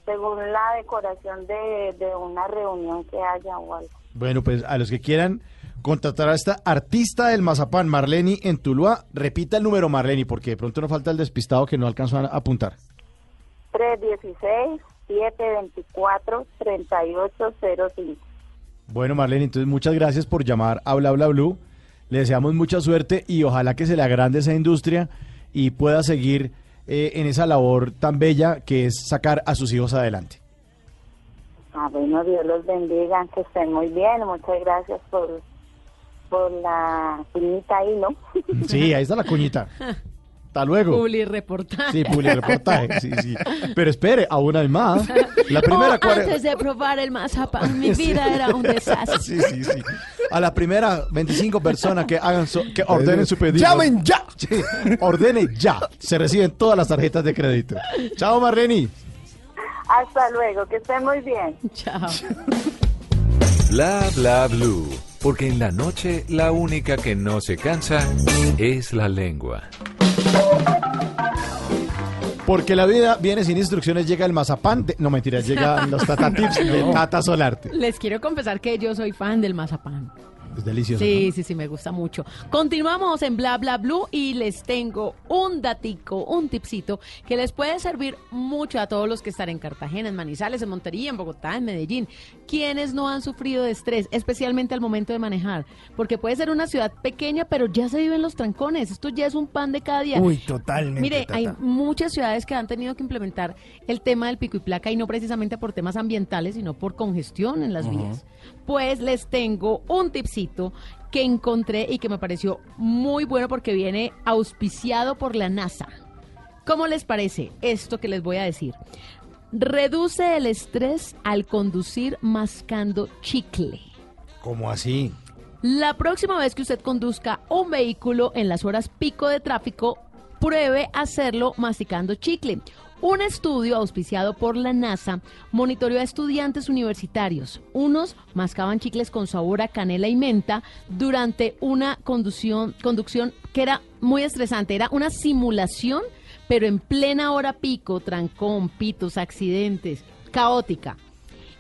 según la decoración de, de una reunión que haya o algo. Bueno, pues a los que quieran contratar a esta artista del mazapán, Marlene en Tuluá, repita el número Marlene, porque de pronto no falta el despistado que no alcanzó a apuntar. 316-724-3805. Bueno, Marlene, entonces muchas gracias por llamar a Bla Bla Blue. Le deseamos mucha suerte y ojalá que se le agrande esa industria y pueda seguir eh, en esa labor tan bella que es sacar a sus hijos adelante. Ah, bueno, Dios los bendiga, que estén muy bien. Muchas gracias por, por la pinita ahí, ¿no? Sí, ahí está la cuñita. Hasta luego. Publi reportaje. Sí, publi reportaje, sí, sí. Pero espere, aún hay más. La primera Oh, antes de probar el mazapán, mi vida era un desastre. Sí, sí, sí. A la primera 25 personas que hagan su- que ordenen su pedido. ¡Llamen ya! Sí, ordenen ya. Se reciben todas las tarjetas de crédito. Chao, Marlene. Hasta luego, que estén muy bien. Chao. Bla bla blue. Porque en la noche la única que no se cansa es la lengua. Porque la vida viene sin instrucciones, llega el mazapán. de- no, mentira, llegan los Tata Tips de. Tata Solarte. Les quiero confesar que yo soy fan del mazapán. Es delicioso. Sí, sí, sí, me gusta mucho. Continuamos en Bla Bla Blue y les tengo un datico, un tipcito que les puede servir mucho a todos los que están en Cartagena, en Manizales, en Montería, en Bogotá, en Medellín, quienes no han sufrido de estrés, especialmente al momento de manejar, porque puede ser una ciudad pequeña, pero ya se viven los trancones. Esto ya es un pan de cada día. Uy, totalmente. Mire, Tata. hay muchas ciudades que han tenido que implementar el tema del pico y placa y no precisamente por temas ambientales, sino por congestión en las vías. Pues les tengo un tipcito que encontré y que me pareció muy bueno porque viene auspiciado por la NASA. ¿Cómo les parece esto que les voy a decir? Reduce el estrés al conducir mascando chicle. ¿Cómo así? La próxima vez que usted conduzca un vehículo en las horas pico de tráfico, pruebe hacerlo masticando chicle. Un estudio auspiciado por la NASA monitoreó a estudiantes universitarios. Unos mascaban chicles con sabor a canela y menta durante una conducción, conducción que era muy estresante. Era una simulación, pero en plena hora pico, trancón, pitos, accidentes, caótica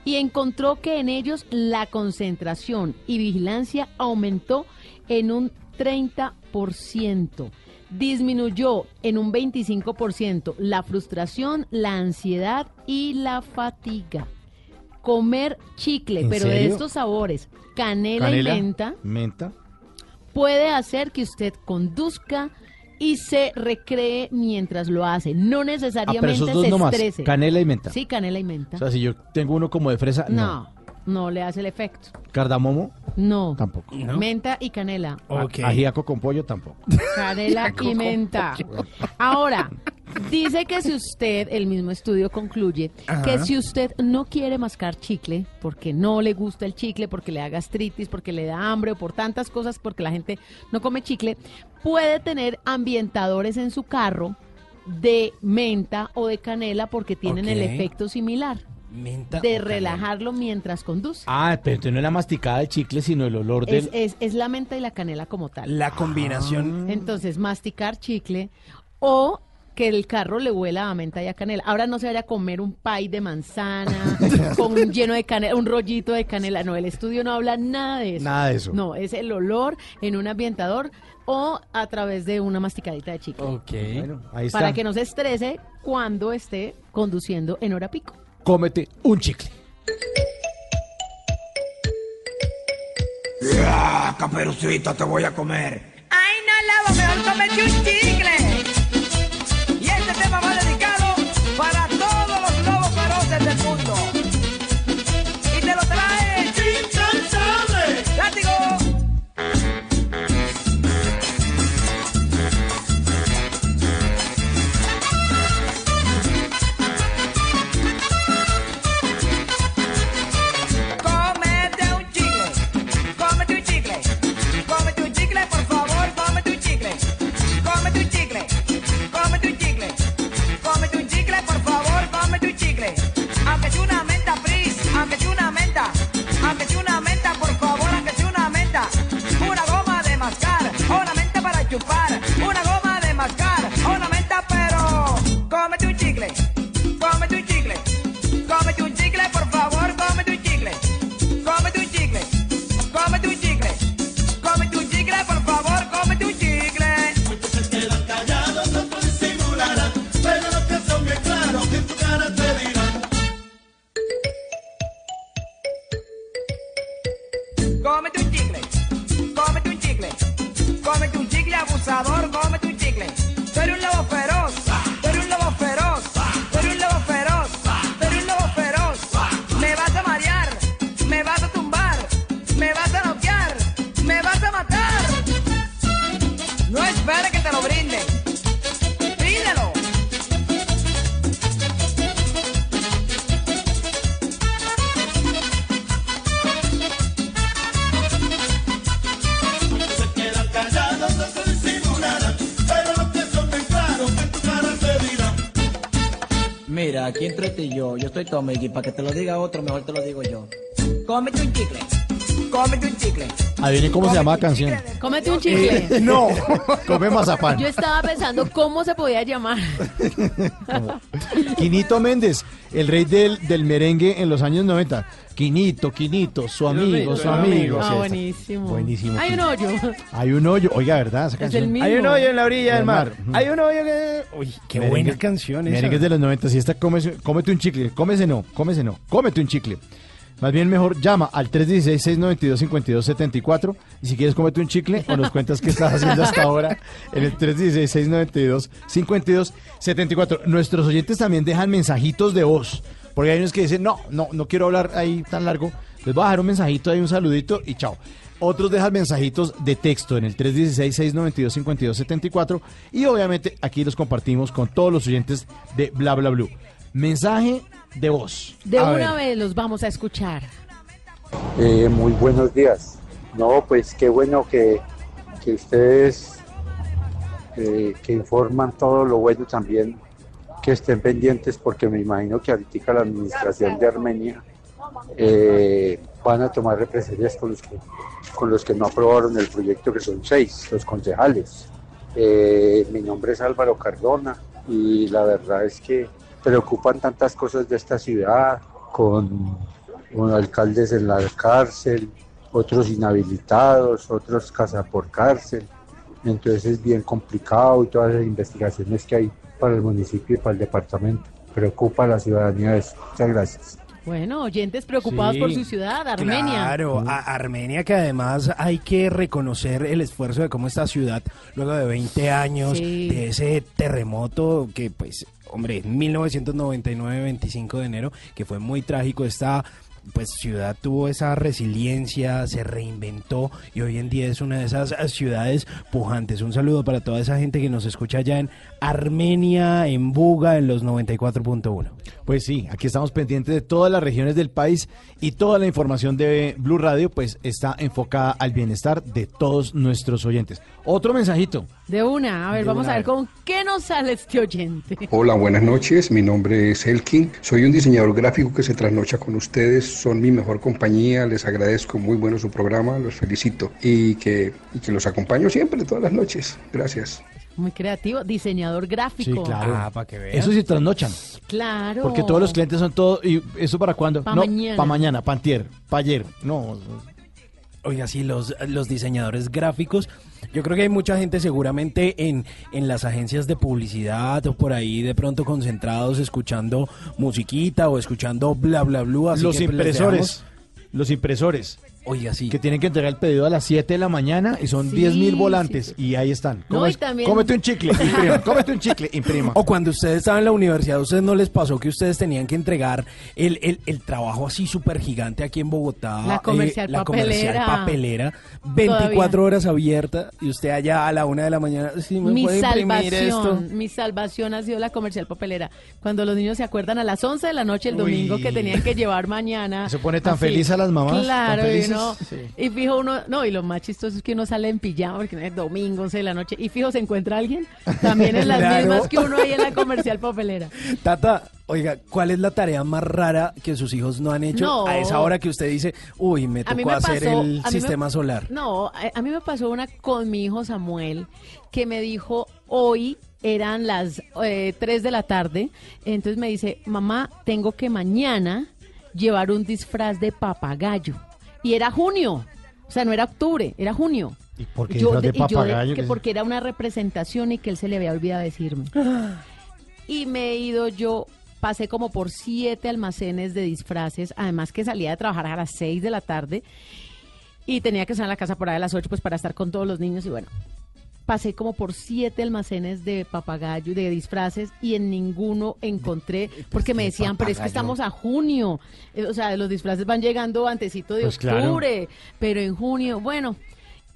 y encontró que en ellos la concentración y vigilancia aumentó en un 30%. Disminuyó en un 25% la frustración, la ansiedad y la fatiga. Comer chicle, ¿En pero de estos sabores, canela, Canela, y menta, Menta. puede hacer que usted conduzca y se recree mientras lo hace. No Ah, pero necesariamente esos dos se nomás. estrese. Canela y menta. Sí, canela y menta. O sea, si yo tengo uno como de fresa, no. No, no le hace el efecto. Cardamomo, No. tampoco. Menta y canela. Ok. Ajíaco con pollo, tampoco. Canela y menta. Ahora, dice que si usted, el mismo estudio concluye, Ajá. que si usted no quiere mascar chicle, porque no le gusta el chicle, porque le da gastritis, porque le da hambre o por tantas cosas, porque la gente no come chicle, puede tener ambientadores en su carro de menta o de canela porque tienen el efecto similar. Menta de canela. relajarlo mientras conduce. Ah, pero entonces no es la masticada del chicle, sino el olor Es, del... es, es la menta y la canela como tal. La combinación. Entonces, masticar chicle o que el carro le huela a menta y a canela. Ahora no se vaya a comer un pie de manzana con un lleno de canela, un rollito de canela. No, el estudio no habla nada de eso. Nada de eso. No, es el olor en un ambientador o a través de una masticadita de chicle. Ok. Bueno, ahí está. Para que no se estrese cuando esté conduciendo en hora pico. Cómete un chicle. ¡Ah, caperucita, te voy a comer! ¡Ay, no, Lavo! ¡Mejor comete un chicle! Y este tema va dedicado para sea una menta, por favor, sea una menta, una goma de mascar, una menta para chupar, un chicle estoy Tommy y para que te lo diga otro, mejor te lo digo yo. Cómete un chicle. Cómete un chicle. Adivinen cómo se llama la canción. Cómete un chicle. Eh, no, come mazapán. Yo estaba pensando cómo se podía llamar. Quinito Méndez, el rey del, del merengue en los años 90. Quinito, Quinito, su amigo, su amigo. Ah, buenísimo. Buenísimo. Hay un hoyo. Hay un hoyo. Oiga, ¿verdad? Esa Es canción. el mismo. Hay un hoyo en la orilla del mar. Hay un hoyo que... Uy, qué Merengue- buena canción esa. Merengues de los 90. Si esta, cómese, cómete un chicle. Cómese no, cómese no. Cómete un chicle. Más bien mejor llama al 316-692-5274 y si quieres cómete un chicle o nos cuentas qué estás haciendo hasta ahora en el 316-692-5274. Nuestros oyentes también dejan mensajitos de voz, porque hay unos que dicen, no, no, no quiero hablar ahí tan largo, les voy a dejar un mensajito ahí, un saludito y chao. Otros dejan mensajitos de texto en el 316-692-5274 y obviamente aquí los compartimos con todos los oyentes de Bla Bla Blue. Mensaje de voz. De A una ver. vez los vamos a escuchar. Eh, muy buenos días. No, pues qué bueno que, que ustedes eh, que informan todo lo bueno también, que estén pendientes porque me imagino que ahorita la administración de Armenia eh, van a tomar represalias con los que con los que no aprobaron el proyecto que son seis, los concejales. Eh, mi nombre es Álvaro Cardona y la verdad es que preocupan tantas cosas de esta ciudad con, con alcaldes en la cárcel, otros inhabilitados, otros casa por cárcel. Entonces es bien complicado y todas las investigaciones que hay para el municipio y para el departamento. Preocupa a la ciudadanía eso. Muchas gracias. Bueno, oyentes preocupados Sí, por su ciudad, Armenia. Claro, a- Armenia que además hay que reconocer el esfuerzo de cómo esta ciudad, luego de 20 años Sí. de ese terremoto que pues, hombre, 1999, 25 de enero, que fue muy trágico, está pues ciudad tuvo esa resiliencia, se reinventó y hoy en día es una de esas ciudades pujantes. Un saludo para toda esa gente que nos escucha allá en Armenia, en Buga, en los 94.1. Pues sí, aquí estamos pendientes de todas las regiones del país y toda la información de Blue Radio pues está enfocada al bienestar de todos nuestros oyentes. Otro mensajito. De una, a ver, De vamos una, a ver a ver. con qué nos sale este oyente. Hola, buenas noches. Mi nombre es Elkin. Soy un diseñador gráfico que se trasnocha con ustedes. Son mi mejor compañía. Les agradezco muy bueno su programa. Los felicito y que, y que los acompaño siempre, todas las noches. Gracias. Muy creativo, diseñador gráfico. Sí, claro. Ah, para que vean. Eso sí trasnochan. Claro. Porque todos los clientes son todo. ¿Y eso para cuándo? Pa' no, mañana. para mañana, para antier, para ayer. No. Oiga, sí, los, los diseñadores gráficos. Yo creo que hay mucha gente seguramente en, en las agencias de publicidad o por ahí de pronto concentrados escuchando musiquita o escuchando bla bla bla. así los impresores. Los impresores. Oiga, sí. Que tienen que entregar el pedido a las 7 de la mañana y son Sí, 10 mil sí, volantes. Y ahí están. No, Come- y también- Cómete un chicle, imprima. Cómete un chicle, imprima. O cuando ustedes estaban en la universidad, ¿a ustedes no les pasó que ustedes tenían que entregar el, el, el trabajo así súper gigante aquí en Bogotá? La comercial eh, la comercial papelera. papelera, 24 Todavía. horas abierta y usted allá a la una de la mañana, sí, me Mi puede imprimir esto. salvación, mi salvación ha sido la comercial papelera. Cuando los niños se acuerdan a las 11 de la noche el Uy. domingo que tenían que llevar mañana. Se pone tan así. feliz a las mamás, Claro, tan y, felices. uno- Sí. y fijo uno, no, y lo más chistoso es que uno sale en pijama porque no es domingo, 11 de la noche, y fijo se encuentra alguien, también en las Claro. mismas que uno ahí en la comercial papelera. Tata, oiga, ¿cuál es la tarea más rara que sus hijos no han hecho No. a esa hora que usted dice, uy, me tocó me hacer pasó- el me- sistema solar? No, a, a mí me pasó una con mi hijo Samuel que me dijo hoy eran las eh, 3 de la tarde, entonces me dice, mamá, tengo que mañana llevar un disfraz de papagayo. Y era junio, o sea, no era octubre, era junio. ¿Y por qué Yo disfraz de de- y yo de- papagayo? que ¿Qué- porque era una representación y que él se le había olvidado decirme. Y me he ido yo, pasé como por siete almacenes de disfraces, además que salía de trabajar a las seis de la tarde y tenía que estar en la casa por ahí a las ocho pues para estar con todos los niños y bueno. Pasé como por siete almacenes de papagayo, de disfraces, y en ninguno encontré, porque me de decían, pero es que estamos a junio. Eh, O sea, los disfraces van llegando antecito de Pues claro. octubre, pero en junio, bueno.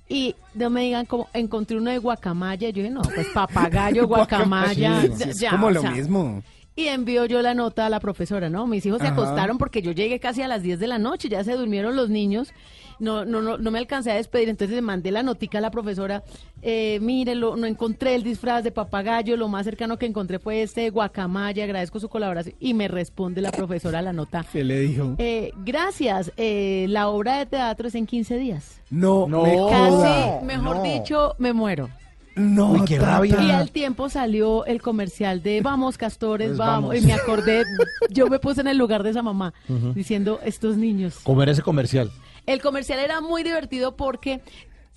Y no me digan como, encontré uno de guacamaya. Yo dije, no, pues papagayo, guacamaya. Sí, ya, es como o lo sea, mismo. y envío yo la nota a la profesora, ¿no? Mis hijos se acostaron porque yo llegué casi a las 10 de la noche, ya se durmieron los niños. No, no, no, no me alcancé a despedir, entonces le mandé la notica a la profesora. Eh, mire, lo- no encontré el disfraz de papagayo, lo más cercano que encontré fue este de guacamaya, agradezco su colaboración. Y me responde la profesora la nota. ¿Qué le dijo? Eh, gracias, eh, la obra de teatro es en 15 días. No, No. me Casi, mejor no. dicho, me muero. No, Uy, qué rabia. Y al tiempo salió el comercial de Vamos, Castores, Pues vamos. vamos. Y me acordé, yo me puse en el lugar de esa mamá, diciendo, estos niños. Comer ese comercial. El comercial era muy divertido porque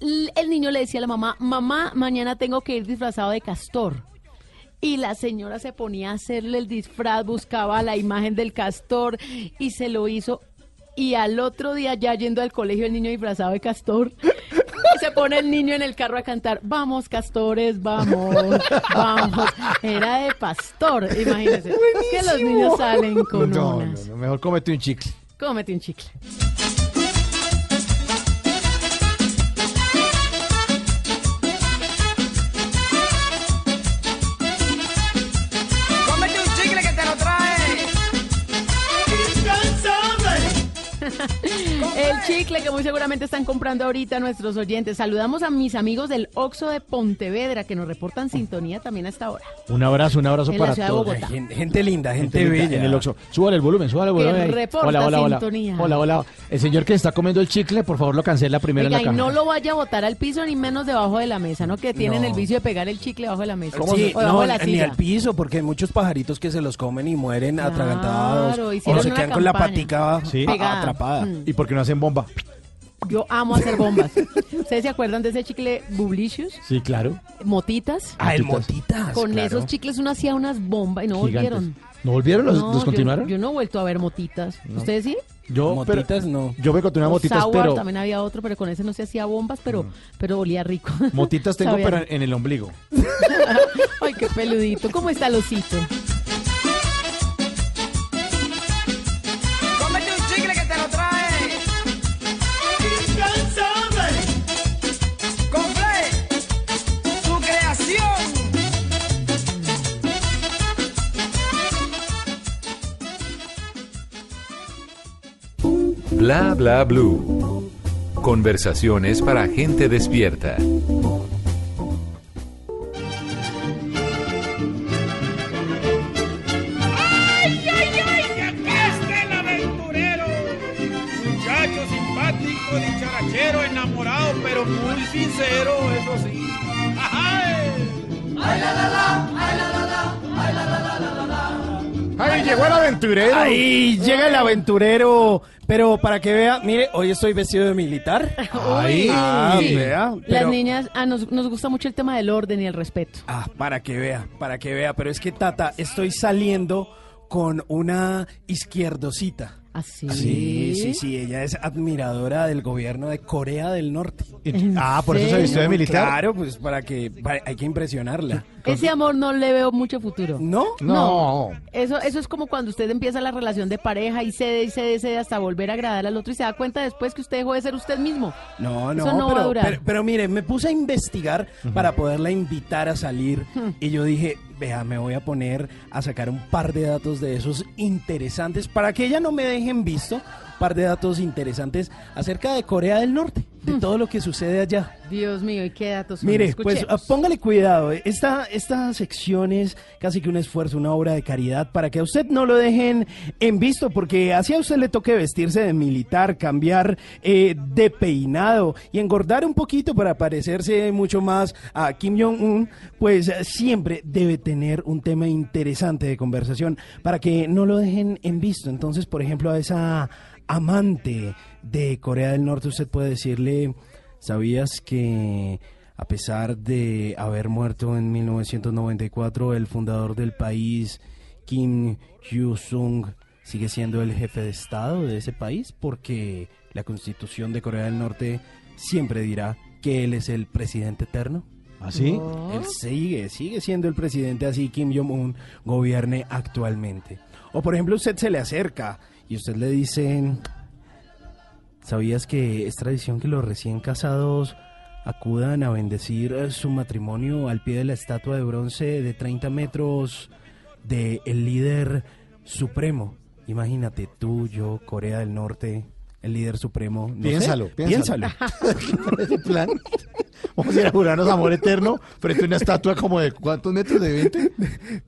el niño le decía a la mamá, mamá, mañana tengo que ir disfrazado de castor. Y la señora se ponía a hacerle el disfraz, buscaba la imagen del castor y se lo hizo. Y al otro día, ya yendo al colegio, el niño disfrazado de castor, se pone el niño en el carro a cantar, vamos castores, vamos, vamos. Era de pastor, imagínense. Que los niños salen con no, unas. no, no, mejor cómete un chicle. Cómete un chicle. Chicle que muy seguramente están comprando ahorita nuestros oyentes. Saludamos a mis amigos del Oxo de Pontevedra que nos reportan sintonía también a esta hora. Un abrazo, un abrazo En para todos. Gente, gente linda, gente, Gente linda bella. En el Oxxo. Súbale el volumen, súbale el volumen. reporta hola, hola, hola. sintonía. Hola, hola. El señor que está comiendo el chicle, por favor, lo cancela primero Oiga, en y la no cámara. lo vaya a botar al piso ni menos debajo de la mesa, ¿no? Que tienen No. el vicio de pegar el chicle debajo de la mesa. Sí, o debajo no, de la ni al piso, porque hay muchos pajaritos que se los comen y mueren Claro, atragantados. O se quedan con la patica Sí. a- Pegada. atrapada. Mm. ¿Y por qué no hacen bomba? Yo amo hacer bombas. ¿Ustedes se acuerdan de ese chicle Bublicious? Sí, claro. Motitas. Ah, el Motitas. Con claro. esos chicles uno hacía unas bombas y no Gigantes. volvieron. ¿No volvieron? ¿Los, No, los yo- continuaron? Yo, no he vuelto a ver motitas. ¿Ustedes sí? Yo, pero- Motitas no. yo me encontré una O motitas, Sour, pero... también había otro, pero con ese no se hacía bombas, pero, pero olía rico. Motitas tengo, Sabía pero en el ombligo. Ay, qué peludito. ¿Cómo está el osito? Bla bla blue. Conversaciones para gente despierta. ¡Ay, ay, ay! ¡Que aquí está el aventurero! Muchacho simpático, dicharachero, enamorado, pero muy sincero, eso sí. ¡Ay! ¡Ay, la, la, la! ¡Ay, la, la, la! ¡Ay, la, la, la, la, la, la! ¡Ay, llegó el aventurero! Ahí llega el aventurero. Pero para que vea, mire, hoy estoy vestido de militar. Uy. Ah, Sí. vea. Las niñas, ah, nos, nos gusta mucho el tema del orden y el respeto. Ah, para que vea, para que vea. Pero es que, Tata, estoy saliendo con una izquierdosita. ¿Así? Sí, sí, sí. Ella es admiradora del gobierno de Corea del Norte. Ah, ¿por eso se vistió de militar? Claro, pues para que para- hay que impresionarla. Ese amor no le veo mucho futuro. ¿No? No. Eso, eso es como cuando usted empieza la relación de pareja y cede y cede y cede hasta volver a agradar al otro y se da cuenta después que usted dejó de ser usted mismo. No, no, Eso no va a pero, durar. pero, pero mire, me puse a investigar para poderla invitar a salir y yo dije, vea, me voy a poner a sacar un par de datos de esos interesantes para que ella no me dejen visto, un par de datos interesantes acerca de Corea del Norte, de todo lo que sucede allá. Dios mío, ¿y qué datos? Mire, pues Escuchemos. ah, póngale cuidado. eh. Esta, esta sección es casi que un esfuerzo, una obra de caridad para que a usted no lo dejen en visto, porque así a usted le toque vestirse de militar, cambiar eh, de peinado y engordar un poquito para parecerse mucho más a Kim Jong-un, pues eh, siempre debe tener un tema interesante de conversación para que no lo dejen en visto. Entonces, por ejemplo, a esa amante de Corea del Norte, usted puede decirle... ¿Sabías que a pesar de haber muerto en 1994 el fundador del país, Kim Il-sung, sigue siendo el jefe de Estado de ese país? Porque la constitución de Corea del Norte siempre dirá que él es el presidente eterno. ¿Así? Él sigue, sigue siendo el presidente así Kim Jong-un gobierne actualmente. O por ejemplo usted se le acerca y usted le dice, ¿sabías que es tradición que los recién casados acudan a bendecir eh, su matrimonio al pie de la estatua de bronce de 30 metros de el líder supremo? Imagínate tú, yo, Corea del Norte, el líder supremo. no sé, Piénsalo, piénsalo. piénsalo. Ese plan. Vamos a ir a jurarnos amor eterno frente a una estatua como de ¿cuántos metros? ¿De 20?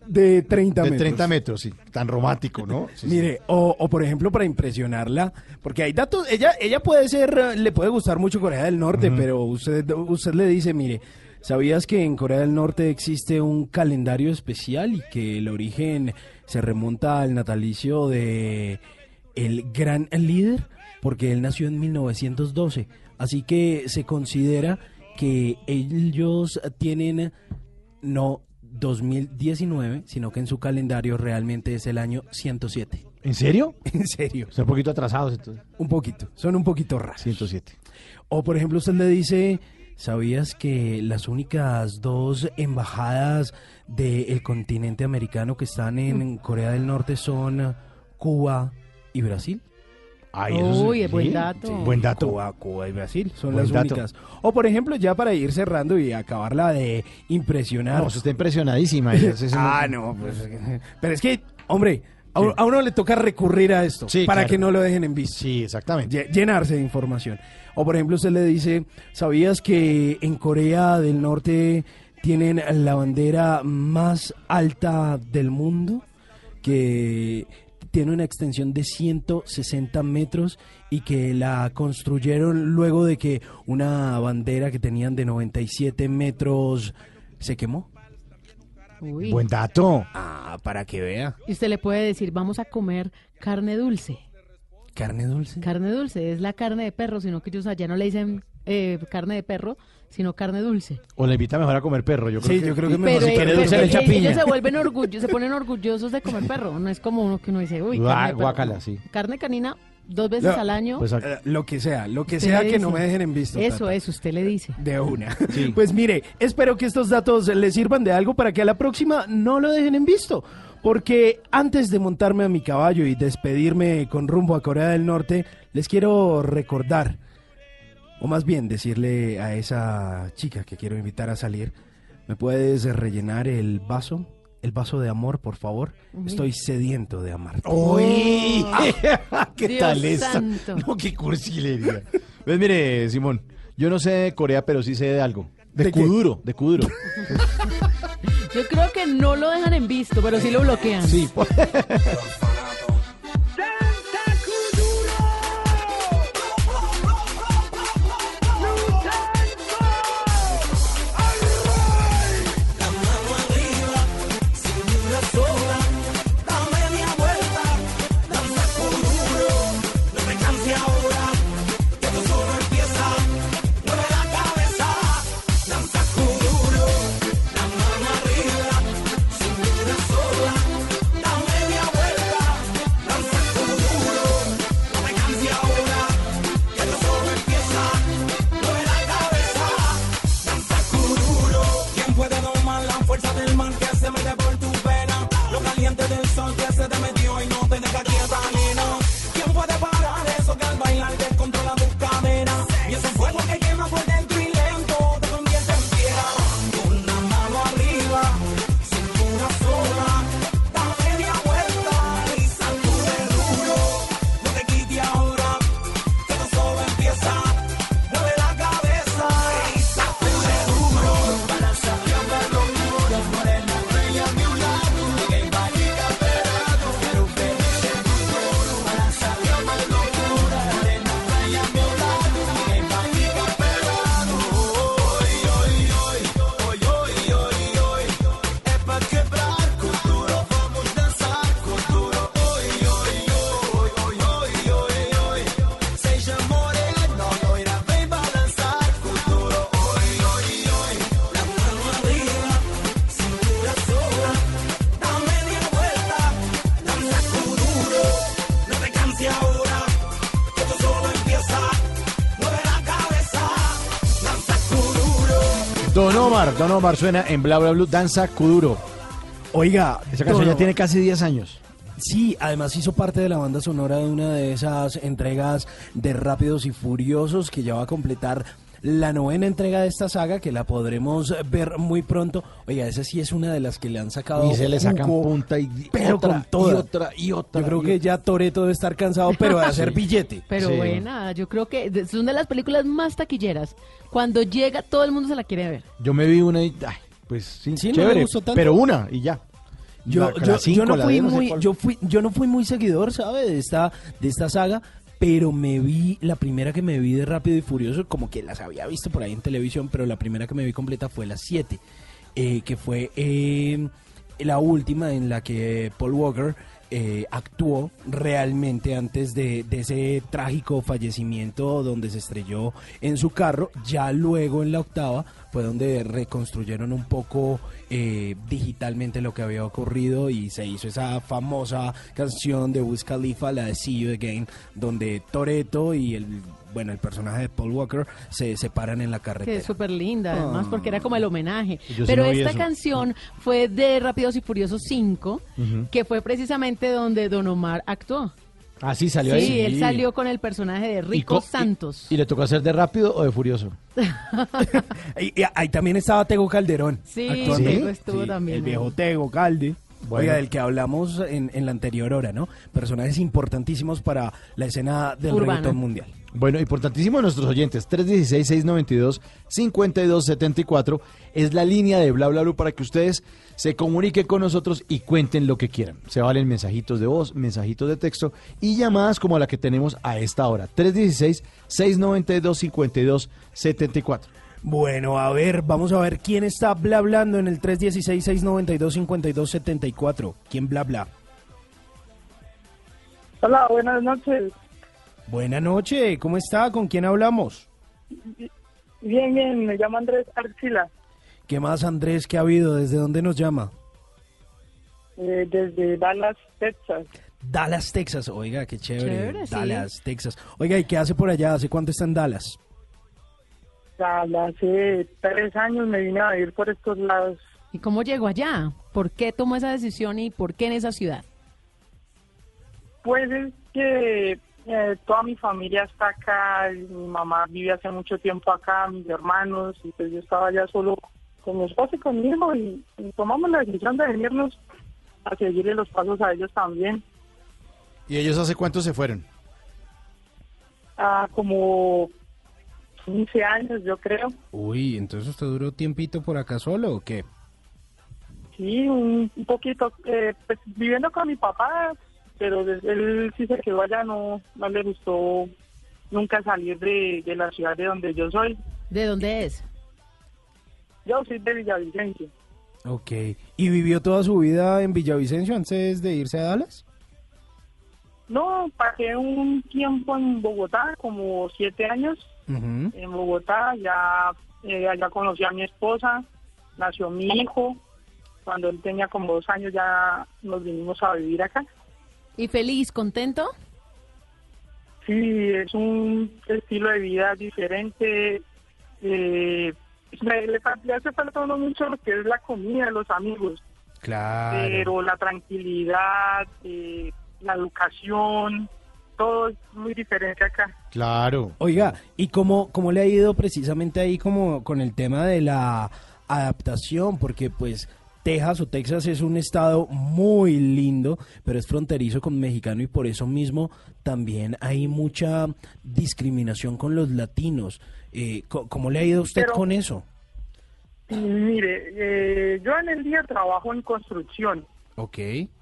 De 30 De metros. 30 metros, sí. Tan romántico, ¿no? Sí, sí. Mire, o, o por ejemplo para impresionarla, porque hay datos, ella, ella puede ser, le puede gustar mucho Corea del Norte, pero usted, usted le dice, mire, ¿sabías que en Corea del Norte existe un calendario especial y que el origen se remonta al natalicio de el gran líder? Porque él nació en 1912, así que se considera que ellos tienen no 2019, sino que en su calendario realmente es el año 107. ¿En serio? En serio. Son un poquito atrasados entonces. Un poquito, son un poquito raros. 107. O por ejemplo usted le dice, ¿sabías que las únicas dos embajadas del continente americano que están en Corea del Norte son Cuba y Brasil? Ay, Uy, es buen sí, dato. sí, Buen dato. Cuba, Cuba y Brasil son Buen las dato. únicas. O por ejemplo, ya para ir cerrando y acabarla de impresionar. No, usted está impresionadísima. ah, no, pues. Pero es que, hombre, a, uno le toca recurrir a esto Sí, para claro. que no lo dejen en visto. Sí, exactamente. Lle- Llenarse de información. O por ejemplo, usted le dice, ¿sabías que en Corea del Norte tienen la bandera más alta del mundo? Que tiene una extensión de 160 metros y que la construyeron luego de que una bandera que tenían de 97 metros se quemó. Uy. Buen dato. Ah, para que vea. Y usted le puede decir, vamos a comer carne dulce. ¿Carne dulce? Carne dulce, es la carne de perro, sino que ellos allá no le dicen eh, carne de perro, sino carne dulce. O le invita mejor a comer perro. Yo creo Sí, que, yo creo que Pero, mejor si eh, quiere pero dulce le echa ellos piña. se vuelven orgullosos, se ponen orgullosos de comer perro. No es como uno que uno dice, uy, Guá- carne perro. guácala, sí. Carne canina dos veces No, al año. Pues, Eh, lo que sea, lo que sea le que no me dejen en visto. Eso Tata. es, usted le dice. De una. Sí. Pues mire, espero que estos datos les sirvan de algo para que a la próxima no lo dejen en visto. Porque antes de montarme a mi caballo y despedirme con rumbo a Corea del Norte, les quiero recordar, o más bien decirle a esa chica que quiero invitar a salir, ¿me puedes rellenar el vaso el vaso de amor, por favor. Estoy sediento de amarte. ¡Uy! ¿Qué Dios tal esta? santo. No, qué cursilería. Pues mire, Simón, yo no sé de Corea, pero sí sé de algo. De, ¿De qué? Kuduro, de Kuduro. Yo creo que no lo dejan en visto, pero sí lo bloquean. Sí, pues. Omar, Don Omar suena en Bla Bla Blue, Danza Kuduro. Oiga, Esa canción ya tiene casi 10 años. Sí, además hizo parte de la banda sonora de una de esas entregas de Rápidos y Furiosos que ya va a completar la novena entrega de esta saga que la podremos ver muy pronto. Oiga, esa sí es una de las que le han sacado Y se le sacan jugo, punta y pero otra, con toda. y otra, y otra. Yo creo que ya Toreto debe estar cansado, pero de hacer Sí. billete. Pero Sí. buena, yo creo que es una de las películas más taquilleras. Cuando llega, todo el mundo se la quiere ver. Yo me vi una y, ay, pues sí, Sí, no me chévere, gustó tanto. pero una y ya. Yo, La- yo, la cinco, yo no fui muy, yo fui, yo no fui muy seguidor, ¿sabe? De esta, de esta saga, pero me vi, la primera que me vi de Rápido y Furioso, como que las había visto por ahí en televisión, pero la primera que me vi completa fue la 7, eh, que fue eh, la última en la que Paul Walker eh, actuó realmente antes de, ese trágico fallecimiento donde se estrelló en su carro. Ya luego en la octava fue donde reconstruyeron un poco eh, digitalmente lo que había ocurrido y se hizo esa famosa canción de Wiz Khalifa, la de See You Again, donde Toreto y el bueno el personaje de Paul Walker se separan en la Que carretera. es súper linda, además, Ah. porque era como el homenaje. Yo sí Pero no esta eso. canción fue de Rápidos y Furiosos 5, Ujú. que fue precisamente donde Don Omar actuó. Ah, sí, salió sí, ahí. él salió con el personaje de Rico co- Santos. ¿Y le tocó hacer de rápido o de furioso? Y, y ahí también estaba Tego Calderón. Sí. Tego estuvo Sí, también El ahí. viejo Tego Calde. Bueno. Oiga, del que hablamos en, en la anterior hora, ¿no? Personajes importantísimos para la escena del Urbana. reggaetón mundial. Bueno, importantísimo a nuestros oyentes. 316-692-5274 es la línea de Bla Bla Blue para que ustedes se comuniquen con nosotros y cuenten lo que quieran. Se valen mensajitos de voz, mensajitos de texto y llamadas como la que tenemos a esta hora. 316-692-5274. Bueno, a ver, vamos a ver quién está bla hablando en el 316-692-5274. ¿Quién bla bla? Hola, buenas noches. Buena noche, ¿cómo está? ¿Con quién hablamos? Bien, bien, me llamo Andrés Arcila, ¿Qué más, Andrés? ¿Qué ha habido? ¿Desde dónde nos llama? eh, desde Dallas, Texas. Dallas, Texas. Oiga, qué chévere. Chévere, sí. Dallas, Texas. Oiga, ¿y qué hace por allá? ¿Hace cuánto está en Dallas? Hace tres años me vine a vivir por estos lados. ¿Y cómo llegó allá? ¿Por qué tomó esa decisión y por qué en esa ciudad? Pues es que eh, toda mi familia está acá, mi mamá vive hace mucho tiempo acá, mis hermanos, y pues yo estaba ya solo con mi esposa y conmigo y, y tomamos la decisión de venirnos a seguirle los pasos a ellos también. ¿Y ellos hace cuánto se fueron? Ah, como 15 años, yo creo. Uy, entonces usted duró tiempito por acá solo o qué? Sí, un, un poquito, eh, pues viviendo con mi papá, pero desde él sí se quedó allá, no, no le gustó nunca salir de, de la ciudad de donde yo soy. ¿De dónde es? Yo soy de Villavicencio. Ok. ¿Y vivió toda su vida en Villavicencio antes de irse a Dallas? No, pasé un tiempo en Bogotá, como siete años En Bogotá, ya eh, allá conocí a mi esposa, nació mi hijo, cuando él tenía como dos años ya nos vinimos a vivir acá. ¿Y feliz, contento? Sí, es un estilo de vida diferente. Eh, le, le fa- le hace falta uno mucho lo que es la comida, los amigos, Claro. pero la tranquilidad, eh, la educación, todo es muy diferente acá. Claro. Oiga, ¿y cómo, cómo le ha ido precisamente ahí como con el tema de la adaptación? Porque pues Texas o Texas es un estado muy lindo, pero es fronterizo con mexicano y por eso mismo también hay mucha discriminación con los latinos. Eh, ¿Cómo le ha ido a usted Pero- con eso? Mire, eh, yo en el día trabajo en construcción Ok.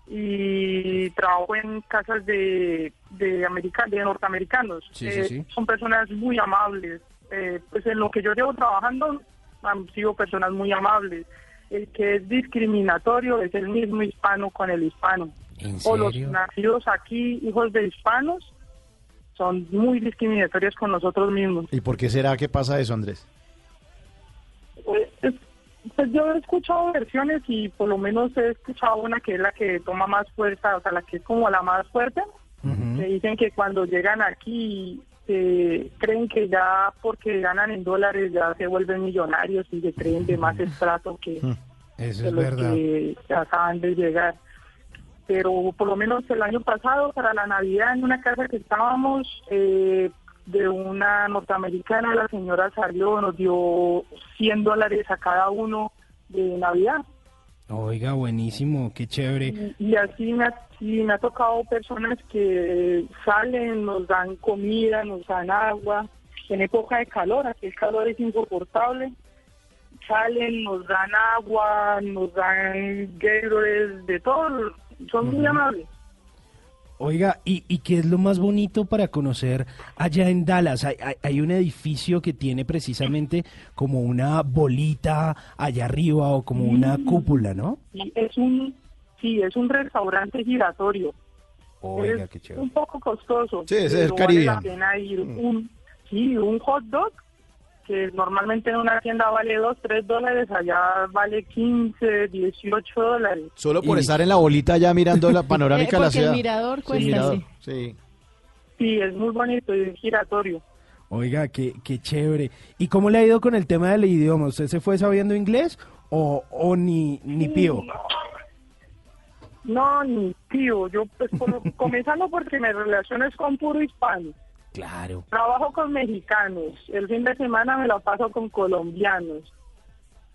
y trabajo en casas de de, america- de norteamericanos. Sí, sí, Eh, sí. Son personas muy amables. Eh, pues en lo que yo llevo trabajando han sido personas muy amables. El que es discriminatorio es el mismo hispano con el hispano. ¿En O los serio? nacidos aquí, hijos de hispanos, son muy discriminatorios con nosotros mismos. ¿Y por qué será que pasa eso, Andrés? Pues, es- pues yo he escuchado versiones y por lo menos he escuchado una que es la que toma más fuerza, o sea, la que es como la más fuerte. Que dicen que cuando llegan aquí eh, creen que ya porque ganan en dólares ya se vuelven millonarios y se creen de más estrato que, Eso de es los verdad. que acaban de llegar. Pero por lo menos el año pasado, para la Navidad, en una casa que estábamos, eh, de una norteamericana, la señora salió, nos dio 100 dólares a cada uno de Navidad. Oiga, buenísimo, qué chévere. Y, y así me, ha, sí me ha tocado personas que salen, nos dan comida, nos dan agua. En época de calor, aquí el calor es insoportable. Salen, nos dan agua, nos dan Gatorades, de todo. Son muy amables. Oiga, ¿y, ¿y qué es lo más bonito para conocer allá en Dallas? Hay, hay- hay un edificio que tiene precisamente como una bolita allá arriba o como una cúpula, ¿no? Es un, sí, es un restaurante giratorio. Oiga, es qué chévere. un poco costoso. Sí, ese es el pero vale la pena ir. Un, sí, un hot dog que normalmente en una tienda vale 2, 3 dólares, allá vale 15, 18 dólares. Solo por estar en la bolita ya mirando la panorámica de la porque el ciudad. mirador Sí, mirador, sí. sí. Es muy bonito y es giratorio. Oiga, qué, qué chévere. ¿Y cómo le ha ido con el tema del idioma? ¿Usted se fue sabiendo inglés o, o ni, ni pío? No, ni tío, yo pues por- comenzando porque me relaciono es con puro hispano. Claro. Trabajo con mexicanos, el fin de semana me la paso con colombianos.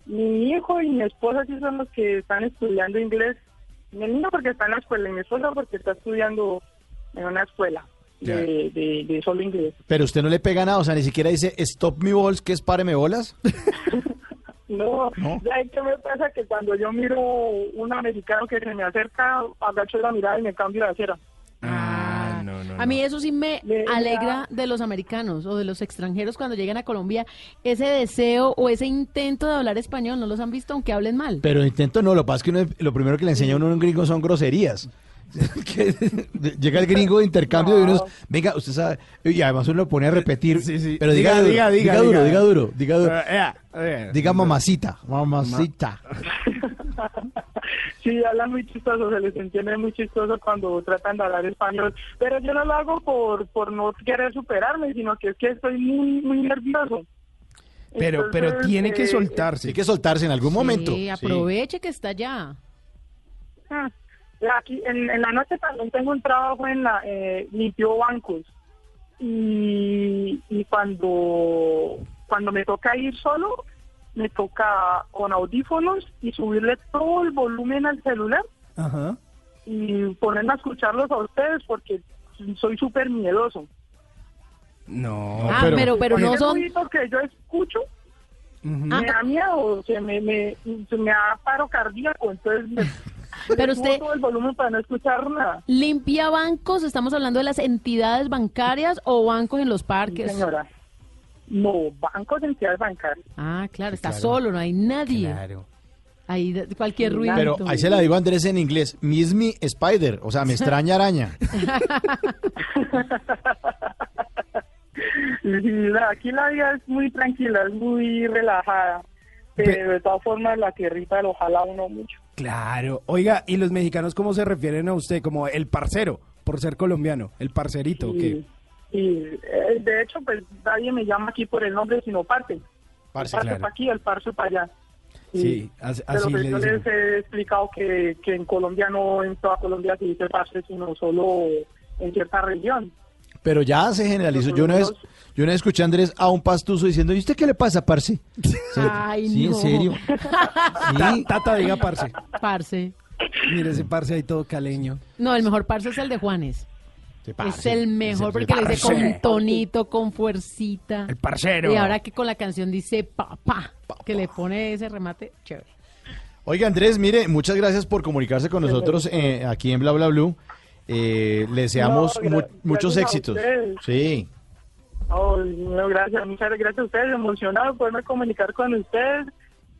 Mi hijo y mi esposa sí son los que están estudiando inglés. Mi niño porque está en la escuela y mi esposa porque está estudiando en una escuela de, de, de solo inglés. Pero usted no le pega nada, o sea, ni siquiera dice stop me balls, que es páreme bolas. No, No. ya es que me pasa que cuando yo miro un americano que se me acerca, agacho la mirada y me cambio de acera. Ah, no, no. A mí eso sí me Le- alegra de los americanos o de los extranjeros cuando llegan a Colombia, ese deseo o ese intento de hablar español, ¿no los han visto aunque hablen mal? Pero intento no, lo que pasa es que uno- lo primero que le enseña a uno a un gringo son groserías. Que Llega el gringo de intercambio y uno, es, venga, usted sabe, y además uno lo pone a repetir, pero diga, Diga, duro, diga, diga, diga, duro, diga. diga duro, diga duro, Eh, eh, diga mamacita, mamacita. Sí, hablan muy chistoso, se les entiende muy chistoso cuando tratan de hablar español, pero yo no lo hago por, por no querer superarme, sino que es que estoy muy, muy nervioso. Pero, pero tiene que eh, soltarse. Hay que soltarse en algún momento. Sí, aproveche que está allá. Ah, Aquí en, en la noche también tengo un trabajo en la eh, limpio bancos y, y cuando cuando me toca ir solo me toca con audífonos y subirle todo el volumen al celular Ajá. y ponerme a escucharlos a ustedes porque soy súper miedoso. No, Ah, pero- pero no son- que yo escucho me da miedo, se me, me, se me da paro cardíaco, entonces me, Pero usted- todo el volumen para no escuchar nada. ¿Limpia bancos? ¿Estamos hablando de las entidades bancarias o bancos en los parques? señora. No, bancos, entidades bancarias. Ah, claro, está Claro. solo, no hay nadie. Ahí de- cualquier ruido. Pero ahí se la digo a Andrés en inglés. Miss me spider, o sea, me extraña araña. Aquí la vida es muy tranquila, es muy relajada, pero de todas formas la tierrita lo jala uno mucho. Claro. Oiga, ¿y los mexicanos cómo se refieren a usted? Como el parcero, por ser colombiano. El parcerito, ¿o qué? Y, eh, de hecho, pues nadie me llama aquí por el nombre, sino parte. Parce, el parce claro. para aquí, el parce para allá. Y- Sí, as- pero así pues le yo les he explicado que, que en Colombia no, en toda Colombia se dice parce, sino solo en cierta región. Pero ya se generalizó. Yo una vez, yo una vez escuché a Andrés a un pastuso diciendo, ¿y usted qué le pasa, parce? Ay, sí, en no. serio. Ta- Tata, diga parce. Parce. Mire ese parce ahí todo caleño. No, el mejor parce es el de Juanes. Es el mejor Es el porque lo dice con tonito, con fuercita. El parcero. Y ahora que con la canción dice papá, que le pone ese remate, chévere. Oiga, Andrés, mire, muchas gracias por comunicarse con nosotros eh, aquí en Bla Bla Blue. Eh, le deseamos No, mu- gracias muchos éxitos. Sí. Oh, no, gracias, muchas gracias a ustedes, emocionado de poderme comunicar con ustedes.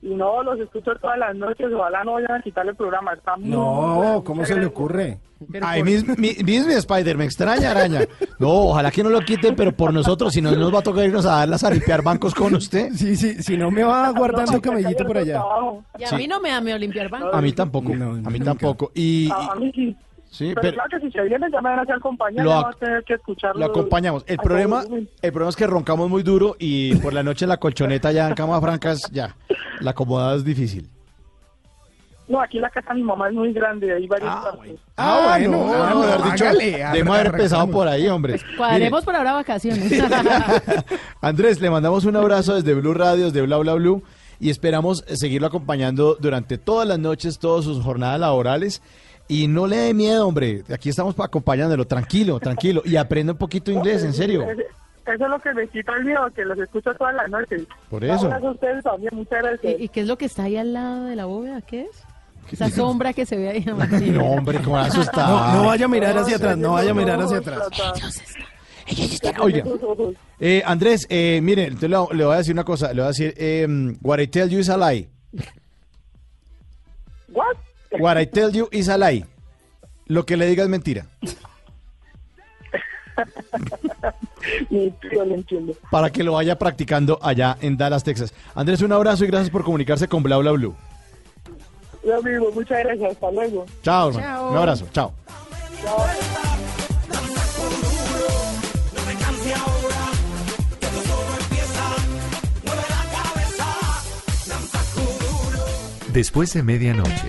Y no, los escucho todas las noches, ojalá no vayan a quitar el programa. Está No, ¿cómo muchas se le ocurre? Ay, Miss, mi- Miss me Spider, me extraña araña. No, ojalá que no lo quiten, pero por nosotros, si no nos va a tocar irnos a darlas a limpiar bancos con usted. Sí, sí, si no me va guardando camellito por allá. Y a Sí. mí no me da miedo limpiar banco. A mí tampoco, a mí tampoco. Y, mí sí. Pero, pero- claro que si se vienen ya me van a hacer compañía, Lo a tener que escucharlo. lo acompañamos. El problema, el problema es que roncamos muy duro y por la noche en la colchoneta ya en camas francas, ya, la acomodada es difícil. No, aquí la casa de mi mamá es muy grande, hay varios cuartos. Ah, bueno, no, no, no, haber dicho, hágale, debemos haber arrancamos. empezado por ahí, hombre. Cuadremos por ahora vacaciones. Andrés, le mandamos un abrazo desde Blue Radio, desde Bla Bla Blue y esperamos seguirlo acompañando durante todas las noches, todas sus jornadas laborales. Y no le dé miedo, hombre. Aquí estamos para acompañándolo. Tranquilo, tranquilo. Y aprenda un poquito inglés, en serio. Eso es lo que me quita el miedo, que los escucho todas las noches. Por eso. Gracias a ustedes también, muchas gracias. ¿Y, y qué es lo que está ahí al lado de la bóveda? ¿Qué es? Esa sombra que se ve ahí. No, hombre, cómo asustado. No, no vaya a mirar hacia atrás, no vaya a mirar hacia atrás. Oiga, eh, Andrés, eh, mire, entonces le, le voy a decir una cosa. Le voy a decir, eh, what I tell you is a lie. What? What I tell you is a lie. Lo que le diga es mentira. Para que lo vaya practicando allá en Dallas, Texas. Andrés, un abrazo y gracias por comunicarse con Bla Bla Blue. Lo mismo, muchas gracias, hasta luego. Chao, hermano. Chao. Un abrazo. Chao. Kuduro. Después de medianoche,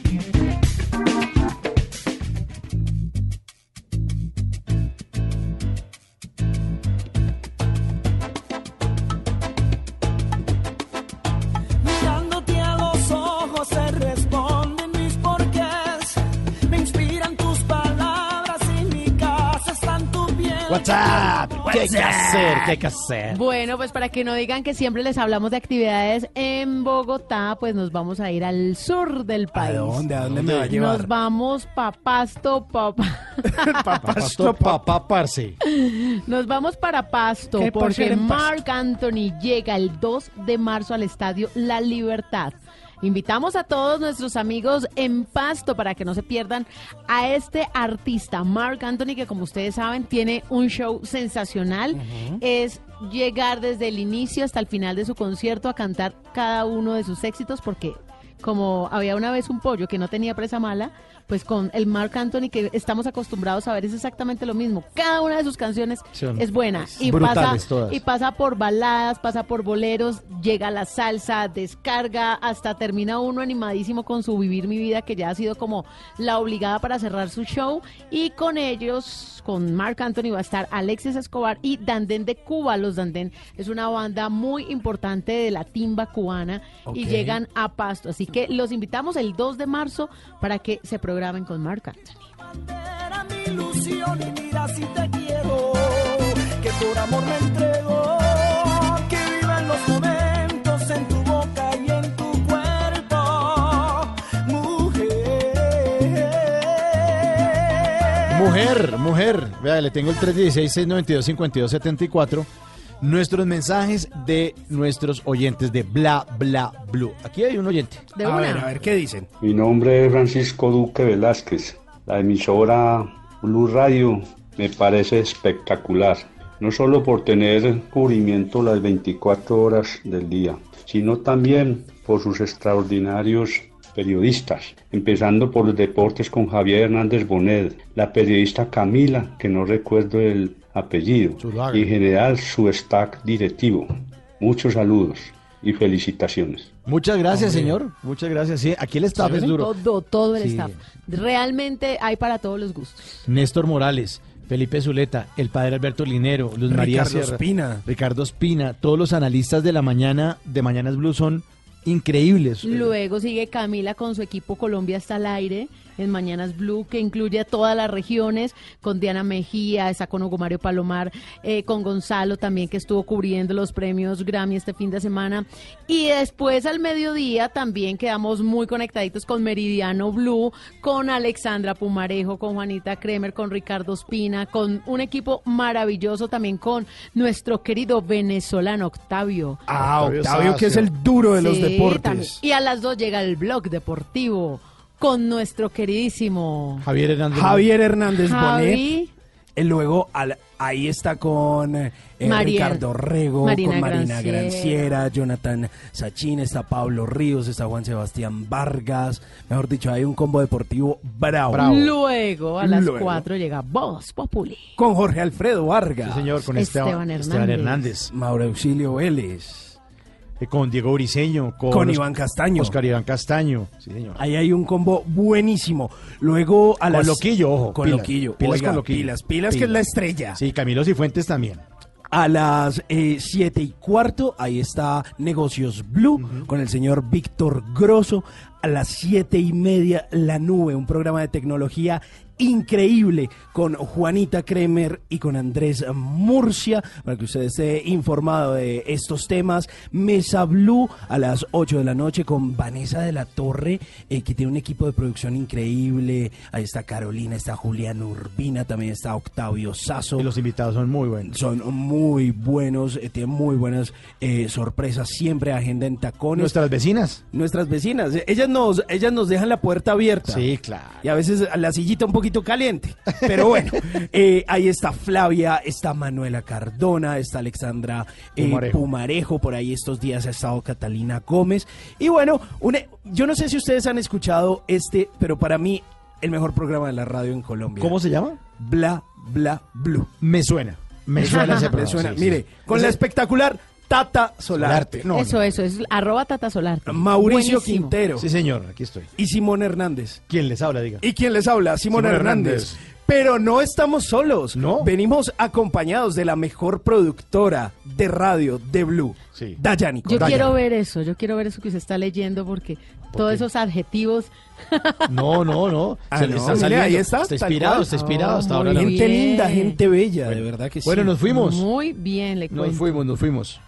¿Qué hay que hacer? ¿Qué hay que hacer? Bueno, pues para que no digan que siempre les hablamos de actividades en Bogotá, pues nos vamos a ir al sur del país. dónde? ¿A dónde me va a llevar? Nos vamos pa Pasto, pa- Pasto, papá, parce. Nos vamos para Pasto ¿Qué por ser porque? Mark Anthony llega el 2 de marzo al estadio La Libertad. Invitamos a todos nuestros amigos en Pasto para que no se pierdan a este artista, Mark Anthony, que como ustedes saben tiene un show sensacional. Es llegar desde el inicio hasta el final de su concierto a cantar cada uno de sus éxitos porque como había una vez un pollo que no tenía presa mala, pues con el Mark Anthony que estamos acostumbrados a ver es exactamente lo mismo. Cada una de sus canciones Son es buena y pasa todas. y pasa por baladas, pasa por boleros, llega la salsa, descarga, hasta termina uno animadísimo con su Vivir mi vida que ya ha sido como la obligada para cerrar su show y con ellos, con Mark Anthony va a estar Alexis Escobar y Dandén de Cuba. Los Dandén es una banda muy importante de la timba cubana y llegan a Pasto, así que los invitamos el 2 de marzo para que se programen con Mark Anthony. Era mi ilusión y mira si te quiero, que por amor me entrego, que vivan los momentos en tu boca y en tu cuerpo, mujer. Mujer, mujer. Vea, le tengo el 316-692-5274. Nuestros mensajes de nuestros oyentes de Bla Bla Blue. Aquí hay un oyente. De A una. ver, a ver, ¿qué dicen? Mi nombre es Francisco Duque Velázquez. La emisora Blue Radio me parece espectacular, no solo por tener cubrimiento las 24 horas del día, sino también por sus extraordinarios periodistas, empezando por los deportes con Javier Hernández Bonet, la periodista Camila, que no recuerdo el apellido, y en general su staff directivo. Muchos saludos y felicitaciones. Muchas gracias, Hombre. señor. Muchas gracias. Sí, aquí el staff es duro. Todo, todo el Sí. staff. Realmente hay para todos los gustos. Néstor Morales, Felipe Zuleta, el padre Alberto Linero, Luz María Ricardo Sierra, Espina. Ricardo Espina, todos los analistas de la mañana de Mañanas Blue son increíbles. Luego sigue Camila con su equipo Colombia está al aire en Mañanas Blue, que incluye a todas las regiones, con Diana Mejía, está con Hugo Mario Palomar, eh, con Gonzalo también, que estuvo cubriendo los premios Grammy este fin de semana. Y después al mediodía también quedamos muy conectaditos con Meridiano Blue, con Alexandra Pumarejo, con Juanita Kremer, con Ricardo Espina, con un equipo maravilloso también con nuestro querido venezolano Octavio. Ah, Octavio, que es el duro de los deportes. también. Y a las dos llega el blog deportivo con nuestro queridísimo Javier Hernández. Javier Hernández Javi. Bonet. Y luego al- ahí está con eh, María- Ricardo Rego, Marina con Marina Granciera. Granciera, Jonathan Sachin, está Pablo Ríos, está Juan Sebastián Vargas. Mejor dicho, hay un combo deportivo bravo. Luego a las Luego. 4 llega Voz Populi. Con Jorge Alfredo Vargas. Sí, señor, con Esteban Esteban, Hernández. Hernández. Mauro Auxilio Vélez. Eh, Con Diego Briseño. Con, Con Iván Castaño. Oscar Iván Castaño. Sí, señor. Ahí hay un combo buenísimo. Luego a Con las... Loquillo, ojo. Con pilas, Loquillo. Pilas Oiga, con Loquillo. Pilas, pilas, que es la estrella. Sí, Camilo Cifuentes también. A las eh, siete y cuarto, ahí está Negocios Blue con el señor Víctor Grosso. A las siete y media, La Nube, un programa de tecnología increíble con Juanita Kremer y con Andrés Murcia, para que usted esté informado de estos temas. Mesa Blue a las 8 de la noche con Vanessa de la Torre, eh, que tiene un equipo de producción increíble. Ahí está Carolina, está Julián Urbina, también está Octavio Sasso. Y los invitados son muy buenos. Son muy buenos, eh, tienen muy buenas eh, sorpresas, siempre agenda en tacones. Nuestras vecinas. Nuestras vecinas, ellas nos, ellas nos dejan la puerta abierta. Sí, claro. Y a veces la sillita un poquito caliente. Pero bueno, eh, ahí está Flavia, está Manuela Cardona, está Alexandra eh, Pumarejo. Pumarejo. por ahí estos días ha estado Catalina Gómez. Y bueno, yo no sé si ustedes han escuchado este, pero para mí el mejor programa de la radio en Colombia. ¿Cómo se llama? Bla, bla, blue. Me suena. Me suena ese Me programa, suena. sí, sí, Mire, sí. con la espectacular Tata Solarte. No, eso, eso, es arroba Tata Solarte. Mauricio Buenísimo. Quintero. Sí, señor, aquí estoy. Y Simón Hernández. ¿Quién les habla, diga? ¿Y quién les habla? Simón, Simón Hernández. Hernández. Pero no estamos solos. No. Venimos acompañados de la mejor productora de radio de Blue. Sí. Dayani. Yo quiero ver eso, yo quiero ver eso que usted está leyendo porque todos esos adjetivos. No, no, no. Ah, Se le no, está saliendo. ahí está, Está inspirado, está inspirado. Oh, hasta muy ahora. Gente linda, gente bella, de verdad que sí. Bueno, nos fuimos. Muy bien, le Nos fuimos, nos fuimos.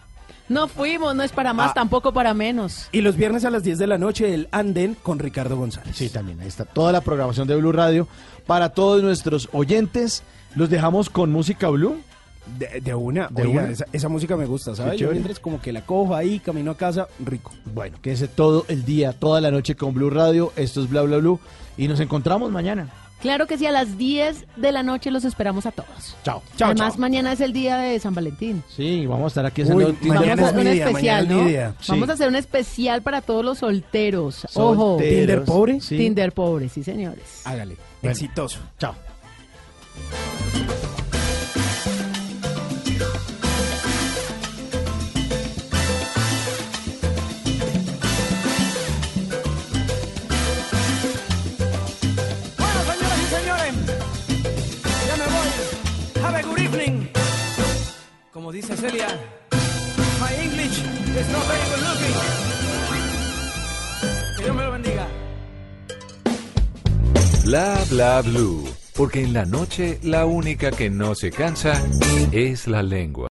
No fuimos, no es para más, Ah. tampoco para menos. Y los viernes a las 10 de la noche, el Anden con Ricardo González. Sí, también. Ahí está toda la programación de Blue Radio. Para todos nuestros oyentes, los dejamos con música Blue. De, de una, De oiga, una. Esa, esa música me gusta, ¿sabes? Yo mientras como que la cojo ahí, camino a casa, rico. Bueno, quédense todo el día, toda la noche con Blue Radio. Esto es Bla Bla Blue. Y nos encontramos mañana. Claro que sí, a las 10 de la noche los esperamos a todos. Chao. Además, mañana es el día de San Valentín. Sí, vamos a estar aquí Uy, haciendo mañana Vamos a es hacer un día, especial. Vamos a hacer un especial para todos los solteros. Ojo. ¿Tinder pobre? Sí. Tinder pobre, sí, señores. Hágale. Exitoso. Chao. Have a good evening. Como dice Celia, my English is not very good looking. Que Dios me lo bendiga. Bla bla blue. Porque en la noche la única que no se cansa es la lengua.